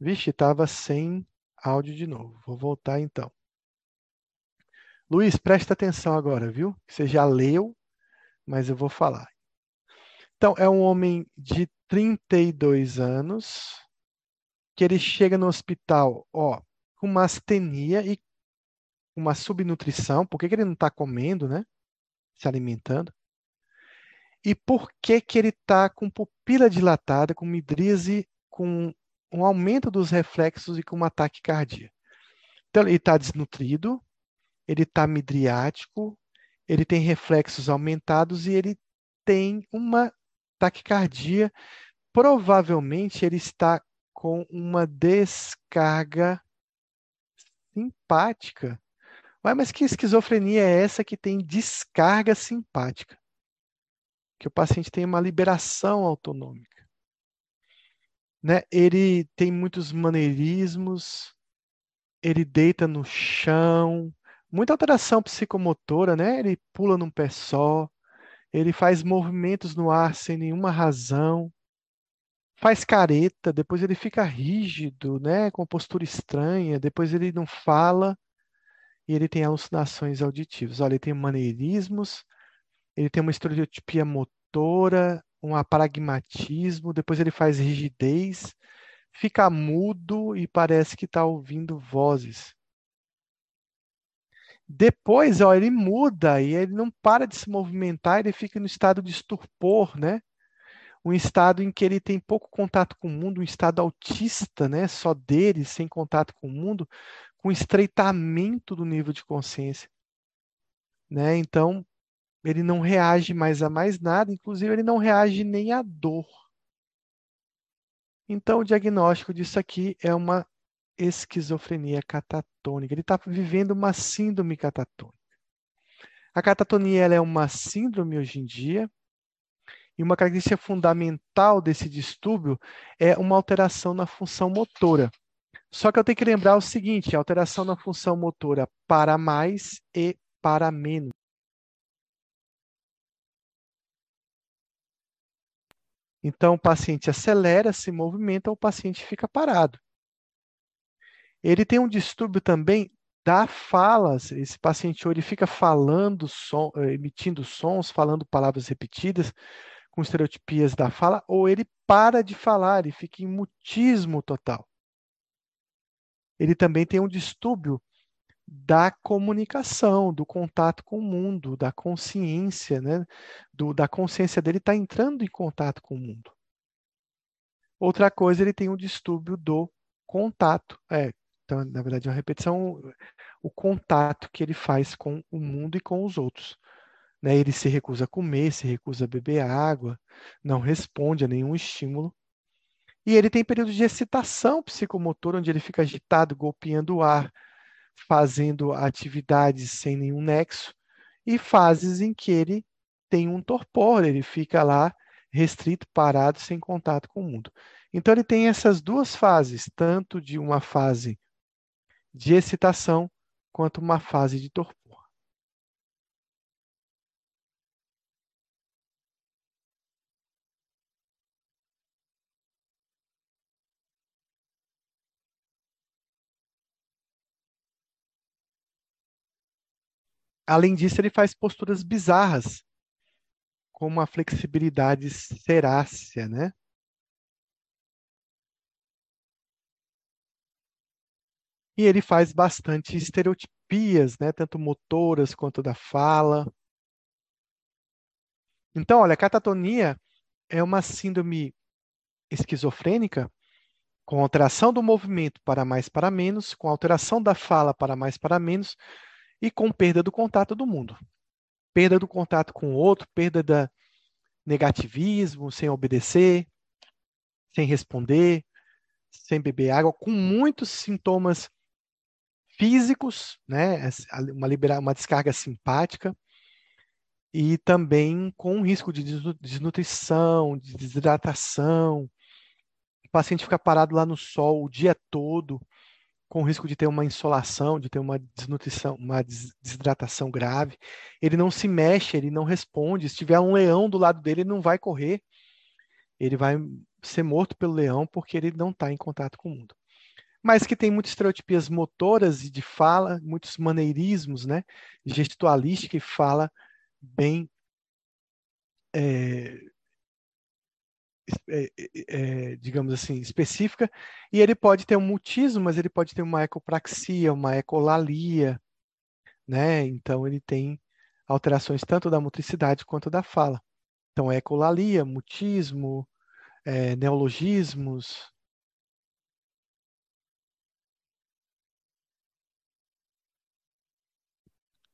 Vixe, estava sem áudio de novo. Vou voltar então. Luiz, presta atenção agora, viu? Você já leu, mas eu vou falar. Então, é um homem de 32 anos que ele chega no hospital, ó, com uma astenia e uma subnutrição. Por que, que ele não está comendo, né? Se alimentando. E por que, que ele está com pupila dilatada, com midríase, com um aumento dos reflexos e com um ataque cardíaco? Então, ele está desnutrido, ele está midriático, ele tem reflexos aumentados e ele tem uma taquicardia. Provavelmente ele está com uma descarga simpática. Ué, mas que esquizofrenia é essa que tem descarga simpática? Que o paciente tem uma liberação autonômica. Né? Ele tem muitos maneirismos, ele deita no chão, muita alteração psicomotora, né? Ele pula num pé só, ele faz movimentos no ar sem nenhuma razão, faz careta, depois ele fica rígido, né? Com postura estranha, depois ele não fala e ele tem alucinações auditivas. Olha, ele tem maneirismos, ele tem uma estereotipia motora, um apragmatismo, depois ele faz rigidez, fica mudo e parece que está ouvindo vozes. Depois, ó, ele muda e ele não para de se movimentar, ele fica no estado de estupor, né? Um estado em que ele tem pouco contato com o mundo, um estado autista, né? Só dele, sem contato com o mundo, com estreitamento do nível de consciência, né? Então, ele não reage mais a mais nada, inclusive ele não reage nem à dor. Então, o diagnóstico disso aqui é uma esquizofrenia catatônica. Ele está vivendo uma síndrome catatônica. A catatonia é uma síndrome hoje em dia, e uma característica fundamental desse distúrbio é uma alteração na função motora. Só que eu tenho que lembrar o seguinte: alteração na função motora para mais e para menos. Então, o paciente acelera, se movimenta, o paciente fica parado. Ele tem um distúrbio também da fala. Esse paciente ele fica falando, som, eh, emitindo sons, falando palavras repetidas, com estereotipias da fala, ou ele para de falar e fica em mutismo total. Ele também tem um distúrbio da comunicação, do contato com o mundo, da consciência, né? Do, da consciência dele está entrando em contato com o mundo. Outra coisa, ele tem um distúrbio do contato, é, então, na verdade, é uma repetição, o contato que ele faz com o mundo e com os outros. Né? Ele se recusa a comer, se recusa a beber água, não responde a nenhum estímulo. E ele tem períodos de excitação psicomotora, onde ele fica agitado, golpeando o ar, fazendo atividades sem nenhum nexo, e fases em que ele tem um torpor, ele fica lá restrito, parado, sem contato com o mundo. Então ele tem essas duas fases, tanto de uma fase de excitação quanto uma fase de torpor. Além disso, ele faz posturas bizarras, como a flexibilidade cerácea, né? E ele faz bastante estereotipias, né, tanto motoras quanto da fala. Então, olha, a catatonia é uma síndrome esquizofrênica com alteração do movimento para mais para menos, com alteração da fala para mais para menos e com perda do contato do mundo. Perda do contato com o outro, perda da negativismo, sem obedecer, sem responder, sem beber água, com muitos sintomas físicos, né, uma, libera uma descarga simpática, e também com risco de desnutrição, de desidratação. O paciente fica parado lá no sol o dia todo, com risco de ter uma insolação, de ter uma desnutrição, uma desidratação grave. Ele não se mexe, ele não responde. Se tiver um leão do lado dele, ele não vai correr. Ele vai ser morto pelo leão porque ele não está em contato com o mundo. mas que tem muitas estereotipias motoras e de fala, muitos maneirismos, né, gestualística e fala bem é, é, é, digamos assim, específica, e ele pode ter um mutismo, mas ele pode ter uma ecopraxia, uma ecolalia, né? Então ele tem alterações tanto da motricidade quanto da fala. Então, ecolalia, mutismo, é, neologismos.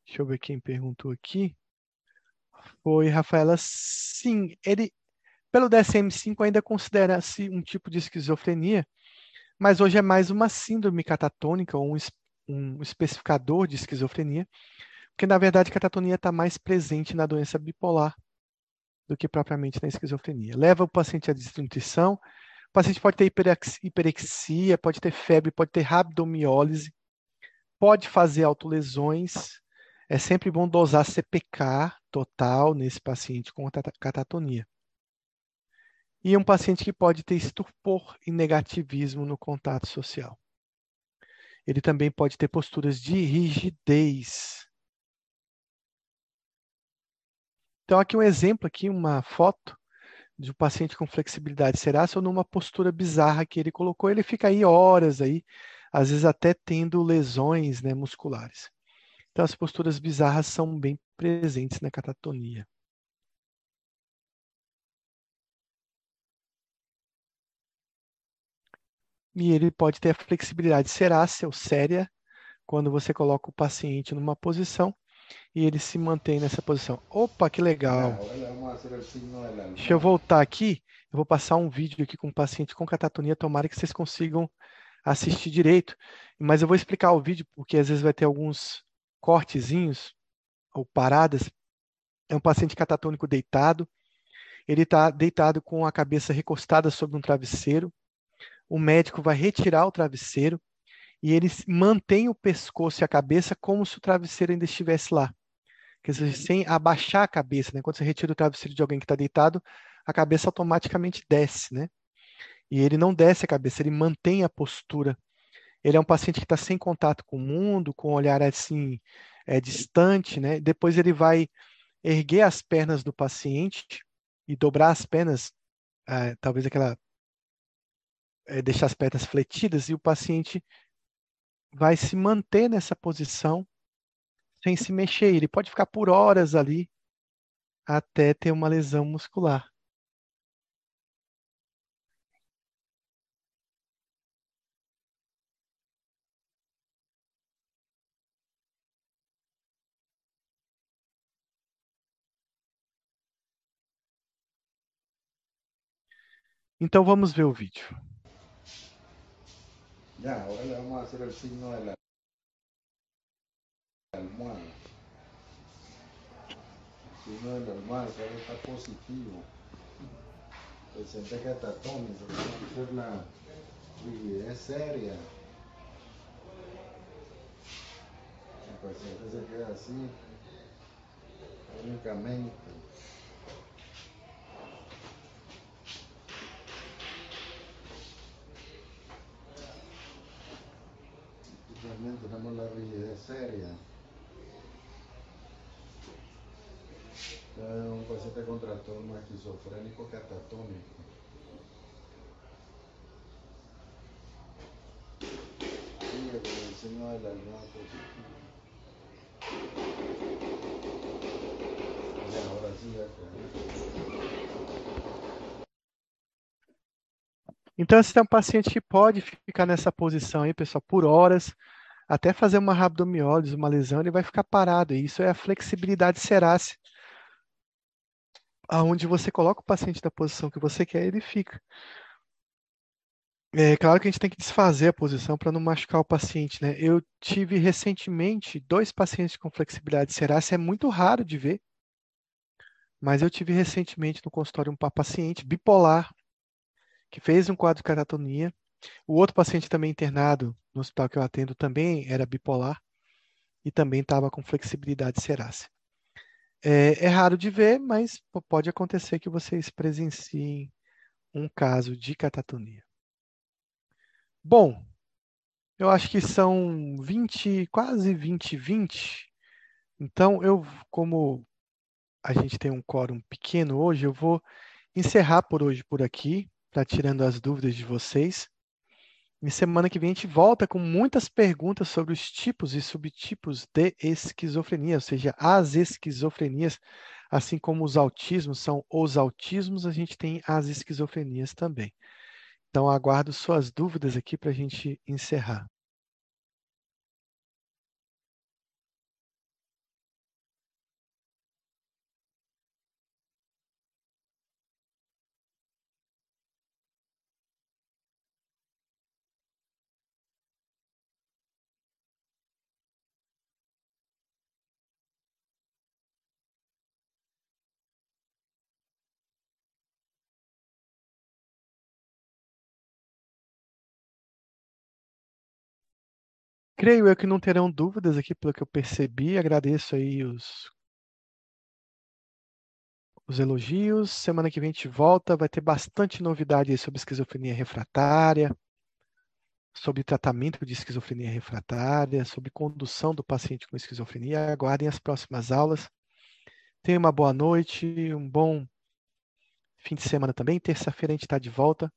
Deixa eu ver quem perguntou aqui. Foi Rafaela. Sim, ele, pelo DSM-5, ainda considera-se um tipo de esquizofrenia, mas hoje é mais uma síndrome catatônica, ou um, um especificador de esquizofrenia, porque na verdade a catatonia está mais presente na doença bipolar do que propriamente na esquizofrenia. Leva o paciente à desnutrição, o paciente pode ter hiperexia, pode ter febre, pode ter rabdomiólise, pode fazer autolesões. É sempre bom dosar CPK total nesse paciente com catatonia. E um paciente que pode ter estupor e negativismo no contato social. Ele também pode ter posturas de rigidez. Então, aqui um exemplo, aqui uma foto de um paciente com flexibilidade serácea numa postura bizarra que ele colocou. Ele fica aí horas aí, às vezes até tendo lesões né, musculares. Então, as posturas bizarras são bem presentes na catatonia. E ele pode ter a flexibilidade serácea ou séria quando você coloca o paciente numa posição e ele se mantém nessa posição. Opa, que legal! Deixa eu voltar aqui. Eu vou passar um vídeo aqui com um paciente com catatonia. Tomara que vocês consigam assistir direito. Mas eu vou explicar o vídeo porque às vezes vai ter alguns cortezinhos ou paradas. É um paciente catatônico deitado. Ele está deitado com a cabeça recostada sobre um travesseiro o médico vai retirar o travesseiro e ele mantém o pescoço e a cabeça como se o travesseiro ainda estivesse lá. Quer dizer, sem abaixar a cabeça, né? Quando você retira o travesseiro de alguém que está deitado, a cabeça automaticamente desce, né? E ele não desce a cabeça, ele mantém a postura. Ele é um paciente que está sem contato com o mundo, com um olhar assim é, distante, né? Depois ele vai erguer as pernas do paciente e dobrar as pernas, é, talvez aquela é, deixar as pernas fletidas e o paciente vai se manter nessa posição sem se mexer. Ele pode ficar por horas ali até ter uma lesão muscular. Então vamos ver o vídeo. Ya, ahora le vamos a hacer el signo de la almohada. El signo de la almohada, ahora está positivo. Presente catatónico, vamos a hacer la rigidez seria. El paciente se queda así, únicamente. También tenemos la rigidez seria. Es un paciente con trastorno esquizofrénico catatónico. Sigue con el signo de la almohada positivo. Y ahora sí acá. Então, esse é um paciente que pode ficar nessa posição aí, pessoal, por horas, até fazer uma rabdomiólise, uma lesão, ele vai ficar parado. E isso é a flexibilidade serácea, aonde você coloca o paciente da posição que você quer, ele fica. É claro que a gente tem que desfazer a posição para não machucar o paciente, né? Eu tive recentemente dois pacientes com flexibilidade serácea, é muito raro de ver, mas eu tive recentemente no consultório um paciente bipolar, que fez um quadro de catatonia. O outro paciente também internado no hospital que eu atendo também era bipolar e também estava com flexibilidade serácea. É, é, raro de ver, mas pode acontecer que vocês presenciem um caso de catatonia. Bom, Eu acho que são 20, quase 20, 20. Então, eu, como a gente tem um quórum pequeno hoje, eu vou encerrar por hoje por aqui, para tirando as dúvidas de vocês. E semana que vem a gente volta com muitas perguntas sobre os tipos e subtipos de esquizofrenia, ou seja, as esquizofrenias, assim como os autismos são os autismos, a gente tem as esquizofrenias também. Então, aguardo suas dúvidas aqui para a gente encerrar. Creio eu que não terão dúvidas aqui, pelo que eu percebi. Agradeço aí os, os elogios. Semana que vem a gente volta. Vai ter bastante novidade sobre esquizofrenia refratária, sobre tratamento de esquizofrenia refratária, sobre condução do paciente com esquizofrenia. Aguardem as próximas aulas. Tenham uma boa noite, um bom fim de semana também. Terça-feira a gente está de volta.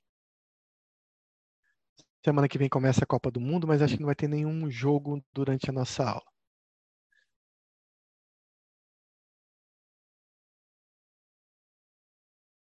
Semana que vem começa a Copa do Mundo, mas acho que não vai ter nenhum jogo durante a nossa aula.